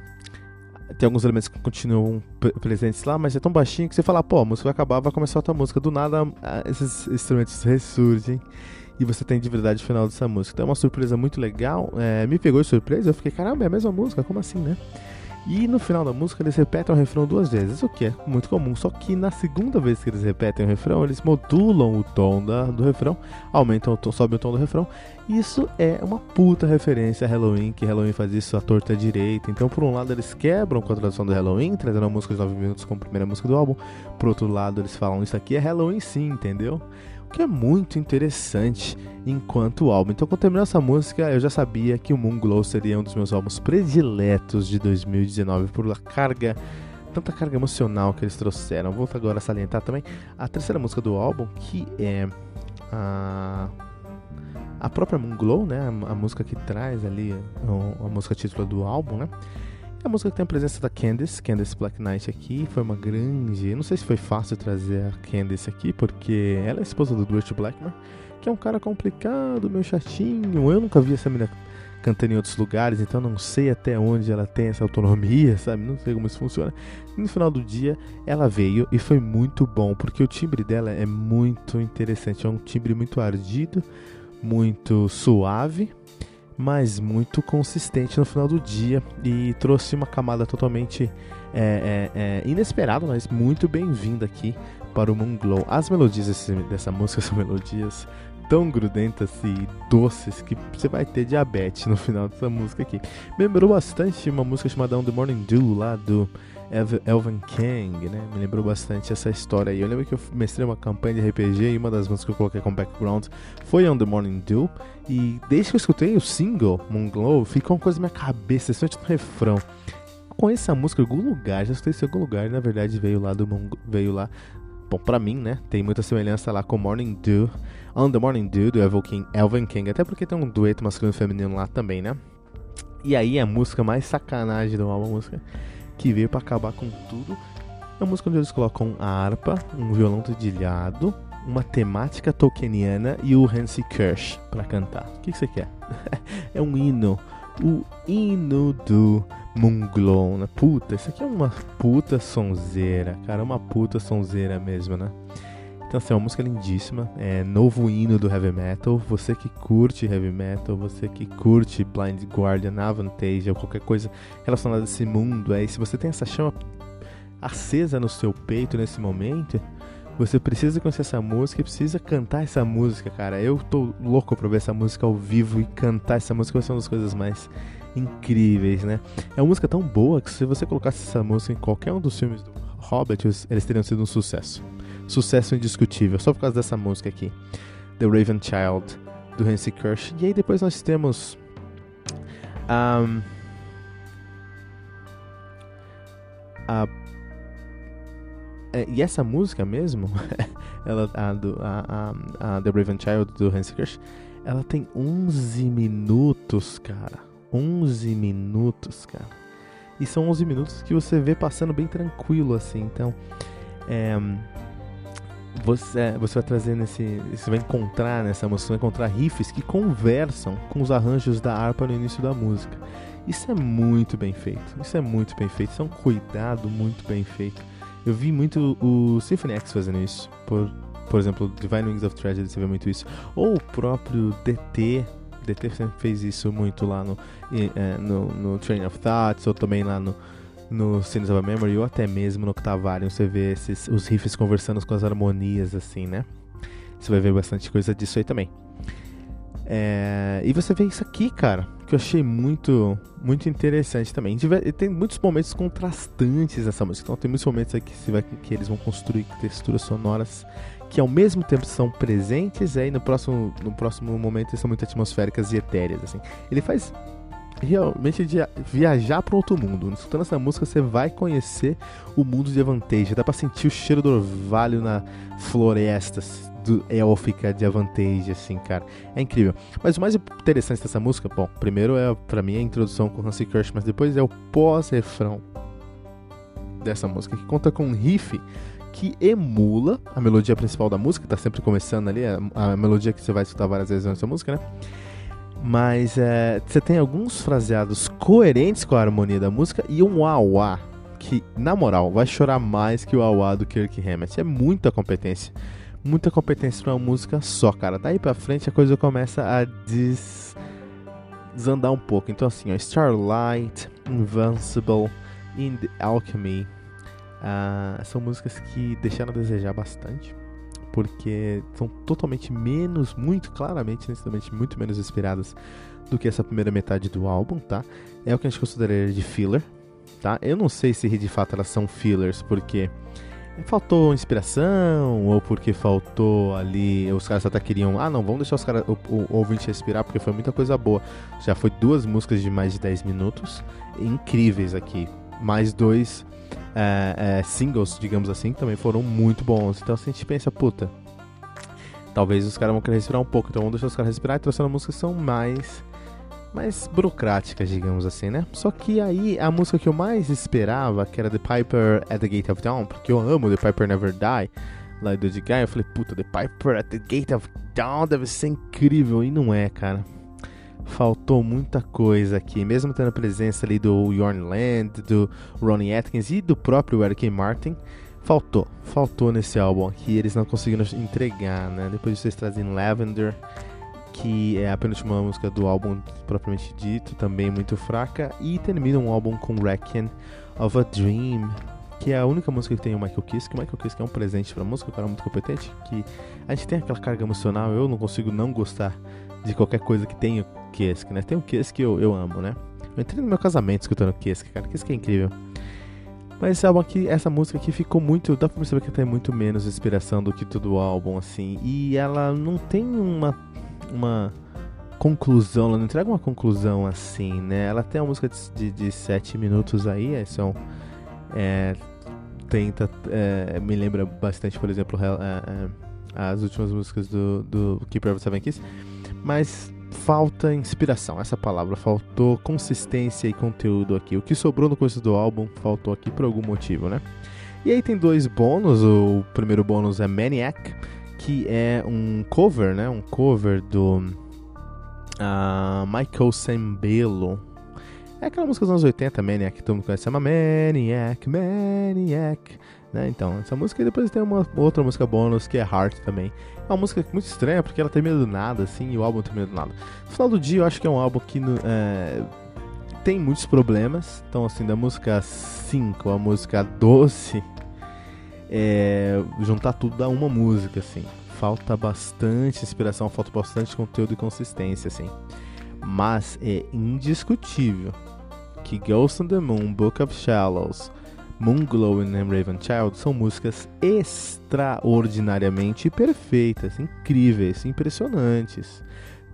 tem alguns elementos que continuam presentes lá, mas é tão baixinho que você fala, pô, a música vai acabar, vai começar outra música. Do nada, esses instrumentos ressurgem e você tem de verdade o final dessa música. Então é uma surpresa muito legal. É, me pegou de surpresa, eu fiquei, caramba, é a mesma música, como assim, né? E no final da música eles repetem o refrão duas vezes, o que é muito comum. Só que na segunda vez que eles repetem o refrão, eles modulam o tom da, do refrão, aumentam o tom, sobem o tom do refrão. Isso é uma puta referência a Halloween, que Halloween faz isso à torta direita. Então, por um lado, eles quebram com a tradução do Halloween, trazendo a música de 9 minutos como primeira música do álbum. Por outro lado, eles falam isso aqui é Halloween sim, entendeu? Que é muito interessante enquanto álbum. Então, quando terminou essa música, eu já sabia que o Moon Glow seria um dos meus álbuns prediletos de 2019 por a carga, tanta carga emocional que eles trouxeram. Vou agora salientar também a terceira música do álbum, que é a a própria Moon Glow, né, a, a música que traz ali a, a música título do álbum, né? É a música que tem a presença da Candice, Candice Black Knight aqui, foi uma grande. Não sei se foi fácil trazer a Candice aqui, porque ela é esposa do Dwight Blackmore, que é um cara complicado, meio chatinho. Eu nunca vi essa menina cantando em outros lugares, então não sei até onde ela tem essa autonomia, sabe? Não sei como isso funciona. E no final do dia, ela veio e foi muito bom, porque o timbre dela é muito interessante. É um timbre muito ardido, muito suave mas muito consistente no final do dia e trouxe uma camada totalmente é, é, é, inesperada, mas muito bem-vinda aqui para o Moon Glow. As melodias desse, dessa música são melodias tão grudentas e doces que você vai ter diabetes no final dessa música aqui. Me lembrou bastante uma música chamada On The Morning Dew lá do Elvin Kang, né? Me lembrou bastante essa história aí. Eu lembro que eu mestrei uma campanha de RPG e uma das músicas que eu coloquei como background foi On The Morning Dew. E desde que eu escutei o single Moon Glow, ficou uma coisa na minha cabeça, especialmente no refrão. Conheço essa música em algum lugar, já escutei em algum lugar, na verdade veio lá do Moon, veio lá Bom, pra mim, né, tem muita semelhança lá com Morning Dew, On The Morning Dew, do Elvin King, Elvin King, até porque tem um dueto masculino e feminino lá também, né? E aí a música mais sacanagem do álbum, a música que veio para acabar com tudo. É uma música onde eles colocam a harpa, um violão dedilhado, uma temática tolkieniana e o Hansi Kirsch para cantar. O que, que, você quer? é um hino. O hino do Munglon. Né? Puta, isso aqui é uma puta sonzeira, cara. Uma puta sonzeira mesmo, né? Então, assim, é uma música lindíssima. É novo hino do heavy metal. Você que curte heavy metal, você que curte Blind Guardian, Avantage ou qualquer coisa relacionada a esse mundo, aí, se você tem essa chama acesa no seu peito nesse momento, você precisa conhecer essa música e precisa cantar essa música, cara. Eu tô louco pra ver essa música ao vivo e cantar essa música vai ser uma das coisas mais incríveis, né? É uma música tão boa que se você colocasse essa música em qualquer um dos filmes do Hobbit, eles teriam sido um sucesso sucesso indiscutível, só por causa dessa música aqui, The Raven Child, do Hansi Kirsch. E aí depois nós temos um, a e essa música mesmo, ela, a, do, a, a, a The Raven Child do Hans Kirsch, ela tem 11 minutos, cara. 11 minutos, cara. E são 11 minutos que você vê passando bem tranquilo, assim. Então, é, você, você vai trazer nesse. Você vai encontrar nessa música, vai encontrar riffs que conversam com os arranjos da harpa no início da música. Isso é muito bem feito. Isso é muito bem feito. Isso é um cuidado muito bem feito. Eu vi muito o Symphony X fazendo isso. Por, por exemplo, Divine Wings of Tragedy, você vê muito isso. Ou o próprio DT. DT sempre fez isso muito lá no, é, no, no Train of Thoughts, ou também lá no, no Sins of a Memory, ou até mesmo no Octavarium, você vê esses, os riffs conversando com as harmonias, assim, né? Você vai ver bastante coisa disso aí também. É, e você vê isso aqui, cara, que eu achei muito, muito interessante também. Tem muitos momentos contrastantes nessa música. Então tem muitos momentos aqui que, eles vão construir texturas sonoras que ao mesmo tempo são presentes, e no próximo, no próximo momento são muito atmosféricas e etéreas. Assim. Ele faz realmente viajar para outro mundo. Escutando essa música, você vai conhecer o mundo de Avantage. Dá para sentir o cheiro do orvalho na florestas do élfica de Avantage, assim, cara. É incrível. Mas o mais interessante dessa música, bom, primeiro é para mim a introdução com Hansi Kirsch, mas depois é o pós-refrão dessa música, que conta com um riff que emula a melodia principal da música, tá sempre começando ali, a, a melodia que você vai escutar várias vezes nessa música, né? Mas é, você tem alguns fraseados coerentes com a harmonia da música e um auá que, na moral, vai chorar mais que o auá do Kirk Hammett. É muita competência muita competência pra uma música só, cara. Daí pra frente a coisa começa a des... desandar um pouco. Então, assim, ó, Starlight, Invincible, In the Alchemy uh, são músicas que deixaram a desejar bastante. Porque são totalmente menos, muito claramente, necessariamente muito menos inspiradas do que essa primeira metade do álbum, tá? É o que a gente consideraria de filler, tá? Eu não sei se de fato elas são fillers, porque faltou inspiração ou porque faltou ali os caras até queriam ah não vamos deixar os caras o, o, ouvinte respirar porque foi muita coisa boa. Já foi duas músicas de mais de 10 minutos incríveis aqui. Mais dois é, é, singles digamos assim também foram muito bons. Então assim, a gente pensa puta talvez os caras vão querer respirar um pouco então vamos deixar os caras respirar e trouxeram músicas que são mais mais burocráticas, digamos assim, né? Só que aí a música que eu mais esperava, que era The Piper at the Gate of Dawn, porque eu amo The Piper Never Die, lá do Guy, eu falei, puta, The Piper at the Gate of Dawn deve ser incrível, e não é, cara. Faltou muita coisa aqui, mesmo tendo a presença ali do Yorn Land, do Ronnie Atkins e do próprio Eric Martin, faltou, faltou nesse álbum aqui, eles não conseguiram entregar, né? Depois vocês trazem Lavender, que é a penúltima música do álbum propriamente dito, também muito fraca, e termina um álbum com Requiem of a Dream, que é a única música que tem o Michael Kiske. O Michael Kiske é um presente pra música, um cara muito competente, que a gente tem aquela carga emocional, eu não consigo não gostar de qualquer coisa que tenha Kiske, né? Tem um Kiske que eu, eu amo, né? Eu entrei no meu casamento escutando Kiske, cara, Kiske é incrível. Mas esse álbum aqui, essa música aqui ficou muito. Dá pra perceber que tem muito menos inspiração do que todo o álbum, assim. E ela não tem uma uma conclusão, ela não entrega uma conclusão assim, né? Ela tem uma música de, de, sete minutos aí, é, são. É, tenta. É, me lembra bastante, por exemplo, é, é, as últimas músicas do, do Keeper of Seven Keys, mas falta inspiração, essa palavra, faltou consistência e conteúdo aqui. O que sobrou no começo do álbum faltou aqui por algum motivo, né? E aí tem dois bônus, o primeiro bônus é Maniac, que é um cover, né? Um cover do uh, Michael Sembello. É aquela música dos anos 80, Maniac, que todo mundo conhece, chama Maniac, Maniac. Né? Então, essa música e depois tem uma outra música bônus que é Heart também. É uma música muito estranha porque ela termina do nada, assim, e o álbum termina do nada. No final do dia, eu acho que é um álbum que é, tem muitos problemas. Então, assim, da música 5 a música 12 é, juntar tudo dá uma música, assim. Falta bastante inspiração, falta bastante conteúdo e consistência, assim. Mas é indiscutível que Ghost on the Moon, Book of Shallows, Moon Glowing and Raven Child são músicas extraordinariamente perfeitas, incríveis, impressionantes.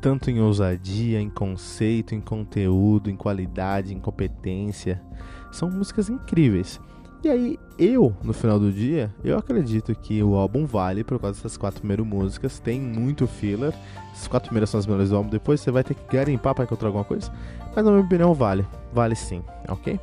Tanto em ousadia, em conceito, em conteúdo, em qualidade, em competência. São músicas incríveis. E aí, eu, no final do dia, eu acredito que o álbum vale por causa dessas quatro primeiras músicas. Tem muito filler. As quatro primeiras são as melhores do álbum. Depois você vai ter que garimpar para encontrar alguma coisa. Mas na minha opinião, vale. Vale sim, ok?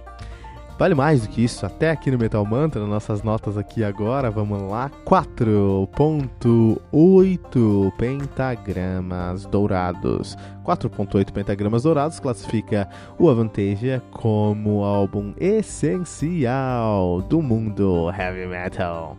Vale mais do que isso, até aqui no Metal Mantra, nossas notas aqui agora, vamos lá, 4.8 pentagramas dourados. 4.8 pentagramas dourados classifica o Avantasia como álbum essencial do mundo heavy metal.